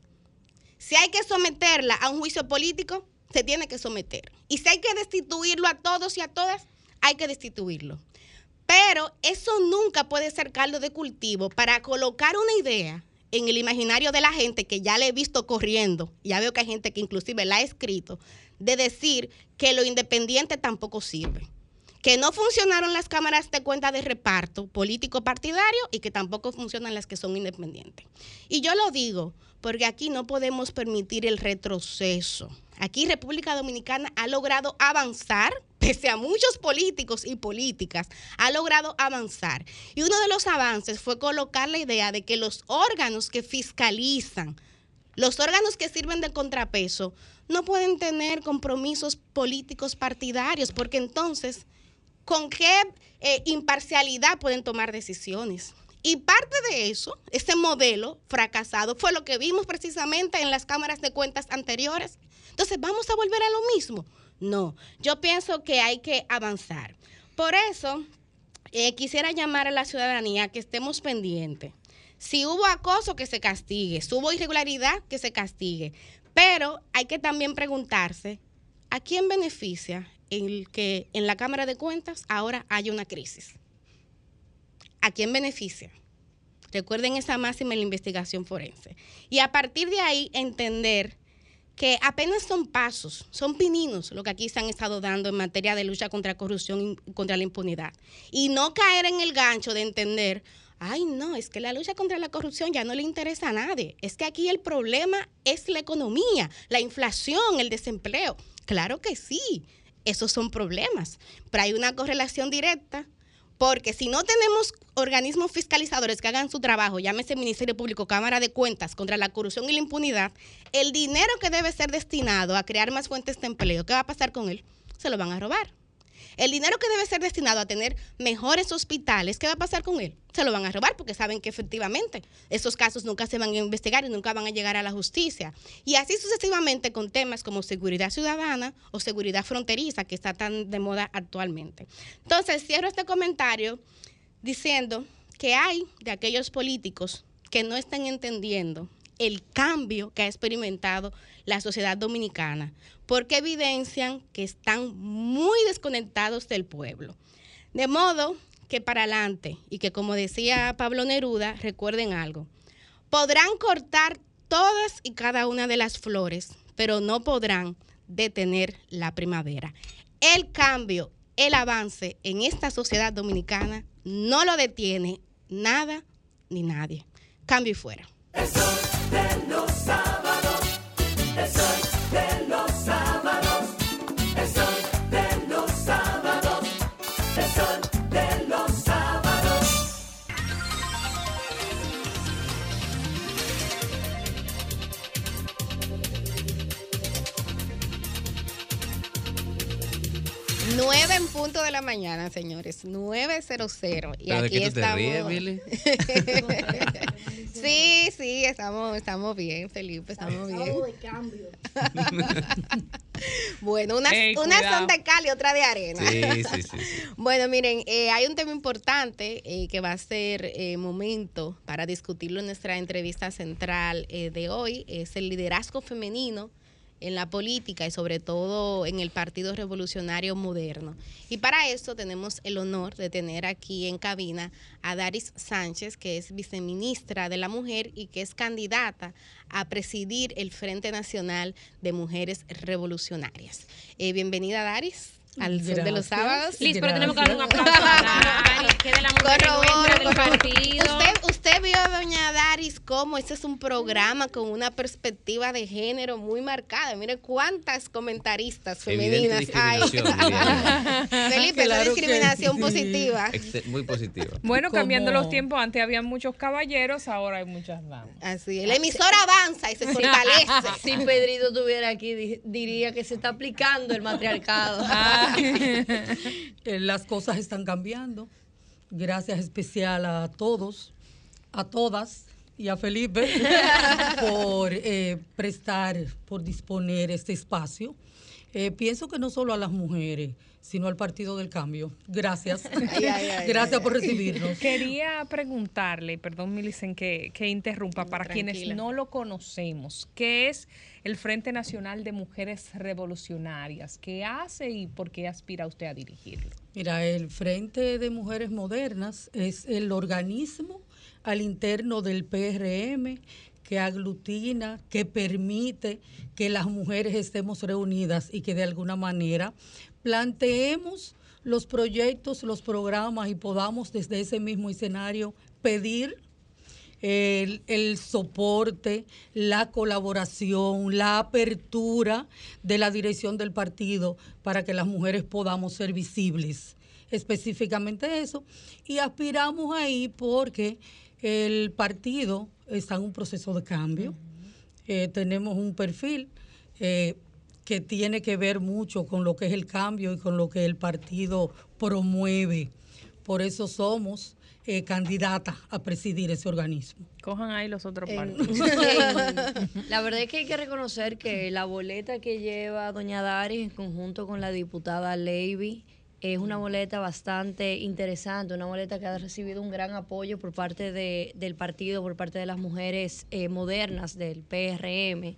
Si hay que someterla a un juicio político, se tiene que someter. Y si hay que destituirlo a todos y a todas, hay que destituirlo. Pero eso nunca puede ser caldo de cultivo para colocar una idea en el imaginario de la gente que ya le he visto corriendo, ya veo que hay gente que inclusive la ha escrito, de decir que lo independiente tampoco sirve. Que no funcionaron las cámaras de cuenta de reparto político partidario y que tampoco funcionan las que son independientes. Y yo lo digo porque aquí no podemos permitir el retroceso. Aquí República Dominicana ha logrado avanzar, pese a muchos políticos y políticas, ha logrado avanzar. Y uno de los avances fue colocar la idea de que los órganos que fiscalizan, los órganos que sirven de contrapeso, no pueden tener compromisos políticos partidarios, porque entonces, ¿con qué eh, imparcialidad pueden tomar decisiones? Y parte de eso, ese modelo fracasado, fue lo que vimos precisamente en las cámaras de cuentas anteriores. Entonces, ¿vamos a volver a lo mismo? No, yo pienso que hay que avanzar. Por eso, eh, quisiera llamar a la ciudadanía que estemos pendientes. Si hubo acoso, que se castigue. Si hubo irregularidad, que se castigue. Pero hay que también preguntarse, ¿a quién beneficia el que en la Cámara de Cuentas ahora haya una crisis? ¿A quién beneficia? Recuerden esa máxima en la investigación forense. Y a partir de ahí entender que apenas son pasos, son pininos lo que aquí se han estado dando en materia de lucha contra la corrupción y contra la impunidad. Y no caer en el gancho de entender, ay no, es que la lucha contra la corrupción ya no le interesa a nadie. Es que aquí el problema es la economía, la inflación, el desempleo. Claro que sí, esos son problemas, pero hay una correlación directa porque si no tenemos organismos fiscalizadores que hagan su trabajo, llámese Ministerio Público, Cámara de Cuentas, contra la corrupción y la impunidad, el dinero que debe ser destinado a crear más fuentes de empleo, ¿qué va a pasar con él? Se lo van a robar. El dinero que debe ser destinado a tener mejores hospitales, ¿qué va a pasar con él? Se lo van a robar porque saben que efectivamente esos casos nunca se van a investigar y nunca van a llegar a la justicia. Y así sucesivamente con temas como seguridad ciudadana o seguridad fronteriza que está tan de moda actualmente. Entonces, cierro este comentario diciendo que hay de aquellos políticos que no están entendiendo el cambio que ha experimentado la sociedad dominicana, porque evidencian que están muy desconectados del pueblo. De modo que para adelante, y que como decía Pablo Neruda, recuerden algo, podrán cortar todas y cada una de las flores, pero no podrán detener la primavera. El cambio, el avance en esta sociedad dominicana no lo detiene nada ni nadie. Cambio y fuera. De los sábados, el soy de los sábados, el sol de los sábados, el soy de los sábados. Nueve en punto de la mañana, señores, nueve cero cero. Y aquí estamos. [LAUGHS] sí, sí, estamos, estamos bien, Felipe, estamos bien. de cambio. [LAUGHS] Bueno, unas, Ey, unas cuidado. son de cal y otras de arena. Sí, sí, sí. sí. [LAUGHS] Bueno, miren, eh, hay un tema importante eh, que va a ser eh, momento para discutirlo en nuestra entrevista central eh, de hoy. Es el liderazgo femenino en la política y sobre todo en el Partido Revolucionario Moderno. Y para eso tenemos el honor de tener aquí en cabina a Daris Sánchez, que es viceministra de la Mujer y que es candidata a presidir el Frente Nacional de Mujeres Revolucionarias. Eh, bienvenida, Daris. Al sol de los sábados. Liz, pero tenemos que darle un aplauso a Dari, que de la mujer Corroboro, nuestra del corroboro. partido. Usted, usted vio, doña Daris, cómo este es un programa con una perspectiva de género muy marcada. Mire cuántas comentaristas femeninas hay. discriminación, [LAUGHS] Felipe, Claro discriminación sí. positiva. Muy positiva. Bueno, cambiando los tiempos, antes había muchos caballeros, ahora hay muchas damas. Así, la emisora avanza y se fortalece. [LAUGHS] Si Pedrito estuviera aquí, di- diría que se está aplicando el matriarcado. Eh, [LAUGHS] Las cosas están cambiando. Gracias especial a todos, a todas y a Felipe [LAUGHS] por eh, prestar, por disponer este espacio. Eh, pienso que no solo a las mujeres, sino al Partido del Cambio. Gracias. [LAUGHS] Ay, ay, [LAUGHS] ay, Gracias ay, por recibirnos. Quería preguntarle, perdón Milicen que, que interrumpa, para quienes no lo conocemos, ¿qué es el Frente Nacional de Mujeres Revolucionarias? ¿Qué hace y por qué aspira usted a dirigirlo? Mira, el Frente de Mujeres Modernas es el organismo al interno del PRM que aglutina, que permite que las mujeres estemos reunidas y que de alguna manera planteemos los proyectos, los programas y podamos desde ese mismo escenario pedir el, soporte, la colaboración, la apertura de la dirección del partido para que las mujeres podamos ser visibles. Específicamente eso. Y aspiramos ahí porque el partido está en un proceso de cambio. Eh, tenemos un perfil eh, que tiene que ver mucho con lo que es el cambio y con lo que el partido promueve. Por eso somos eh, candidatas a presidir ese organismo. Cojan ahí los otros partidos. [LAUGHS] [LAUGHS] la verdad es que hay que reconocer que la boleta que lleva doña Dari en conjunto con la diputada Levy es una boleta bastante interesante, una boleta que ha recibido un gran apoyo por parte de- del partido, por parte de las mujeres eh, modernas del PRM.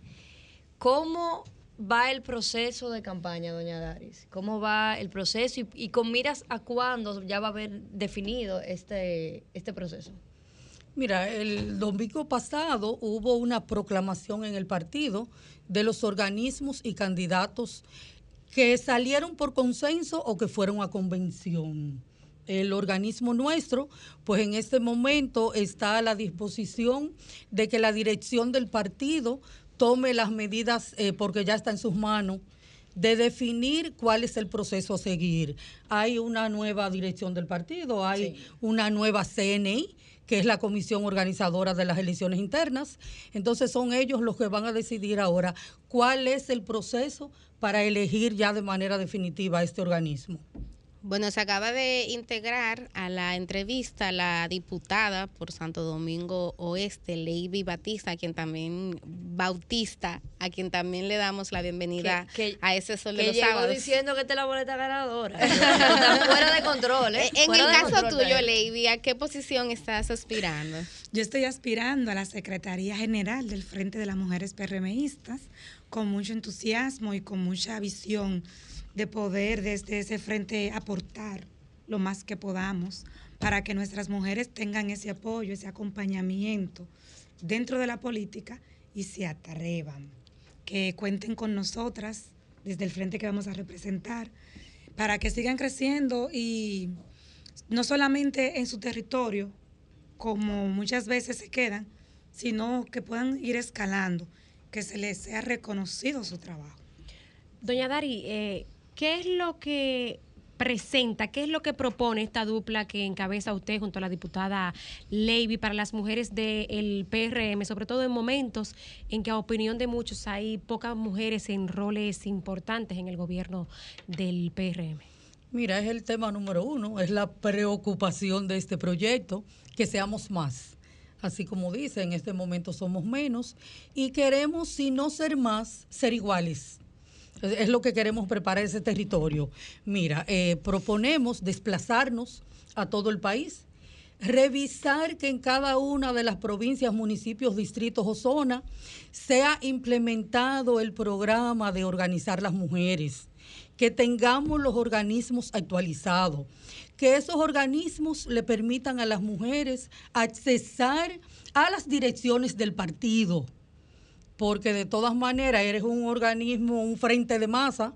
¿Cómo va el proceso de campaña, doña Daris? ¿Cómo va el proceso y, y con miras a cuándo ya va a haber definido este, este proceso? Mira, el domingo pasado hubo una proclamación en el partido de los organismos y candidatos que salieron por consenso o que fueron a convención. El organismo nuestro, pues en este momento está a la disposición de que la dirección del partido tome las medidas, eh, porque ya está en sus manos, de definir cuál es el proceso a seguir. Hay una nueva dirección del partido, hay una nueva CNI, que es la comisión organizadora de las elecciones internas. Entonces son ellos los que van a decidir ahora cuál es el proceso para elegir ya de manera definitiva este organismo. Bueno, se acaba de integrar a la entrevista la diputada por Santo Domingo Oeste, Leiby Batista, a quien también Bautista, a quien también le damos la bienvenida Que- que- a ese sol de que los llegó sábados. diciendo que esta es la boleta ganadora. [LAUGHS] Está fuera de control, ¿eh? En Fuera el caso control tuyo. Leiby, ¿a qué posición estás aspirando? Yo estoy aspirando a la Secretaría General del Frente de las Mujeres PRMistas con mucho entusiasmo y con mucha visión de poder desde ese frente aportar lo más que podamos para que nuestras mujeres tengan ese apoyo, ese acompañamiento dentro de la política y se atrevan, que cuenten con nosotras desde el frente que vamos a representar para que sigan creciendo y no solamente en su territorio, como muchas veces se quedan, sino que puedan ir escalando, que se les sea reconocido su trabajo. Doña Dari, eh, ¿qué es lo que presenta, qué es lo que propone esta dupla que encabeza usted junto a la diputada Levy para las mujeres del PRM, sobre todo en momentos en que a opinión de muchos hay pocas mujeres en roles importantes en el gobierno del PRM? Mira, es el tema número uno, es la preocupación de este proyecto, que seamos más. Así como dice, en este momento somos menos y queremos, si no ser más, ser iguales. Es lo que queremos preparar ese territorio. Mira, eh, proponemos desplazarnos a todo el país, revisar que en cada una de las provincias, municipios, distritos o zonas sea implementado el programa de organizar las mujeres, que tengamos los organismos actualizados, que esos organismos le permitan a las mujeres accesar a las direcciones del partido porque de todas maneras eres un organismo, un frente de masa,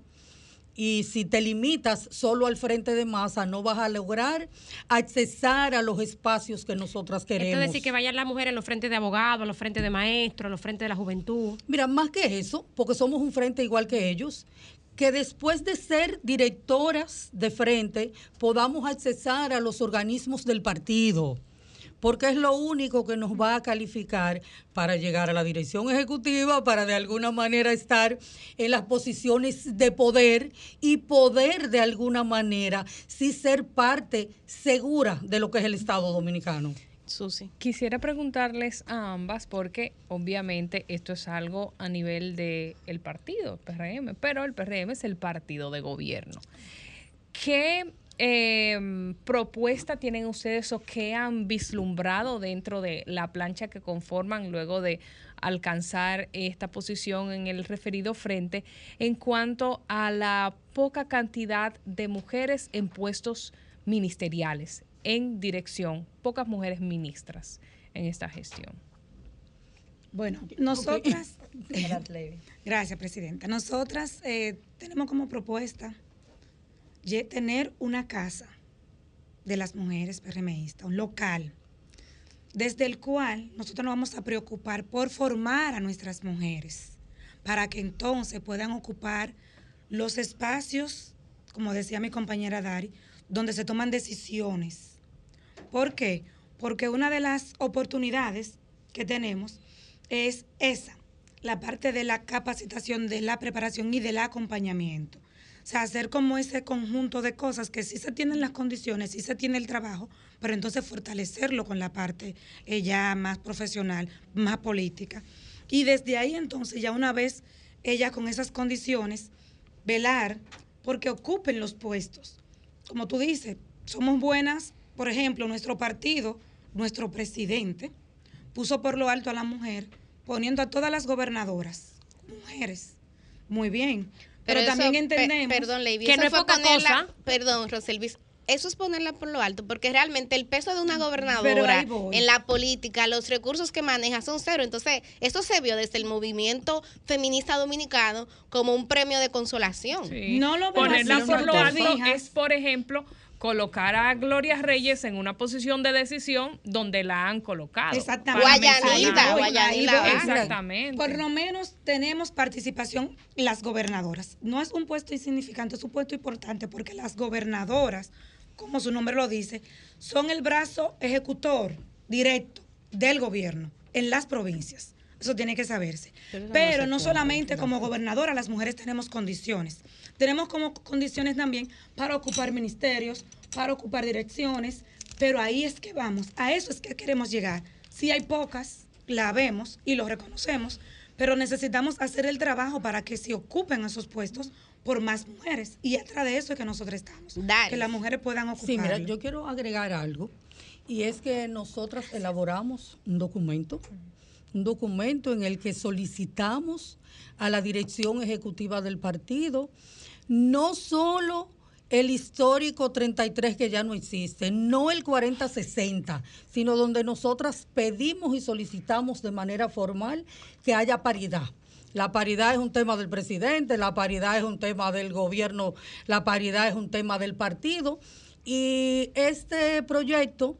Y si te limitas solo al frente de masa, no vas a lograr accesar a los espacios que nosotras Esto queremos. es decir, que vayan las mujeres en los frentes de abogados, en los frentes de maestros, en los frentes de la juventud. Mira, más que eso, porque somos un frente igual que ellos, que después de ser directoras de frente podamos accesar a los organismos del partido, porque es lo único que nos va a calificar para llegar a la dirección ejecutiva, para de alguna manera estar en las posiciones de poder y poder de alguna manera sí ser parte segura de lo que es el Estado dominicano. Susi. Quisiera preguntarles a ambas porque obviamente esto es algo a nivel del el partido, PRM, pero el PRM es el partido de gobierno. ¿Qué eh, propuesta tienen ustedes o qué han vislumbrado dentro de la plancha que conforman luego de alcanzar esta posición en el referido frente en cuanto a la poca cantidad de mujeres en puestos ministeriales, en dirección, pocas mujeres ministras en esta gestión? Bueno, nosotras, [LAUGHS] gracias Presidenta, nosotras eh, tenemos como propuesta tener una casa de las mujeres PRMistas, un local, desde el cual nosotros nos vamos a preocupar por formar a nuestras mujeres, para que entonces puedan ocupar los espacios, como decía mi compañera Dari, donde se toman decisiones. ¿Por qué? Porque una de las oportunidades que tenemos es esa, la parte de la capacitación, de la preparación y del acompañamiento. Sea, hacer como ese conjunto de cosas que sí se tienen las condiciones, sí se tiene el trabajo, pero entonces fortalecerlo con la parte eh, ya más profesional, más política. Y desde ahí entonces, ya una vez ella con esas condiciones, velar porque ocupen los puestos. Como tú dices, somos buenas, por ejemplo, nuestro partido, nuestro presidente, puso por lo alto a la mujer, poniendo a todas las gobernadoras, mujeres. Muy bien. Pero, también entendemos perdón, Lady, que eso no es fue poca ponerla- cosa. Perdón, Roselvis. Eso es ponerla por lo alto, porque realmente el peso de una gobernadora en la política, los recursos que maneja son cero. Entonces, eso se vio desde el movimiento feminista dominicano como un premio de consolación. Sí. Ponerla por lo alto es, por ejemplo, colocar a Gloria Reyes en una posición de decisión donde la han colocado. Exactamente. Ahí voy. Exactamente. Por lo menos tenemos participación las gobernadoras. No es un puesto insignificante, es un puesto importante porque las gobernadoras, como su nombre lo dice, son el brazo ejecutor directo del gobierno en las provincias. Eso tiene que saberse. Pero Pero no solamente como gobernadora, las mujeres tenemos condiciones. Tenemos como condiciones también para ocupar ministerios, para ocupar direcciones, pero ahí es que vamos, a eso es que queremos llegar. Si hay pocas, la vemos y lo reconocemos, pero necesitamos hacer el trabajo para que se ocupen esos puestos por más mujeres. Y atrás de eso es que nosotros estamos. Que las mujeres puedan ocupar. Sí, mira, yo quiero agregar algo, y es que nosotras elaboramos un documento, un documento en el que solicitamos a la dirección ejecutiva del partido no solo el histórico 33 que ya no existe, no el 40-60, sino donde nosotras pedimos y solicitamos de manera formal que haya paridad. La paridad es un tema del presidente, la paridad es un tema del gobierno, la paridad es un tema del partido. Y este proyecto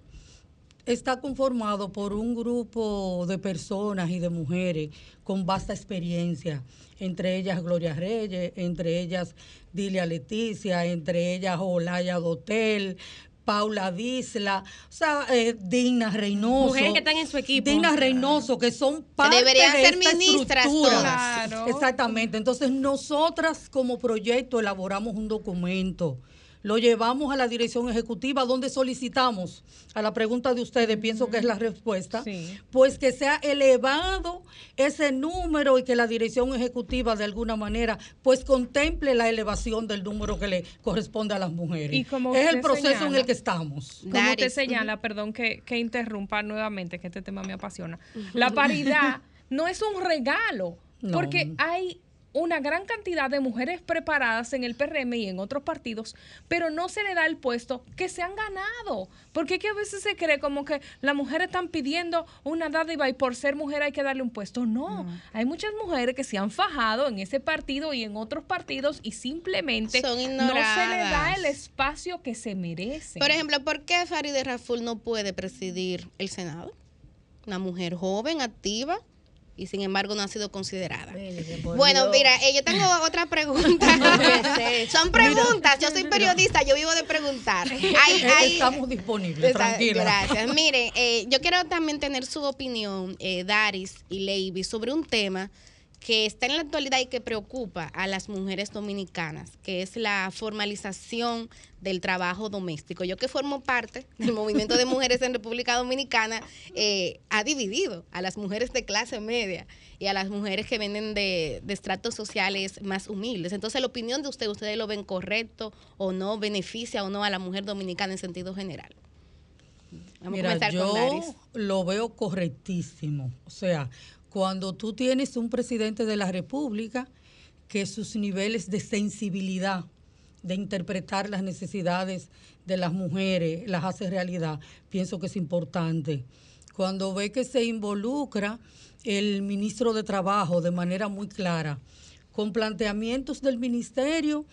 está conformado por un grupo de personas y de mujeres con vasta experiencia, entre ellas Gloria Reyes, entre ellas Dilia Leticia, entre ellas Olaya Dotel, Paula Disla, o sea, eh, Digna Reynoso. Mujeres que están en su equipo. Digna Reynoso, que son parte deberían de ser esta ministras estructura. todas. Claro. Exactamente. Entonces, nosotras como proyecto elaboramos un documento lo llevamos a la dirección ejecutiva donde solicitamos a la pregunta de ustedes, pienso que es la respuesta, pues que sea elevado ese número y que la dirección ejecutiva de alguna manera pues contemple la elevación del número que le corresponde a las mujeres. Y como es el proceso en el que estamos. Como te señala, perdón que, que interrumpa nuevamente, que este tema me apasiona. La [LAUGHS] paridad no es un regalo, No. porque hay una gran cantidad de mujeres preparadas en el PRM y en otros partidos, pero no se le da el puesto que se han ganado. Porque es que a veces se cree como que las mujeres están pidiendo una dádiva y por ser mujer hay que darle un puesto. No, hay muchas mujeres que se han fajado en ese partido y en otros partidos y simplemente Son no se le da el espacio que se merece. Por ejemplo, ¿por qué Farideh Raful no puede presidir el Senado? Una mujer joven, activa, y sin embargo no ha sido considerada. Bueno, mira, eh, yo tengo [LAUGHS] otra pregunta. Son preguntas, yo soy periodista, yo vivo de preguntar. Hay- [LAUGHS] hay- Estamos disponibles, Está- tranquila. Gracias. [LAUGHS] Mire, eh, yo quiero también tener su opinión, eh, Daris y Leiby, sobre un tema que está en la actualidad y que preocupa a las mujeres dominicanas, que es la formalización del trabajo doméstico. Yo que formo parte del movimiento de mujeres en República Dominicana, eh, ha dividido a las mujeres de clase media y a las mujeres que vienen de, de estratos sociales más humildes. Entonces, la opinión de ustedes, ¿ustedes lo ven correcto o no? ¿Beneficia o no a la mujer dominicana en sentido general? Vamos Mira, a comenzar yo con Daris. lo veo correctísimo. O sea, cuando tú tienes un presidente de la República que sus niveles de sensibilidad, de interpretar las necesidades de las mujeres, las hace realidad, pienso que es importante. Cuando ve que se involucra el ministro de Trabajo de manera muy clara, con planteamientos del ministerio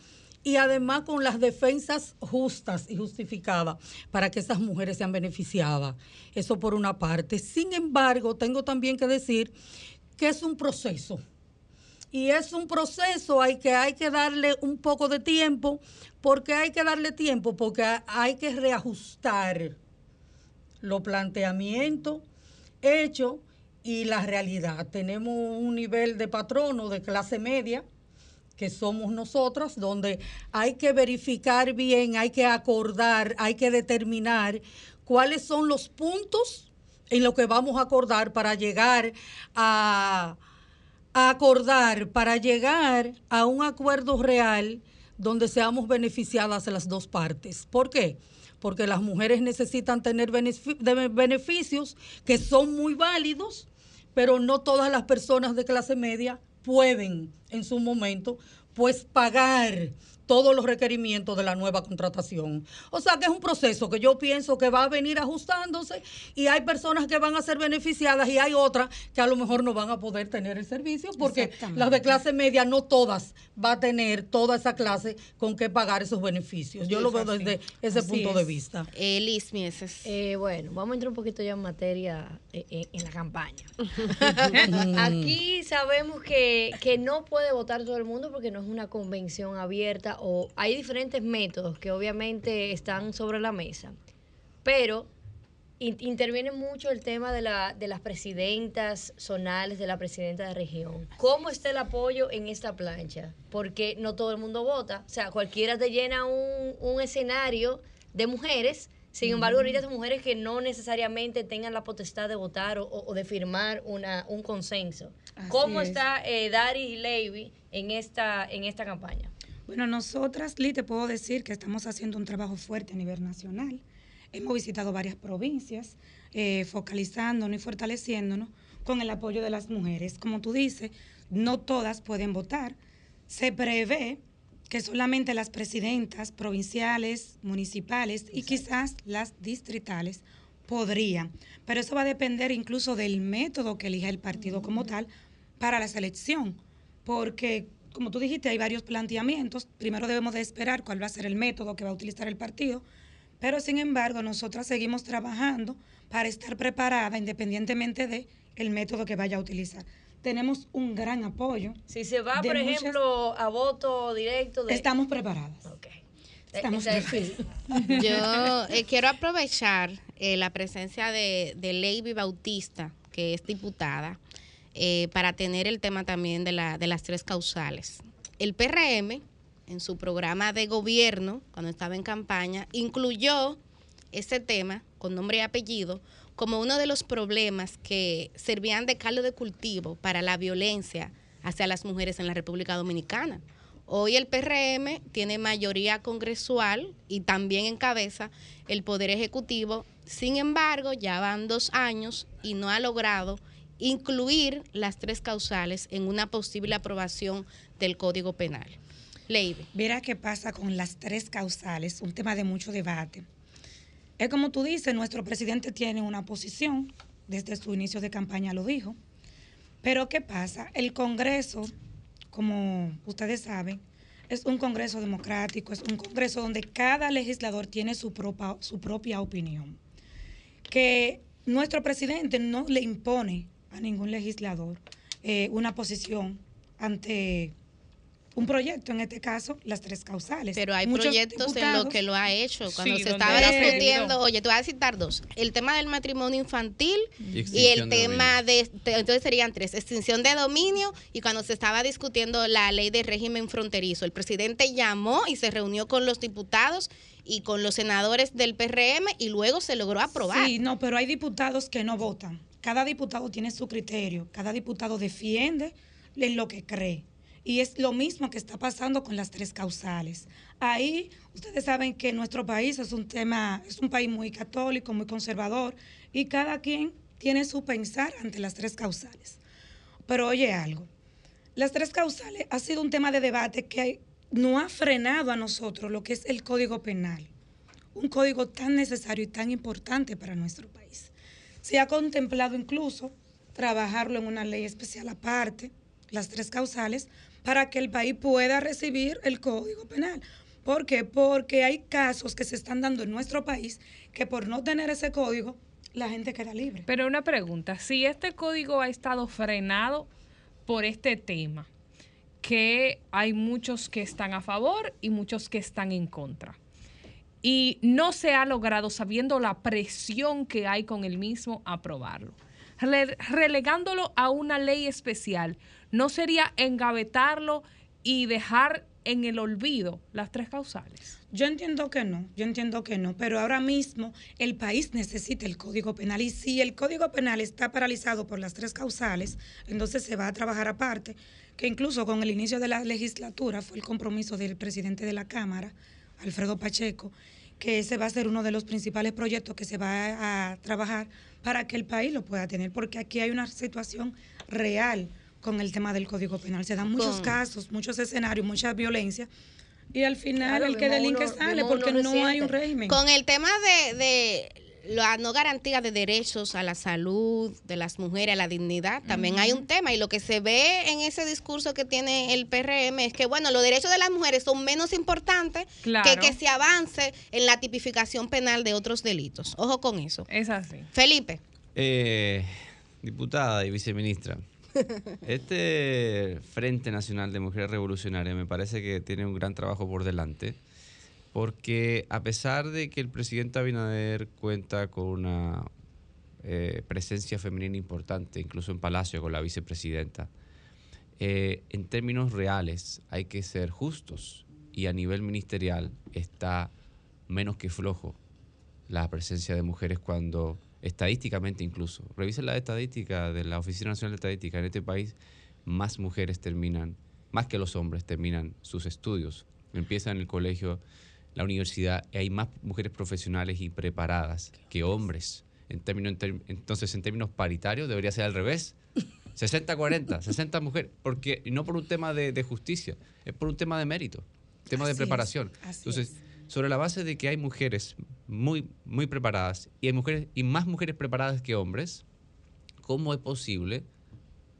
y además con las defensas justas y justificadas para que esas mujeres sean beneficiadas. Eso por una parte. Sin embargo, tengo también que decir que es un proceso. Y es un proceso hay que hay que darle un poco de tiempo, porque hay que darle tiempo, porque hay que reajustar los planteamientos hechos y la realidad. Tenemos un nivel de patrono de clase media, que somos nosotras, donde hay que verificar bien, hay que acordar, hay que determinar cuáles son los puntos en los que vamos a acordar para llegar a, a acordar, para llegar a un acuerdo real donde seamos beneficiadas las dos partes. ¿Por qué? Porque las mujeres necesitan tener beneficios que son muy válidos, pero no todas las personas de clase media pueden en su momento pues pagar todos los requerimientos de la nueva contratación. O sea que es un proceso que yo pienso que va a venir ajustándose y hay personas que van a ser beneficiadas y hay otras que a lo mejor no van a poder tener el servicio porque las de clase media no todas va a tener toda esa clase con que pagar esos beneficios. Yo lo veo desde ese Así punto de vista. Liz Mieses. Eh, bueno, vamos a entrar un poquito ya en materia eh, en, en la campaña. [LAUGHS] Aquí sabemos que, que no puede votar todo el mundo porque no es una convención abierta o hay diferentes métodos que obviamente están sobre la mesa, pero in- interviene mucho el tema de, la, de las presidentas zonales, de la presidenta de región. ¿Cómo está el apoyo en esta plancha? Porque no todo el mundo vota. O sea, cualquiera te llena un, un escenario de mujeres. Sin embargo, ahorita son mujeres que no necesariamente tengan la potestad de votar o, o de firmar una, un consenso. Así ¿Cómo es. está eh, Dari y Levy en esta, en esta campaña? Bueno, nosotras, Lee, te puedo decir que estamos haciendo un trabajo fuerte a nivel nacional. Hemos visitado varias provincias, eh, focalizándonos y fortaleciéndonos con el apoyo de las mujeres. Como tú dices, no todas pueden votar. Se prevé que solamente las presidentas provinciales, municipales y quizás las distritales podrían. Pero eso va a depender incluso del método que elija el partido como tal para la selección. Porque, como tú dijiste, hay varios planteamientos. Primero debemos de esperar cuál va a ser el método que va a utilizar el partido. Pero, sin embargo, nosotras seguimos trabajando para estar preparada independientemente de el método que vaya a utilizar. Tenemos un gran apoyo. Si se va, por muchas- ejemplo, a voto directo de... Estamos preparadas. Estamos [LAUGHS] Yo eh, quiero aprovechar eh, la presencia de, de Lady Bautista, que es diputada, eh, para tener el tema también de, la, de las tres causales. El PRM, en su programa de gobierno, cuando estaba en campaña, incluyó ese tema con nombre y apellido como uno de los problemas que servían de caldo de cultivo para la violencia hacia las mujeres en la República Dominicana. Hoy el PRM tiene mayoría congresual y también encabeza el Poder Ejecutivo. Sin embargo, ya van dos años y no ha logrado incluir las tres causales en una posible aprobación del Código Penal. Leibe. Verá qué pasa con las tres causales, un tema de mucho debate. Es como tú dices, nuestro presidente tiene una posición, desde su inicio de campaña lo dijo, pero ¿qué pasa? El Congreso, como ustedes saben, es un Congreso democrático, es un Congreso donde cada legislador tiene su su propia opinión. Que nuestro presidente no le impone a ningún legislador eh, una posición ante un proyecto, en este caso, las tres causales. Pero hay Muchos proyectos en los que lo ha hecho. Cuando Sí, se estaba discutiendo, oye, te voy a citar dos. El tema del matrimonio infantil Y el de tema de, de- entonces serían tres, extinción de dominio y cuando se estaba discutiendo la ley de régimen fronterizo, el presidente llamó y se reunió con los diputados y con los senadores del PRM y luego se logró aprobar. Sí, no, pero hay diputados que no votan. Cada diputado tiene su criterio. Cada diputado defiende en lo que cree. Y es lo mismo que está pasando con las tres causales. Ahí ustedes saben que nuestro país es un tema, es un país muy católico, muy conservador, y cada quien tiene su pensar ante las tres causales. Pero oye algo, las tres causales ha sido un tema de debate que no ha frenado a nosotros lo que es el código penal un código tan necesario y tan importante para nuestro país. Se ha contemplado incluso trabajarlo en una ley especial aparte, las tres causales, para que el país pueda recibir el código penal. ¿Por qué? Porque hay casos que se están dando en nuestro país que por no tener ese código, la gente queda libre. Pero una pregunta, si este código ha estado frenado por este tema, que hay muchos que están a favor y muchos que están en contra. Y no se ha logrado, sabiendo la presión que hay con el mismo, aprobarlo. Rele- relegándolo a una ley especial, ¿no sería engavetarlo y dejar en el olvido las tres causales? Yo entiendo que no, yo entiendo que no, pero ahora mismo el país necesita el Código Penal y si el Código Penal está paralizado por las tres causales, entonces se va a trabajar aparte, que incluso con el inicio de la legislatura fue el compromiso del presidente de la Cámara, Alfredo Pacheco, que ese va a ser uno de los principales proyectos que se va a trabajar para que el país lo pueda tener, porque aquí hay una situación real con el tema del Código Penal. Se dan muchos Con- casos, muchos escenarios, mucha violencia. Y al final Claro, el que delinque uno- sale porque no hay un régimen. Con el tema de, de la no garantía de derechos a la salud de las mujeres, a la dignidad, también hay un tema. Y lo que se ve en ese discurso que tiene el PRM es que, bueno, los derechos de las mujeres son menos importantes Claro. que que se avance en la tipificación penal de otros delitos. Ojo con eso. Es así. Felipe. Eh, diputada y viceministra, [LAUGHS] este Frente Nacional de Mujeres Revolucionarias me parece que tiene un gran trabajo por delante, porque a pesar de que el presidente Abinader cuenta con una eh, presencia femenina importante, incluso en Palacio con la vicepresidenta, eh, en términos reales hay que ser justos y a nivel ministerial está menos que flojo la presencia de mujeres cuando estadísticamente incluso, revisen la estadística de la Oficina Nacional de Estadística, en este país más mujeres terminan, más que los hombres terminan sus estudios, empiezan el colegio, la universidad, hay más mujeres profesionales y preparadas que hombres. En términos, en ter- entonces, en términos paritarios debería ser al revés. [LAUGHS] 60-40, 60 mujeres, porque y no por un tema de, de justicia, es por un tema de mérito, tema de Así preparación. Entonces, sobre la base de que hay mujeres muy, muy preparadas y hay mujeres y más mujeres preparadas que hombres, ¿cómo es posible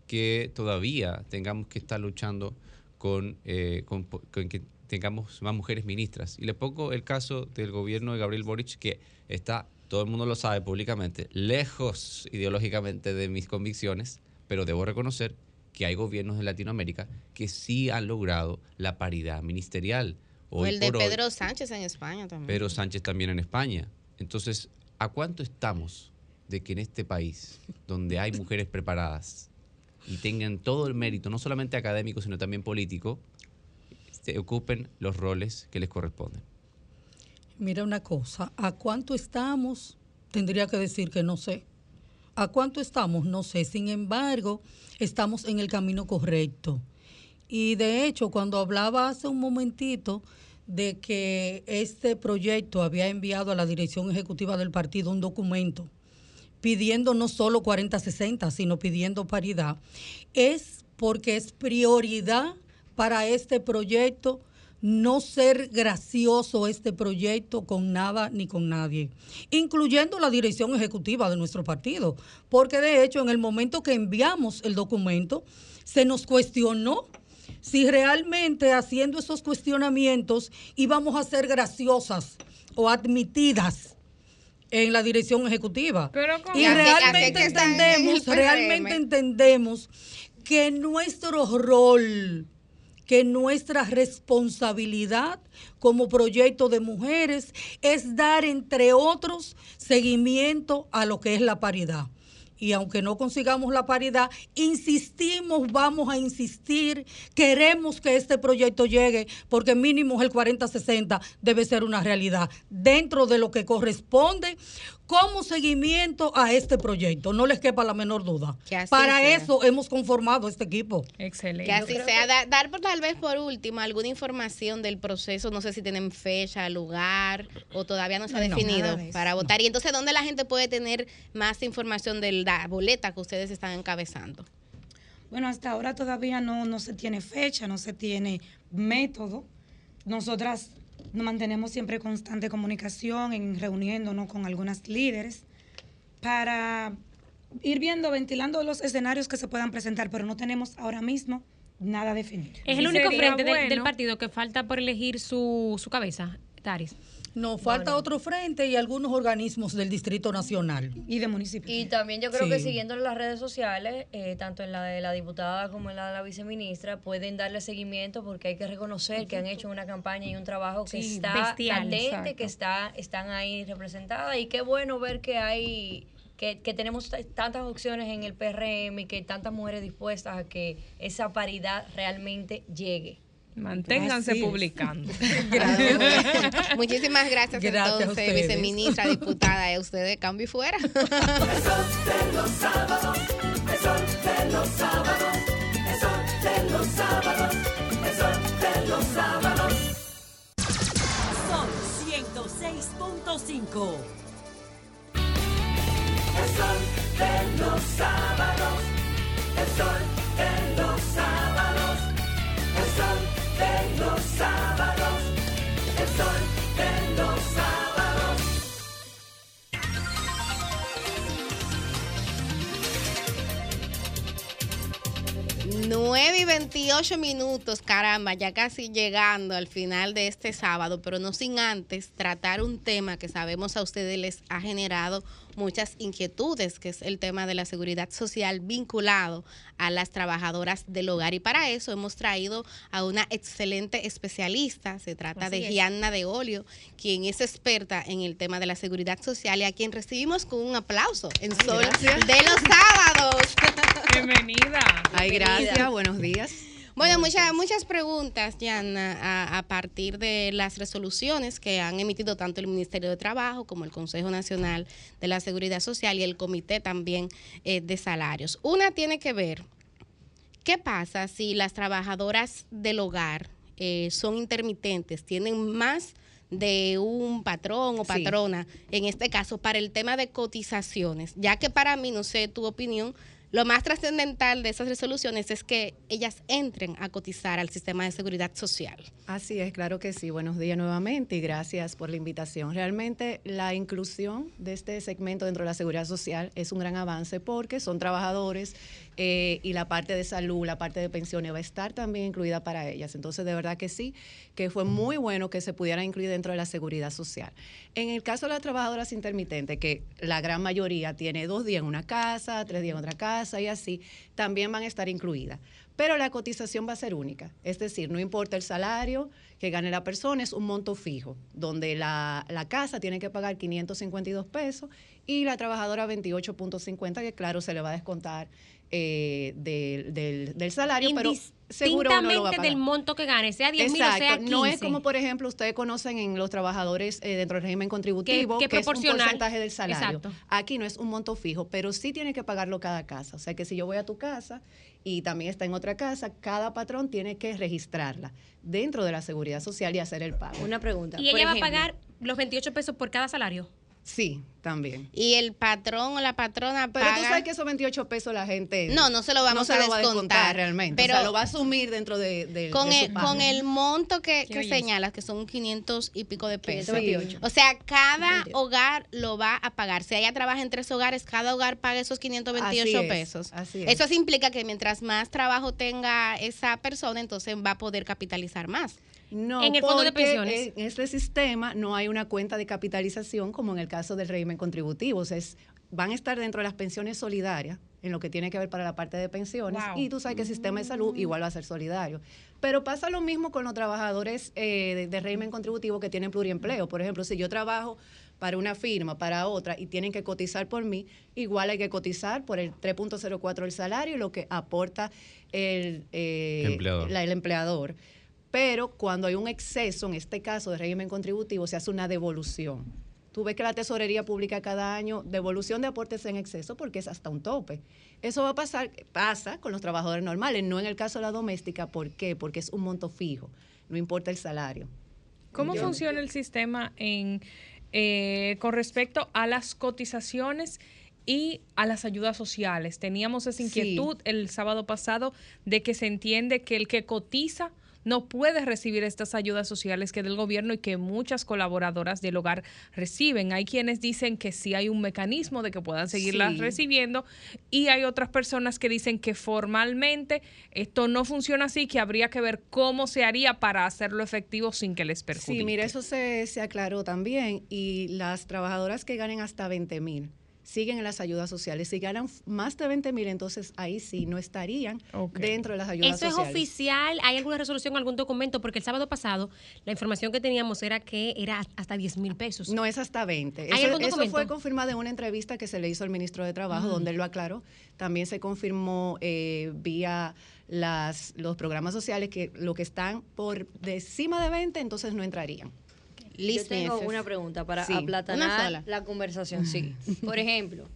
que todavía tengamos que estar luchando con, eh, con, con que tengamos más mujeres ministras? Y le pongo el caso del gobierno de Gabriel Boric, que está, todo el mundo lo sabe públicamente, lejos ideológicamente de mis convicciones, pero debo reconocer que hay gobiernos de Latinoamérica que sí han logrado la paridad ministerial. O el de hoy- Pedro Sánchez en España también. Pedro Sánchez también en España. Entonces, ¿a cuánto estamos de que en este país, donde hay mujeres preparadas y tengan todo el mérito, no solamente académico, sino también político, ocupen los roles que les corresponden? Mira una cosa, ¿a cuánto estamos? Tendría que decir que no sé. ¿A cuánto estamos? No sé. Sin embargo, estamos en el camino correcto. Y de hecho, cuando hablaba hace un momentito de que este proyecto había enviado a la dirección ejecutiva del partido un documento pidiendo no solo 40-60, sino pidiendo paridad, es porque es prioridad para este proyecto no ser gracioso este proyecto con nada ni con nadie, incluyendo la dirección ejecutiva de nuestro partido, porque de hecho en el momento que enviamos el documento se nos cuestionó si realmente haciendo esos cuestionamientos íbamos a ser graciosas o admitidas en la dirección ejecutiva. Pero y realmente en entendemos, realmente entendemos que nuestro rol, que nuestra responsabilidad como proyecto de mujeres es dar, entre otros, seguimiento a lo que es la paridad. Y aunque no consigamos la paridad, insistimos, vamos a insistir, queremos que este proyecto llegue, porque mínimo el 40-60 debe ser una realidad dentro de lo que corresponde como seguimiento a este proyecto. No les quepa la menor duda. Para sea. eso hemos conformado este equipo. Excelente. Que así sea. Da- dar por, tal vez por último alguna información del proceso, no sé si tienen fecha, lugar o todavía no se ha No, definido para votar. Y entonces, ¿dónde la gente puede tener más información de la boleta que ustedes están encabezando? Bueno, hasta ahora todavía no, no se tiene fecha, no se tiene método. Nosotras nos mantenemos siempre en constante comunicación, en reuniéndonos con algunas líderes para ir viendo, ventilando los escenarios que se puedan presentar, pero no tenemos ahora mismo nada definido. Es el único frente del- del bueno. partido que falta por elegir su, su cabeza, Taris. Nos falta otro frente y algunos organismos del Distrito Nacional. Y de municipios. Y también yo creo que siguiendo las redes sociales, eh, tanto en la de la diputada como en la de la viceministra, pueden darle seguimiento porque hay que reconocer que han hecho una campaña y un trabajo que Sí, está bestial, latente, exacto. que está, están ahí representadas y qué bueno ver que hay que, que tenemos tantas opciones en el PRM y que tantas mujeres dispuestas a que esa paridad realmente llegue. Manténganse Así publicando. [LAUGHS] Muchísimas gracias, Gracias a entonces, ustedes. viceministra, [LAUGHS] diputada, y usted de cambio y fuera. [LAUGHS] El sol de los sábados, el sol de los sábados, el sol de los sábados, el sol de los sábados. Sol 106.5. El sol de los sábados, el sol de los sábados, el sol de los sábados, el sol de los sábados. 9 y 28 minutos, caramba, ya casi llegando al final de este sábado, pero no sin antes tratar un tema que sabemos a ustedes les ha generado muchas inquietudes, que es el tema de la seguridad social vinculado a las trabajadoras del hogar. Y para eso hemos traído a una excelente especialista, se trata Así de es. Gianna de Olio, quien es experta en el tema de la seguridad social y a quien recibimos con un aplauso en Sol gracias. de los sábados. [LAUGHS] Bienvenida. Ay, gracias, buenos días. Bueno, muchas muchas preguntas, Yana, a, a partir de las resoluciones que han emitido tanto el Ministerio de Trabajo como el Consejo Nacional de la Seguridad Social y el Comité también eh, de Salarios. Una tiene que ver, ¿qué pasa si las trabajadoras del hogar eh, son intermitentes, tienen más de un patrón o Sí. patrona, en este caso, para el tema de cotizaciones? Ya que para mí, no sé tu opinión, lo más trascendental de esas resoluciones es que ellas entren a cotizar al sistema de seguridad social. Así es, claro que sí. Buenos días nuevamente y gracias por la invitación. Realmente la inclusión de este segmento dentro de la seguridad social es un gran avance porque son trabajadores eh, y la parte de salud, la parte de pensiones va a estar también incluida para ellas. Entonces, de verdad que sí, que fue muy bueno que se pudiera incluir dentro de la seguridad social. En el caso de las trabajadoras intermitentes, que la gran mayoría tiene dos días en una casa, tres días en otra casa y así, también van a estar incluidas. Pero la cotización va a ser única. Es decir, no importa el salario que gane la persona, es un monto fijo, donde la, la casa tiene que pagar 552 pesos y la trabajadora 28.50, que claro, se le va a descontar eh, del, del- del salario, pero pagar. del monto que gane, sea 10 mil o sea Exacto, 15. no es como por ejemplo ustedes conocen en los trabajadores eh, dentro del régimen contributivo Que- que es un proporcional. porcentaje del salario. Exacto. Aquí no es un monto fijo, pero sí tiene que pagarlo cada casa. O sea que si yo voy a tu casa y también está en otra casa, cada patrón tiene que registrarla dentro de la seguridad social y hacer el pago. Una pregunta. Y ella va a pagar los 28 pesos por cada salario. Sí, también. Y el patrón o la patrona Pero paga... tú sabes que esos 28 pesos la gente No, no se lo vamos no se a lo va descontar, realmente. pero- o sea, lo va a asumir dentro de, de- con de su el, pago. con el monto que, que señalas, que son 500 y pico de pesos. 528. O sea, cada hogar lo va a pagar. Si ella trabaja en tres hogares, cada hogar paga esos 528 Así es, pesos. así es. Eso implica que mientras más trabajo tenga esa persona, entonces va a poder capitalizar más. No, en el fondo de porque pensiones. En este sistema no hay una cuenta de capitalización como en el caso del régimen contributivo. O sea, es- van a estar dentro de las pensiones solidarias, en lo que tiene que ver para la parte de pensiones. Wow. Y tú sabes que el sistema de salud igual va a ser solidario. Pero pasa lo mismo con los trabajadores eh, de, de régimen contributivo que tienen pluriempleo. Por ejemplo, si yo trabajo para una firma, para otra, y tienen que cotizar por mí, igual hay que cotizar por el 3.04 del salario y lo que aporta el, eh, Empleador. la- el empleador. Pero cuando hay un exceso, en este caso de régimen contributivo, se hace una devolución. Tú ves que la tesorería publica cada año devolución de aportes en exceso porque es hasta un tope. Eso va a pasar, pasa con los trabajadores normales, no en el caso de la doméstica. ¿Por qué? Porque es un monto fijo, no importa el salario. ¿Cómo ¿Entiendes? funciona el sistema en, eh, con respecto a las cotizaciones y a las ayudas sociales? Teníamos esa Sí. inquietud el sábado pasado de que se entiende que el que cotiza no puede recibir estas ayudas sociales que del gobierno y que muchas colaboradoras del hogar reciben. Hay quienes dicen que sí hay un mecanismo de que puedan seguirlas Sí. recibiendo y hay otras personas que dicen que formalmente esto no funciona así, que habría que ver cómo se haría para hacerlo efectivo sin que les perjudique. Sí, mira, eso se, se aclaró también. Y las trabajadoras que ganen hasta 20 mil siguen en las ayudas sociales. Si ganan más de 20 mil, entonces ahí sí no estarían dentro de las ayudas ¿Eso es sociales. oficial? ¿Hay alguna resolución, algún documento? Porque el sábado pasado la información que teníamos era que era hasta 10 mil pesos. No es hasta 20. ¿Hay Eso, algún eso documento? fue confirmado en una entrevista que se le hizo al ministro de Trabajo, donde él lo aclaró. También se confirmó eh, vía las, los programas sociales que lo que están por encima de 20, entonces no entrarían. Yo tengo una pregunta para Sí, aplatanar la conversación. Sí. [LAUGHS] Por ejemplo,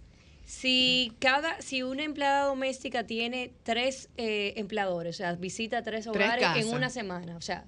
si cada, si una empleada doméstica tiene tres eh, empleadores, o sea, visita tres hogares en una semana, o sea,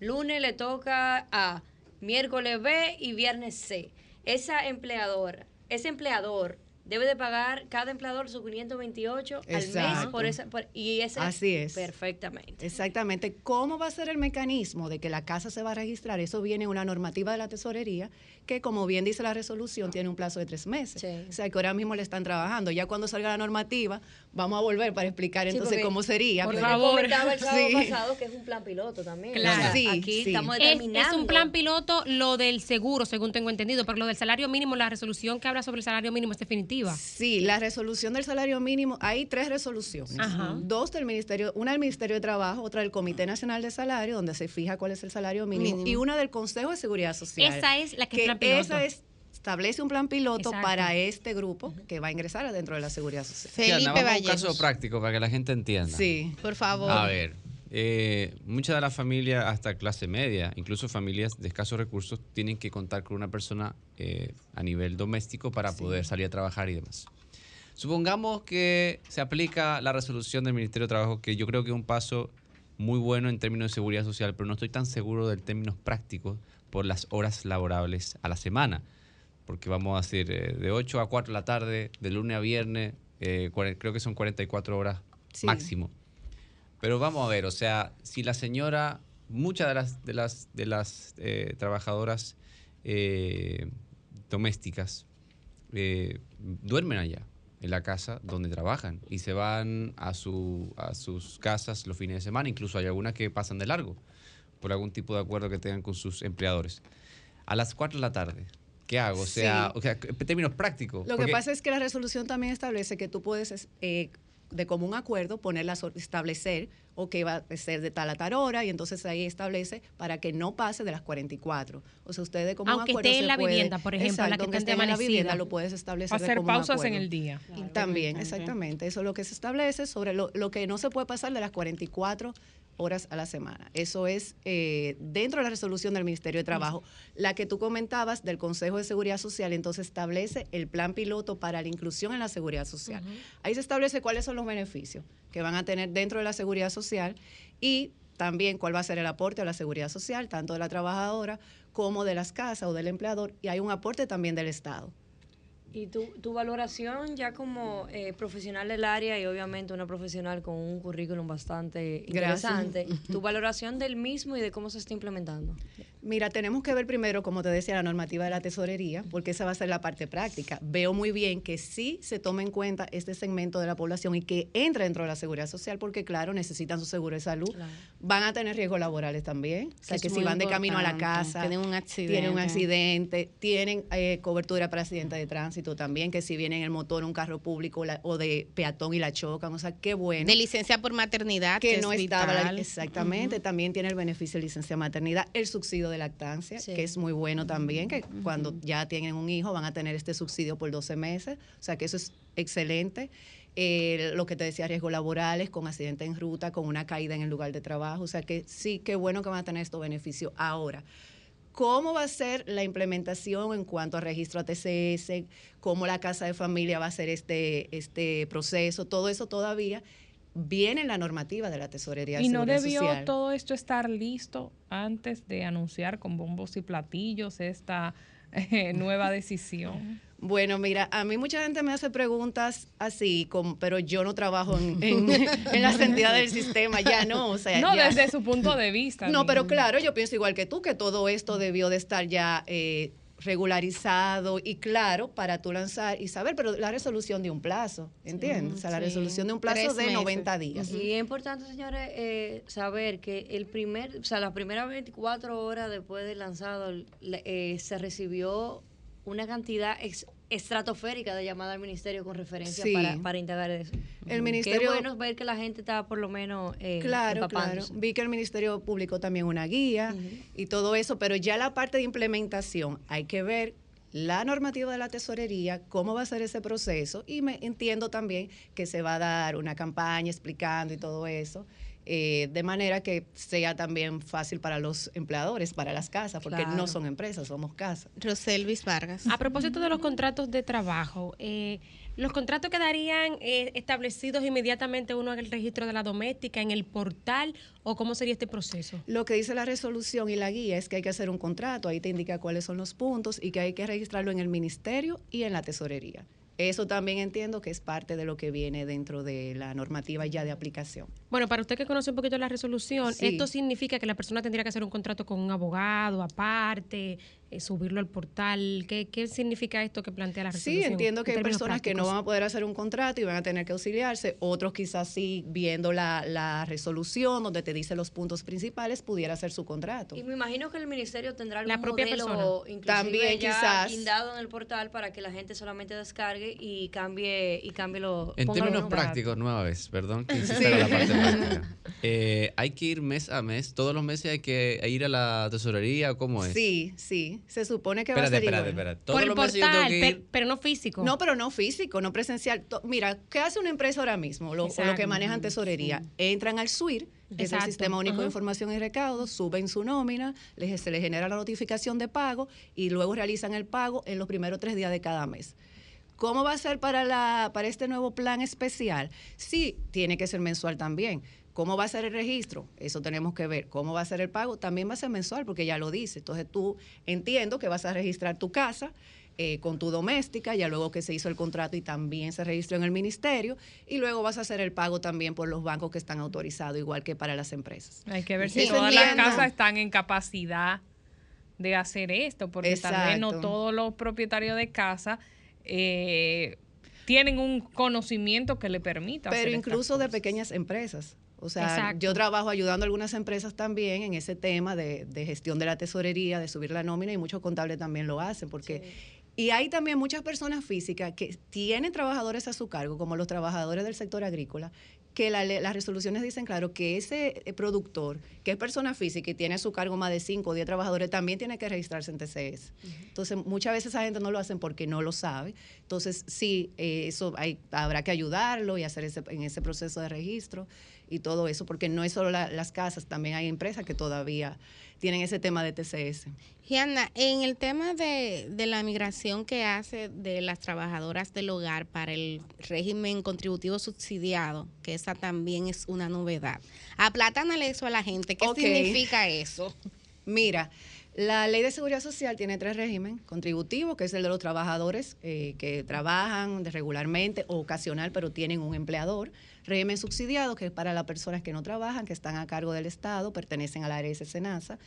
lunes le toca A, miércoles B y viernes C. Esa empleadora, ese empleador debe de pagar cada empleador su 528 al mes por esa por- y ese Así es. perfectamente. Exactamente. ¿Cómo va a ser el mecanismo de que la casa se va a registrar? Eso viene en una normativa de la tesorería que, como bien dice la resolución, tiene un plazo de tres meses. O sea, que ahora mismo le están trabajando. Ya cuando salga la normativa, vamos a volver para explicar Sí, entonces porque- cómo sería. pero- comentaba el sábado Sí. pasado que es un plan piloto también. Claro. O sea, Sí, aquí sí. estamos Es, es determinando. un plan piloto lo del seguro, según tengo entendido, pero lo del salario mínimo, la resolución que habla sobre el salario mínimo es definitiva. Sí, la resolución del salario mínimo, hay tres resoluciones. Ajá. Dos del Ministerio, una del Ministerio de Trabajo, otra del Comité Nacional de Salario, donde se fija cuál es el salario mínimo, Mínimo. y una del Consejo de Seguridad Social. Esa es la que es plan piloto. Esa es, establece un plan piloto Exacto. para este grupo que va a ingresar adentro de la Seguridad Social. Diana, vamos a un caso práctico para que la gente entienda. Sí, por favor. A ver, eh, muchas de las familias, hasta clase media, incluso familias de escasos recursos, tienen que contar con una persona eh, a nivel doméstico para poder salir a trabajar y demás. Supongamos que se aplica la resolución del Ministerio de Trabajo, que yo creo que es un paso muy bueno en términos de seguridad social, pero no estoy tan seguro del términos prácticos por las horas laborables a la semana. Porque vamos a decir, eh, de 8 a 4 de la tarde, de lunes a viernes, creo que son 44 horas Sí. máximo. Pero vamos a ver, o sea, si la señora, muchas de las, de las, de las eh, trabajadoras eh, domésticas eh, duermen allá, en la casa donde trabajan, y se van a, su, a sus casas los fines de semana, incluso hay algunas que pasan de largo, por algún tipo de acuerdo que tengan con sus empleadores. A las 4 de la tarde, ¿qué hago? O sea, Sí. o sea en términos prácticos. Lo que pasa es que la resolución también establece que tú puedes, es, eh, de común acuerdo, ponerlas, establecer, o que va a ser de tal a tal hora, y entonces ahí establece para que no pase de las 44. O sea, usted de común Aunque acuerdo. esté en se la puede- vivienda, por ejemplo, la que aunque esté en la vivienda, lo puedes establecer de Hacer común pausas en el día. Y También, exactamente. Eso es lo que se establece sobre lo, lo que no se puede pasar de las 44 horas a la semana. Eso es eh, dentro de la resolución del Ministerio de Trabajo. La que tú comentabas del Consejo de Seguridad Social, entonces establece el plan piloto para la inclusión en la seguridad social. Ahí se establece cuáles son los beneficios que van a tener dentro de la seguridad social y también cuál va a ser el aporte a la seguridad social, tanto de la trabajadora como de las casas o del empleador, y hay un aporte también del Estado. Y tu, tu valoración ya como eh, profesional del área y obviamente una profesional con un currículum bastante Gracias. interesante, [LAUGHS] tu valoración del mismo y de cómo se está implementando. Mira, tenemos que ver primero, como te decía, la normativa de la tesorería, porque esa va a ser la parte práctica. Veo muy bien que sí se tome en cuenta este segmento de la población y que entre dentro de la seguridad social, porque claro, necesitan su seguro de salud. Van a tener riesgos laborales también. O sea, que si van de camino a la casa, Tienen un tienen un accidente. accidente, tienen eh, cobertura para accidentes de tránsito también, que si viene en el motor un carro público la- o de peatón y la chocan, o sea, qué bueno. De licencia por maternidad, que, que es no estaba la- vital. exactamente también tiene el beneficio de licencia de maternidad el subsidio de lactancia Sí. que es muy bueno también que cuando ya tienen un hijo van a tener este subsidio por 12 meses o sea que eso es excelente Eh, lo que te decía riesgos laborales con accidente en ruta con una caída en el lugar de trabajo o sea que sí qué bueno que van a tener estos beneficios ahora ¿Cómo va a ser la implementación en cuanto a registro ATCS? ¿Cómo la casa de familia va a hacer este, este proceso? Todo eso todavía viene en la normativa de la Tesorería Y no debió Social. todo esto estar listo antes de anunciar con bombos y platillos esta [LAUGHS] eh, nueva decisión. Bueno, mira, a mí mucha gente me hace preguntas así, como, pero yo no trabajo en, [LAUGHS] en- en las entidades del sistema, ya no, o sea, No, ya- desde su punto de vista. No, pero claro, yo pienso igual que tú, que todo esto debió de estar ya eh, regularizado y claro para tú lanzar y saber, pero la resolución de un plazo, ¿entiendes? o sea, la sí. resolución de un plazo Tres de meses. 90 días. Y es importante, señores, eh, saber que el primer, o sea, las primeras 24 horas después de lanzado le- eh, se recibió una cantidad ex- estratosférica de llamadas al ministerio con referencia Sí. para, para indagar eso. El Qué ministerio- bueno ver que la gente está por lo menos eh, Claro, claro. Vi que el Ministerio publicó también una guía y todo eso, pero ya la parte de implementación hay que ver la normativa de la tesorería, cómo va a ser ese proceso y me entiendo también que se va a dar una campaña explicando y todo eso. Eh, de manera que sea también fácil para los empleadores, para las casas, porque Claro. no son empresas, somos casas. Roselvis Vargas. A propósito de los contratos de trabajo, eh, ¿los contratos quedarían eh, establecidos inmediatamente uno en el registro de la doméstica, en el portal, o cómo sería este proceso? Lo que dice la resolución y la guía es que hay que hacer un contrato, ahí te indica cuáles son los puntos y que hay que registrarlo en el ministerio y en la tesorería. Eso también entiendo que es parte de lo que viene dentro de la normativa ya de aplicación. Bueno, para usted que conoce un poquito la resolución, Sí. esto significa que la persona tendría que hacer un contrato con un abogado aparte, eh, subirlo al portal. ¿Qué, ¿Qué significa esto que plantea la Sí, resolución? entiendo que en hay personas que no van a poder hacer un contrato y van a tener que auxiliarse, otros quizás sí viendo la, la resolución donde te dice los puntos principales, pudiera hacer su contrato. Y me imagino que el ministerio tendrá algún La propia modelo persona. inclusive También ya quizás. guindado en el portal para que la gente solamente descargue y cambie y cambie lo En términos los- prácticos, nueva vez, perdón que [LAUGHS] Sí. en la parte práctica. Eh, hay que ir mes a mes, todos los meses hay que ir a la tesorería, ¿o ¿cómo es? Sí, sí, se supone que va a ser espérate, igual. espérate. Todos los meses yo tengo que ir. pero no físico. No, pero no físico, no presencial. Mira, ¿qué hace una empresa ahora mismo? Lo, o lo que manejan tesorería. Entran al SUIR, que es el. Sistema Único Ajá. de Información y Recaudo, suben su nómina, les- se les genera la notificación de pago y luego realizan el pago en los primeros tres días de cada mes. ¿Cómo va a ser para, la, para este nuevo plan especial? Sí, tiene que ser mensual también. ¿Cómo va a ser el registro? Eso tenemos que ver. ¿Cómo va a ser el pago? También va a ser mensual porque ya lo dice. Entonces tú entiendo que vas a registrar tu casa eh, con tu doméstica, ya luego que se hizo el contrato y también se registró en el ministerio, y luego vas a hacer el pago también por los bancos que están autorizados, igual que para las empresas. Hay que ver si Eso todas las casas están en capacidad de hacer esto, porque tal vez no Exacto. todos los propietarios de casa eh, tienen un conocimiento que le permita. Pero hacer incluso de pequeñas empresas. O sea, Exacto. yo trabajo ayudando a algunas empresas también en ese tema de, de gestión de la tesorería, de subir la nómina, y muchos contables también lo hacen, porque... Y hay también muchas personas físicas que tienen trabajadores a su cargo, como los trabajadores del sector agrícola, que la las resoluciones dicen, claro, que ese eh, productor, que es persona física y tiene a su cargo más de 5 o 10 trabajadores, también tiene que registrarse en TCS. Entonces, muchas veces esa gente no lo hacen porque no lo sabe. Entonces, sí, eh, eso hay, habrá que ayudarlo y hacer ese, en ese proceso de registro. y todo eso, porque no es solo la- las casas, también hay empresas que todavía tienen ese tema de TCS. Gianna, en el tema de, de la migración que hace de las trabajadoras del hogar para el régimen contributivo subsidiado, que esa también es una novedad. Aplátánale eso a la gente. ¿Qué significa eso? Mira, la ley de seguridad social tiene tres regímenes. Contributivo, que es el de los trabajadores eh, que trabajan regularmente o ocasional, pero tienen un empleador. Régimen subsidiado, que es para las personas que no trabajan, que están a cargo del Estado, pertenecen al área de SENASA.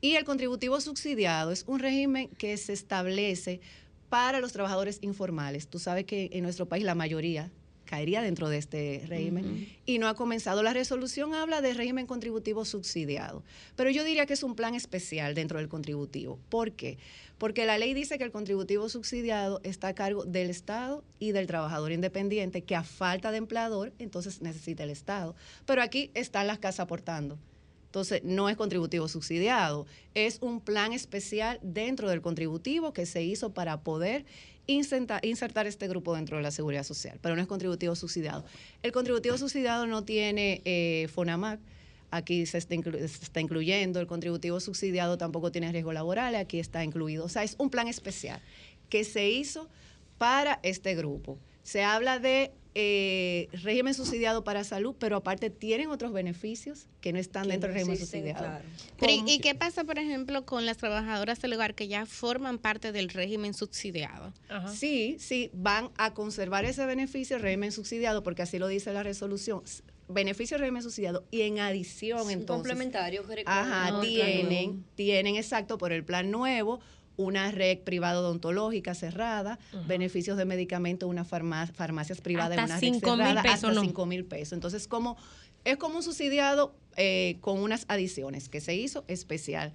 Y el contributivo subsidiado es un régimen que se establece para los trabajadores informales. Tú sabes que en nuestro país la mayoría caería dentro de este régimen y no ha comenzado. La resolución habla de régimen contributivo subsidiado, pero yo diría que es un plan especial dentro del contributivo. ¿Por qué? Porque la ley dice que el contributivo subsidiado está a cargo del Estado y del trabajador independiente, que a falta de empleador, entonces necesita el Estado. Pero aquí están las casas aportando. Entonces, no es contributivo subsidiado, es un plan especial dentro del contributivo que se hizo para poder insertar, insertar este grupo dentro de la seguridad social, pero no es contributivo subsidiado. El contributivo subsidiado no tiene eh, FONAMAC, aquí se está, se está incluyendo, el contributivo subsidiado tampoco tiene riesgo laboral, aquí está incluido. O sea, es un plan especial que se hizo para este grupo. Se habla de eh, régimen subsidiado para salud, pero aparte tienen otros beneficios que no están Que dentro no del régimen existen, subsidiado. claro. Pero, ¿y- ¿Y qué pasa, por ejemplo, con las trabajadoras del hogar que ya forman parte del régimen subsidiado? Sí, sí, van a conservar ese beneficio del régimen subsidiado, porque así lo dice la resolución. Beneficio del régimen subsidiado y en adición, un entonces. complementario que Ajá, tienen, tienen exacto por el plan nuevo una red privada odontológica cerrada, beneficios de medicamentos, unas farma- farmacias privadas, Hasta una red 5 mil cerrada, pesos, hasta ¿no? 5 mil pesos. Entonces, como es como un subsidiado eh, con unas adiciones que se hizo especial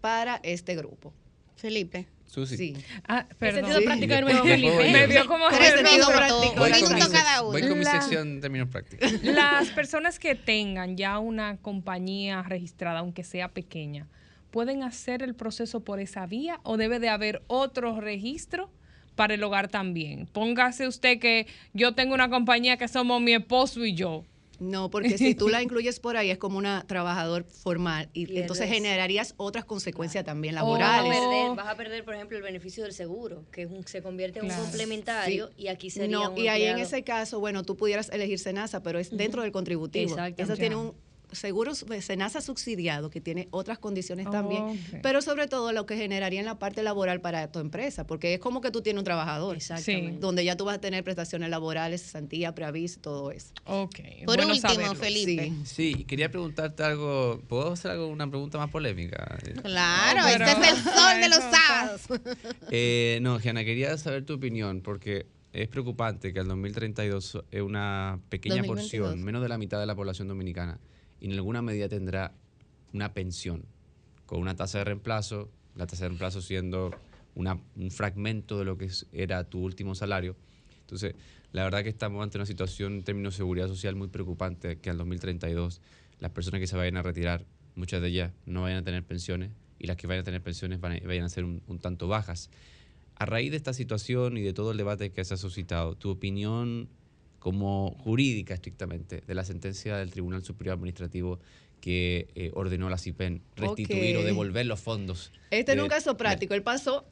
para este grupo. Felipe. Susi. Sí. Ah, perdón. sentido práctico de nuevo, Felipe. Me vio como Tres sentido práctico. Voy con, mi, minuto cada uno. voy con mi sección en términos prácticos. Las personas que tengan ya una compañía registrada, aunque sea pequeña, ¿pueden hacer el proceso por esa vía o debe de haber otro registro para el hogar también? Póngase usted que yo tengo una compañía que somos mi esposo y yo. No, porque si tú la [LAUGHS] incluyes por ahí es como una trabajador formal y Pierdes. entonces generarías otras consecuencias también Vas a, laborales. perder, vas a perder, por ejemplo, el beneficio del seguro, que es un- se convierte en Claro. un complementario Sí. y aquí sería No, un y ahí en ese caso, bueno, tú pudieras elegir Senasa, pero es dentro del contributivo. Exacto. Eso tiene un seguro Senasa subsidiado que tiene otras condiciones también, pero sobre todo lo que generaría en la parte laboral para tu empresa, porque es como que tú tienes un trabajador, Exactamente. donde ya tú vas a tener prestaciones laborales, cesantía, preaviso, todo eso. Ok. Por bueno último, saberlo. Felipe. Sí. Sí, quería preguntarte algo. ¿Puedo hacer algo, una pregunta más polémica? Claro, No, pero- este es el sol de los sábados. [LAUGHS] Eh, no, Gianna, quería saber tu opinión porque es preocupante que al 2032 es una pequeña 2022. porción, menos de la mitad de la población dominicana, y en alguna medida tendrá una pensión con una tasa de reemplazo, la tasa de reemplazo siendo una- un fragmento de lo que era tu último salario. Entonces, la verdad que estamos ante una situación en términos de seguridad social muy preocupante, que al 2032 las personas que se vayan a retirar, muchas de ellas no vayan a tener pensiones y las que vayan a tener pensiones van a- vayan a ser un tanto bajas. A raíz de esta situación y de todo el debate que se ha suscitado, tu opinión como jurídica estrictamente de la sentencia del Tribunal Superior Administrativo que eh, ordenó a la CIPEN restituir o devolver los fondos. Este es un caso práctico, él pasó.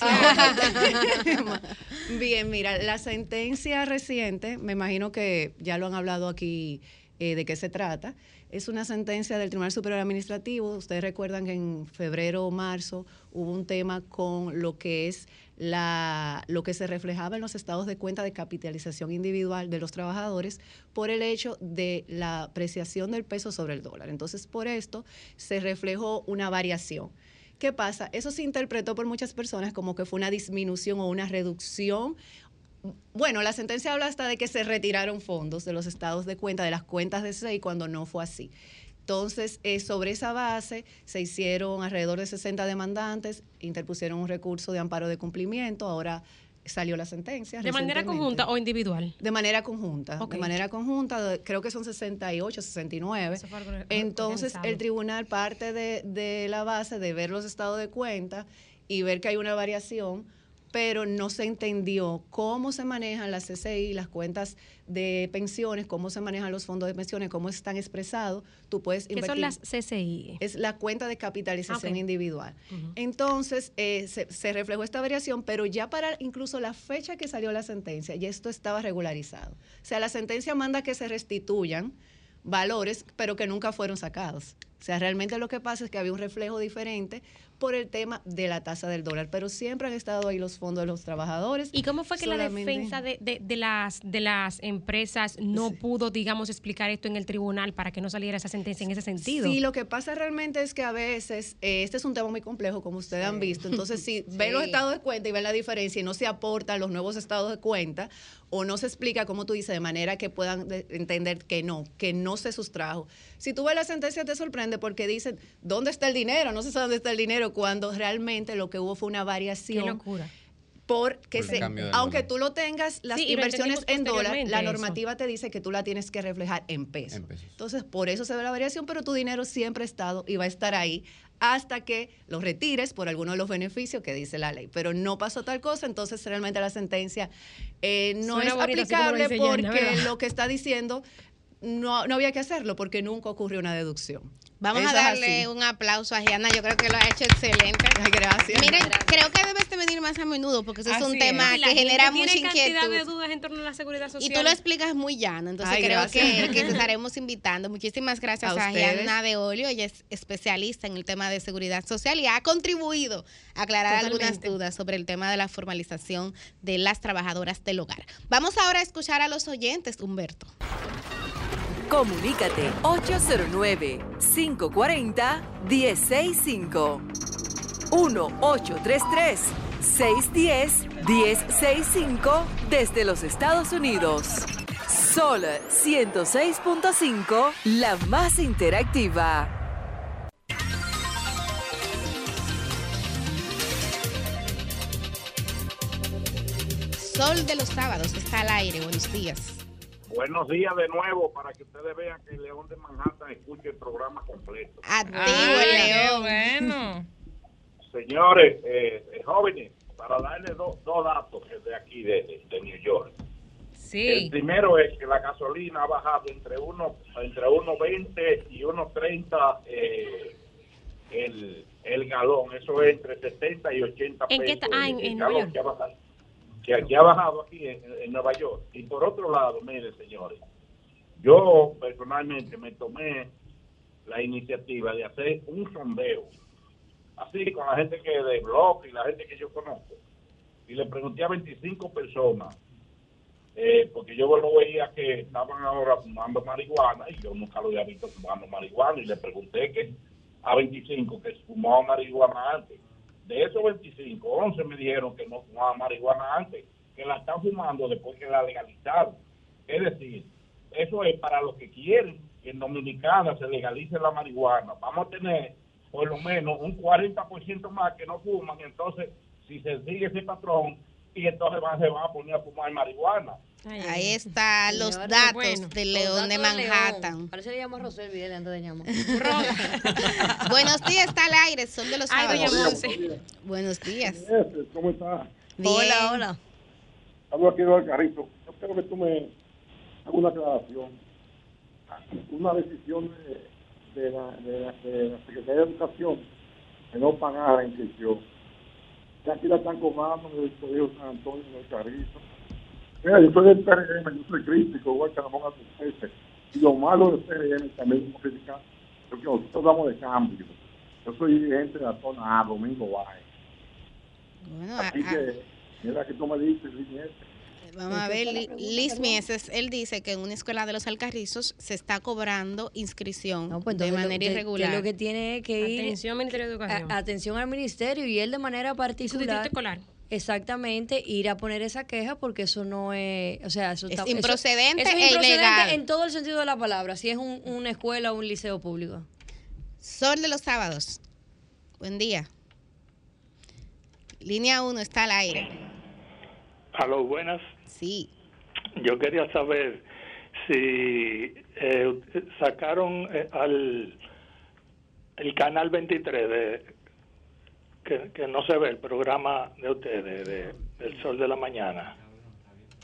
[LAUGHS] Bien, mira, la sentencia reciente, me imagino que ya lo han hablado aquí eh, de qué se trata. Es una sentencia del Tribunal Superior Administrativo. Ustedes recuerdan que en febrero o marzo hubo un tema con lo que es la, lo que se reflejaba en los estados de cuenta de capitalización individual de los trabajadores por el hecho de la apreciación del peso sobre el dólar. Entonces, por esto se reflejó una variación. ¿Qué pasa? Eso se interpretó por muchas personas como que fue una disminución o una reducción. Bueno, la sentencia habla hasta de que se retiraron fondos de los estados de cuenta, de las cuentas de SEI, cuando no fue así. Entonces, eh, sobre esa base se hicieron alrededor de 60 demandantes, interpusieron un recurso de amparo de cumplimiento, ahora salió la sentencia. ¿De manera conjunta o individual? De manera conjunta, de manera conjunta, creo que son 68, 69. Eso fue algo or- Entonces, el tribunal parte de, de la base de ver los estados de cuenta y ver que hay una variación pero no se entendió cómo se manejan las CCI, las cuentas de pensiones, cómo se manejan los fondos de pensiones, cómo están expresados. Tú puedes ¿Qué son invertir- las CCI? es la cuenta de capitalización Ah, individual. Entonces, eh, se, se reflejó esta variación, pero ya para incluso la fecha que salió la sentencia, ya esto estaba regularizado. O sea, la sentencia manda que se restituyan valores, pero que nunca fueron sacados. O sea, realmente lo que pasa es que había un reflejo diferente por el tema de la tasa del dólar, pero siempre han estado ahí los fondos de los trabajadores. ¿Y cómo fue que la defensa de, de- de las, de las empresas no pudo, digamos, explicar esto en el tribunal para que no saliera esa sentencia en ese sentido? Sí, lo que pasa realmente es que a veces, eh, este es un tema muy complejo, como ustedes han visto, entonces si [LAUGHS] ven los Sí. estados de cuenta y ven la diferencia y no se aportan los nuevos estados de cuenta o no se explica, como tú dices, de manera que puedan de- entender que no, que no se sustrajo. Si tú ves la sentencia te sorprende porque dicen, ¿dónde está el dinero? No se sabe dónde está el dinero, cuando realmente lo que hubo fue una variación. Qué locura. Porque se, aunque tú lo tengas, las Sí, inversiones en dólar, la eso. normativa te dice que tú la tienes que reflejar en pesos. Entonces, por eso se ve la variación, pero tu dinero siempre ha estado y va a estar ahí hasta que lo retires por alguno de los beneficios que dice la ley. Pero no pasó tal cosa, entonces realmente la sentencia eh, no Suena es bonito, lo aplicable Yana, porque lo que está diciendo no, no había que hacerlo porque nunca ocurrió una deducción. Vamos Eso a darle un aplauso a Gianna, yo creo que lo ha hecho excelente. Gracias. Miren, creo que debes de venir más a menudo porque eso es un tema la que genera tiene mucha cantidad inquietud. de dudas en torno a la seguridad social. Y tú lo explicas muy llano, entonces Ay, creo que, que te [LAUGHS] estaremos invitando. Muchísimas gracias A a. Gianna de Olio, ella es especialista en el tema de seguridad social y ha contribuido a aclarar algunas dudas sobre el tema de la formalización de las trabajadoras del hogar. Vamos ahora a escuchar a los oyentes, Humberto. Comunícate 809-540-1065. 1-833-610-1065 desde los Estados Unidos. Sol 106.5, la más interactiva. Sol de los sábados está al aire. Buenos días. Buenos días de nuevo para que ustedes vean que el León de Manhattan escuche el programa completo. Activo Ah, el león. bueno. Señores, eh, eh, jóvenes, para darles dos dos datos de aquí, de, de- de New York. El Sí. primero es que la gasolina ha bajado entre uno entre 1.20 y 1.30 eh, el, el galón. Eso es entre 70 y 80 ¿En pesos. qué está? Ah, en- el en galón York. Que aquí ha bajado aquí en, Nueva York. Y por otro lado, miren, señores, yo personalmente me tomé la iniciativa de hacer un sondeo, así con la gente que de blog y la gente que yo conozco. Y le pregunté a 25 personas eh, porque yo lo veía que estaban ahora fumando marihuana y yo nunca lo había visto fumando marihuana y le pregunté que a 25 que fumaban marihuana antes. De esos 25, 11 me dijeron que no fumaban marihuana antes, que la están fumando después que la legalizaron. Es decir, eso es para los que quieren que en Dominicana se legalice la marihuana. Vamos a tener por lo menos un 40% más que no fuman, entonces si se sigue ese patrón, y entonces van, se van a poner a fumar marihuana. Ahí están los Señores, datos bueno, del los León de datos Manhattan. León. Parece que le llamo a Rosel Vidal antes de llamar. Buenos días, está al aire, Sol de los Ay, sábados. Buenos días. ¿Cómo estás? Hola, hola. Hablo aquí del carrito. Yo quiero que tú me hagas una aclaración. Una decisión de, de, la, de, la, de la Secretaría de Educación de no pagar la inscripción. Ya aquí la están cobrando en el Colegio San Antonio, en el carrito. Mira, yo soy del PRM, yo soy crítico, igual que Ramón Artese. Y lo malo del PRM también como criticar, porque nosotros hablamos de cambio. Yo soy dirigente de la zona A, Domingo Valle. Bueno, Así a- que, mira que tú me dices, Liñete. Vamos a ver, Li- Liz Mieses, él dice que en una escuela de los Alcarrizos se está cobrando inscripción de pues Entonces, lo- manera que- que irregular. lo que tiene es que ir Atención, Ministerio de Educación. a- atención al ministerio y él de manera particular. escolar. Exactamente, ir a poner esa queja porque eso no es, o sea, eso Es está- eso- improcedente eso es e improcedente ilegal. en todo el sentido de la palabra, si es un- una escuela o un liceo público. Sol de los sábados. Buen día. Línea 1 está al aire. Aló, buenas. Sí. Yo quería saber si eh, sacaron eh, al el canal 23 de que que no se ve el programa de ustedes, de, del Sol de la Mañana.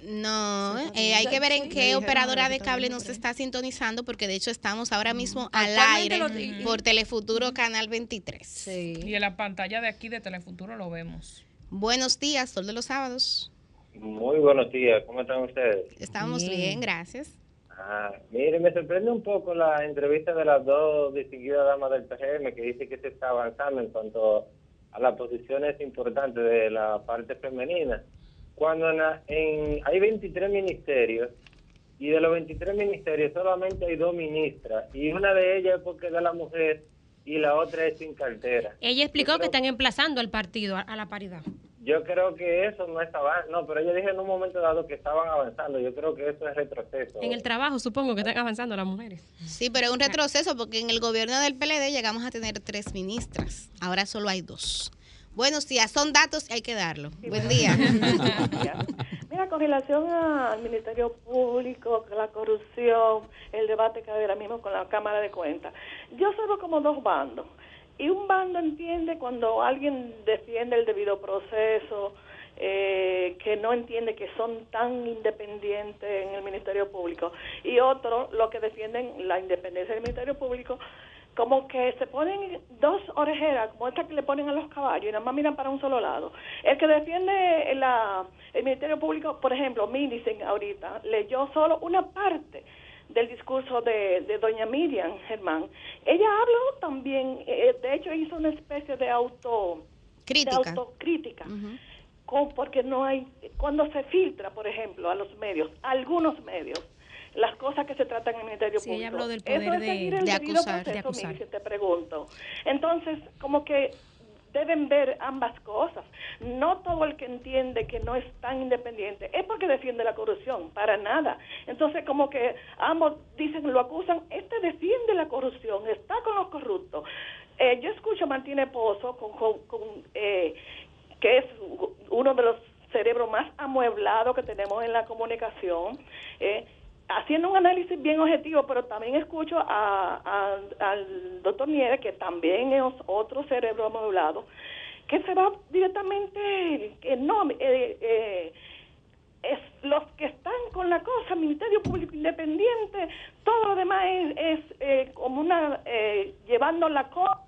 No, eh, hay que ver en qué operadora de cable nos está sintonizando, porque de hecho estamos ahora mismo al aire por Telefuturo Canal 23. Y en la pantalla de aquí de Telefuturo lo vemos. Buenos días, Sol de los Sábados. Muy buenos días, ¿cómo están ustedes? Estamos bien, gracias. Ah, mire, me sorprende un poco la entrevista de las dos distinguidas damas del PGM que dice que se está avanzando en cuanto a las posiciones importantes de la parte femenina. Cuando en en- hay 23 ministerios y de los 23 ministerios solamente hay dos ministras y una de ellas es porque es de la mujer y la otra es sin cartera. Ella explicó que están emplazando al partido a, a la paridad. Yo creo que eso no estaba, no, pero ella dijo en un momento dado que estaban avanzando. Yo creo que eso es retroceso. En el trabajo supongo que están avanzando las mujeres. Sí, pero es un retroceso porque en el gobierno del PLD llegamos a tener tres ministras. Ahora solo hay dos. Buenos días, son datos y hay que darlo. Buen día. [LAUGHS] Mira, con relación al Ministerio Público, la corrupción, el debate que hay ahora mismo con la Cámara de Cuentas, yo observo como dos bandos. Y un bando entiende cuando alguien defiende el debido proceso, eh, que no entiende que son tan independientes en el Ministerio Público, y otro, lo que defienden la independencia del Ministerio Público, como que se ponen dos orejeras, como esta que le ponen a los caballos, y nada más miran para un solo lado. El que defiende el Ministerio Público, por ejemplo, Milicen ahorita, leyó solo una parte del discurso de, de doña Miriam Germán. Ella habló también, eh, de hecho hizo una especie de auto Crítica. de autocrítica con- porque no hay cuando se filtra por ejemplo a los medios algunos medios las cosas que se tratan en el Ministerio Sí, Público. ella habló del Eso poder es de- acusar, de acusar. Mili, si te pregunto. Entonces, como que deben ver ambas cosas. No todo el que entiende que no es tan independiente es porque defiende la corrupción, para nada. Entonces, como que ambos dicen, lo acusan, este defiende la corrupción, está con los corruptos. Eh, yo escucho a Martínez Pozo, con, con- eh, que es uno de los cerebros más amueblados que tenemos en la comunicación, eh, haciendo un análisis bien objetivo, pero también escucho a, a- al doctor Nieves, que también es otro cerebro amueblado, que se va directamente, que no, eh, eh, es los que están con la cosa, Ministerio Público Independiente, todo lo demás es, es, eh, como una, eh, llevando la cosa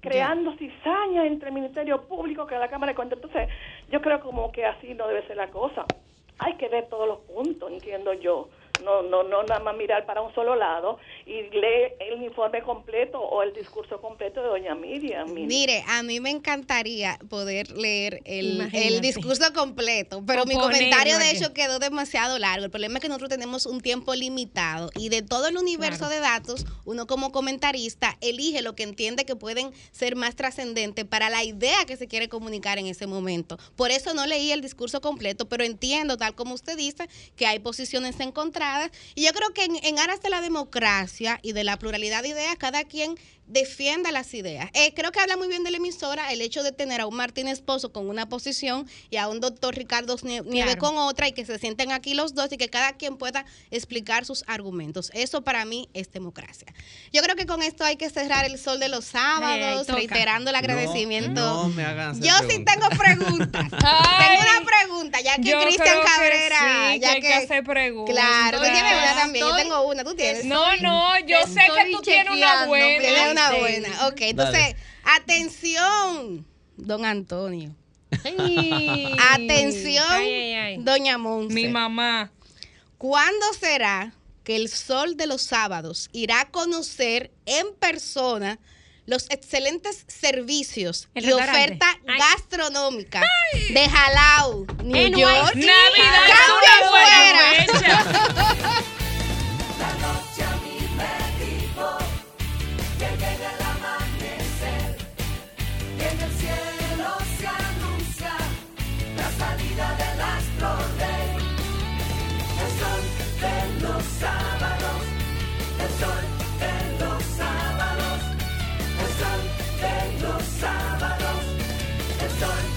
creando cizaña entre el Ministerio Público que la Cámara de Cuentas. Entonces, yo creo como que así no debe ser la cosa. Hay que ver todos los puntos, entiendo yo. No, no, no nada más mirar para un solo lado y leer el informe completo o el discurso completo de doña Miriam. Mire. Mire, a mí me encantaría poder leer el, el discurso completo, pero O mi ponerlo comentario de hecho quedó demasiado largo. El problema es que nosotros tenemos un tiempo limitado y de todo el universo de datos, uno como comentarista elige lo que entiende que pueden ser más trascendentes para la idea que se quiere comunicar en ese momento. Por eso no leí el discurso completo, pero entiendo, tal como usted dice, que hay posiciones encontradas. Y yo creo que en, en aras de la democracia y de la pluralidad de ideas, cada quien defienda las ideas. Eh, creo que habla muy bien de la emisora el hecho de tener a un Martín Esposo con una posición y a un doctor Ricardo Nie- Nieve Claro. con otra y que se sienten aquí los dos y que cada quien pueda explicar sus argumentos. Eso para mí es democracia. Yo creo que con esto hay que cerrar el sol de los sábados, toca. reiterando el agradecimiento. No, no me hagan Yo sí tengo preguntas. [LAUGHS] tengo una pregunta, ya que Cristian que Cabrera, sí, ya que hay que hacer preguntas. Claro, tú tienes una también, yo tengo una, tú tienes. No, no, yo sé que tú tienes una buena. Una buena. Ok, entonces, atención, don Antonio. Atención, Ay, ay, ay. doña Monse. Mi mamá. ¿Cuándo será que el sol de los sábados irá a conocer en persona los excelentes servicios El y oferta gastronómica de Jalao, New. York? Navidad. [LAUGHS] Que llegue el amanecer, que en el cielo se anuncia la salida de las flores. el sol de los sábados, el sol de los sábados, el sol de los sábados, el sol de los sábados.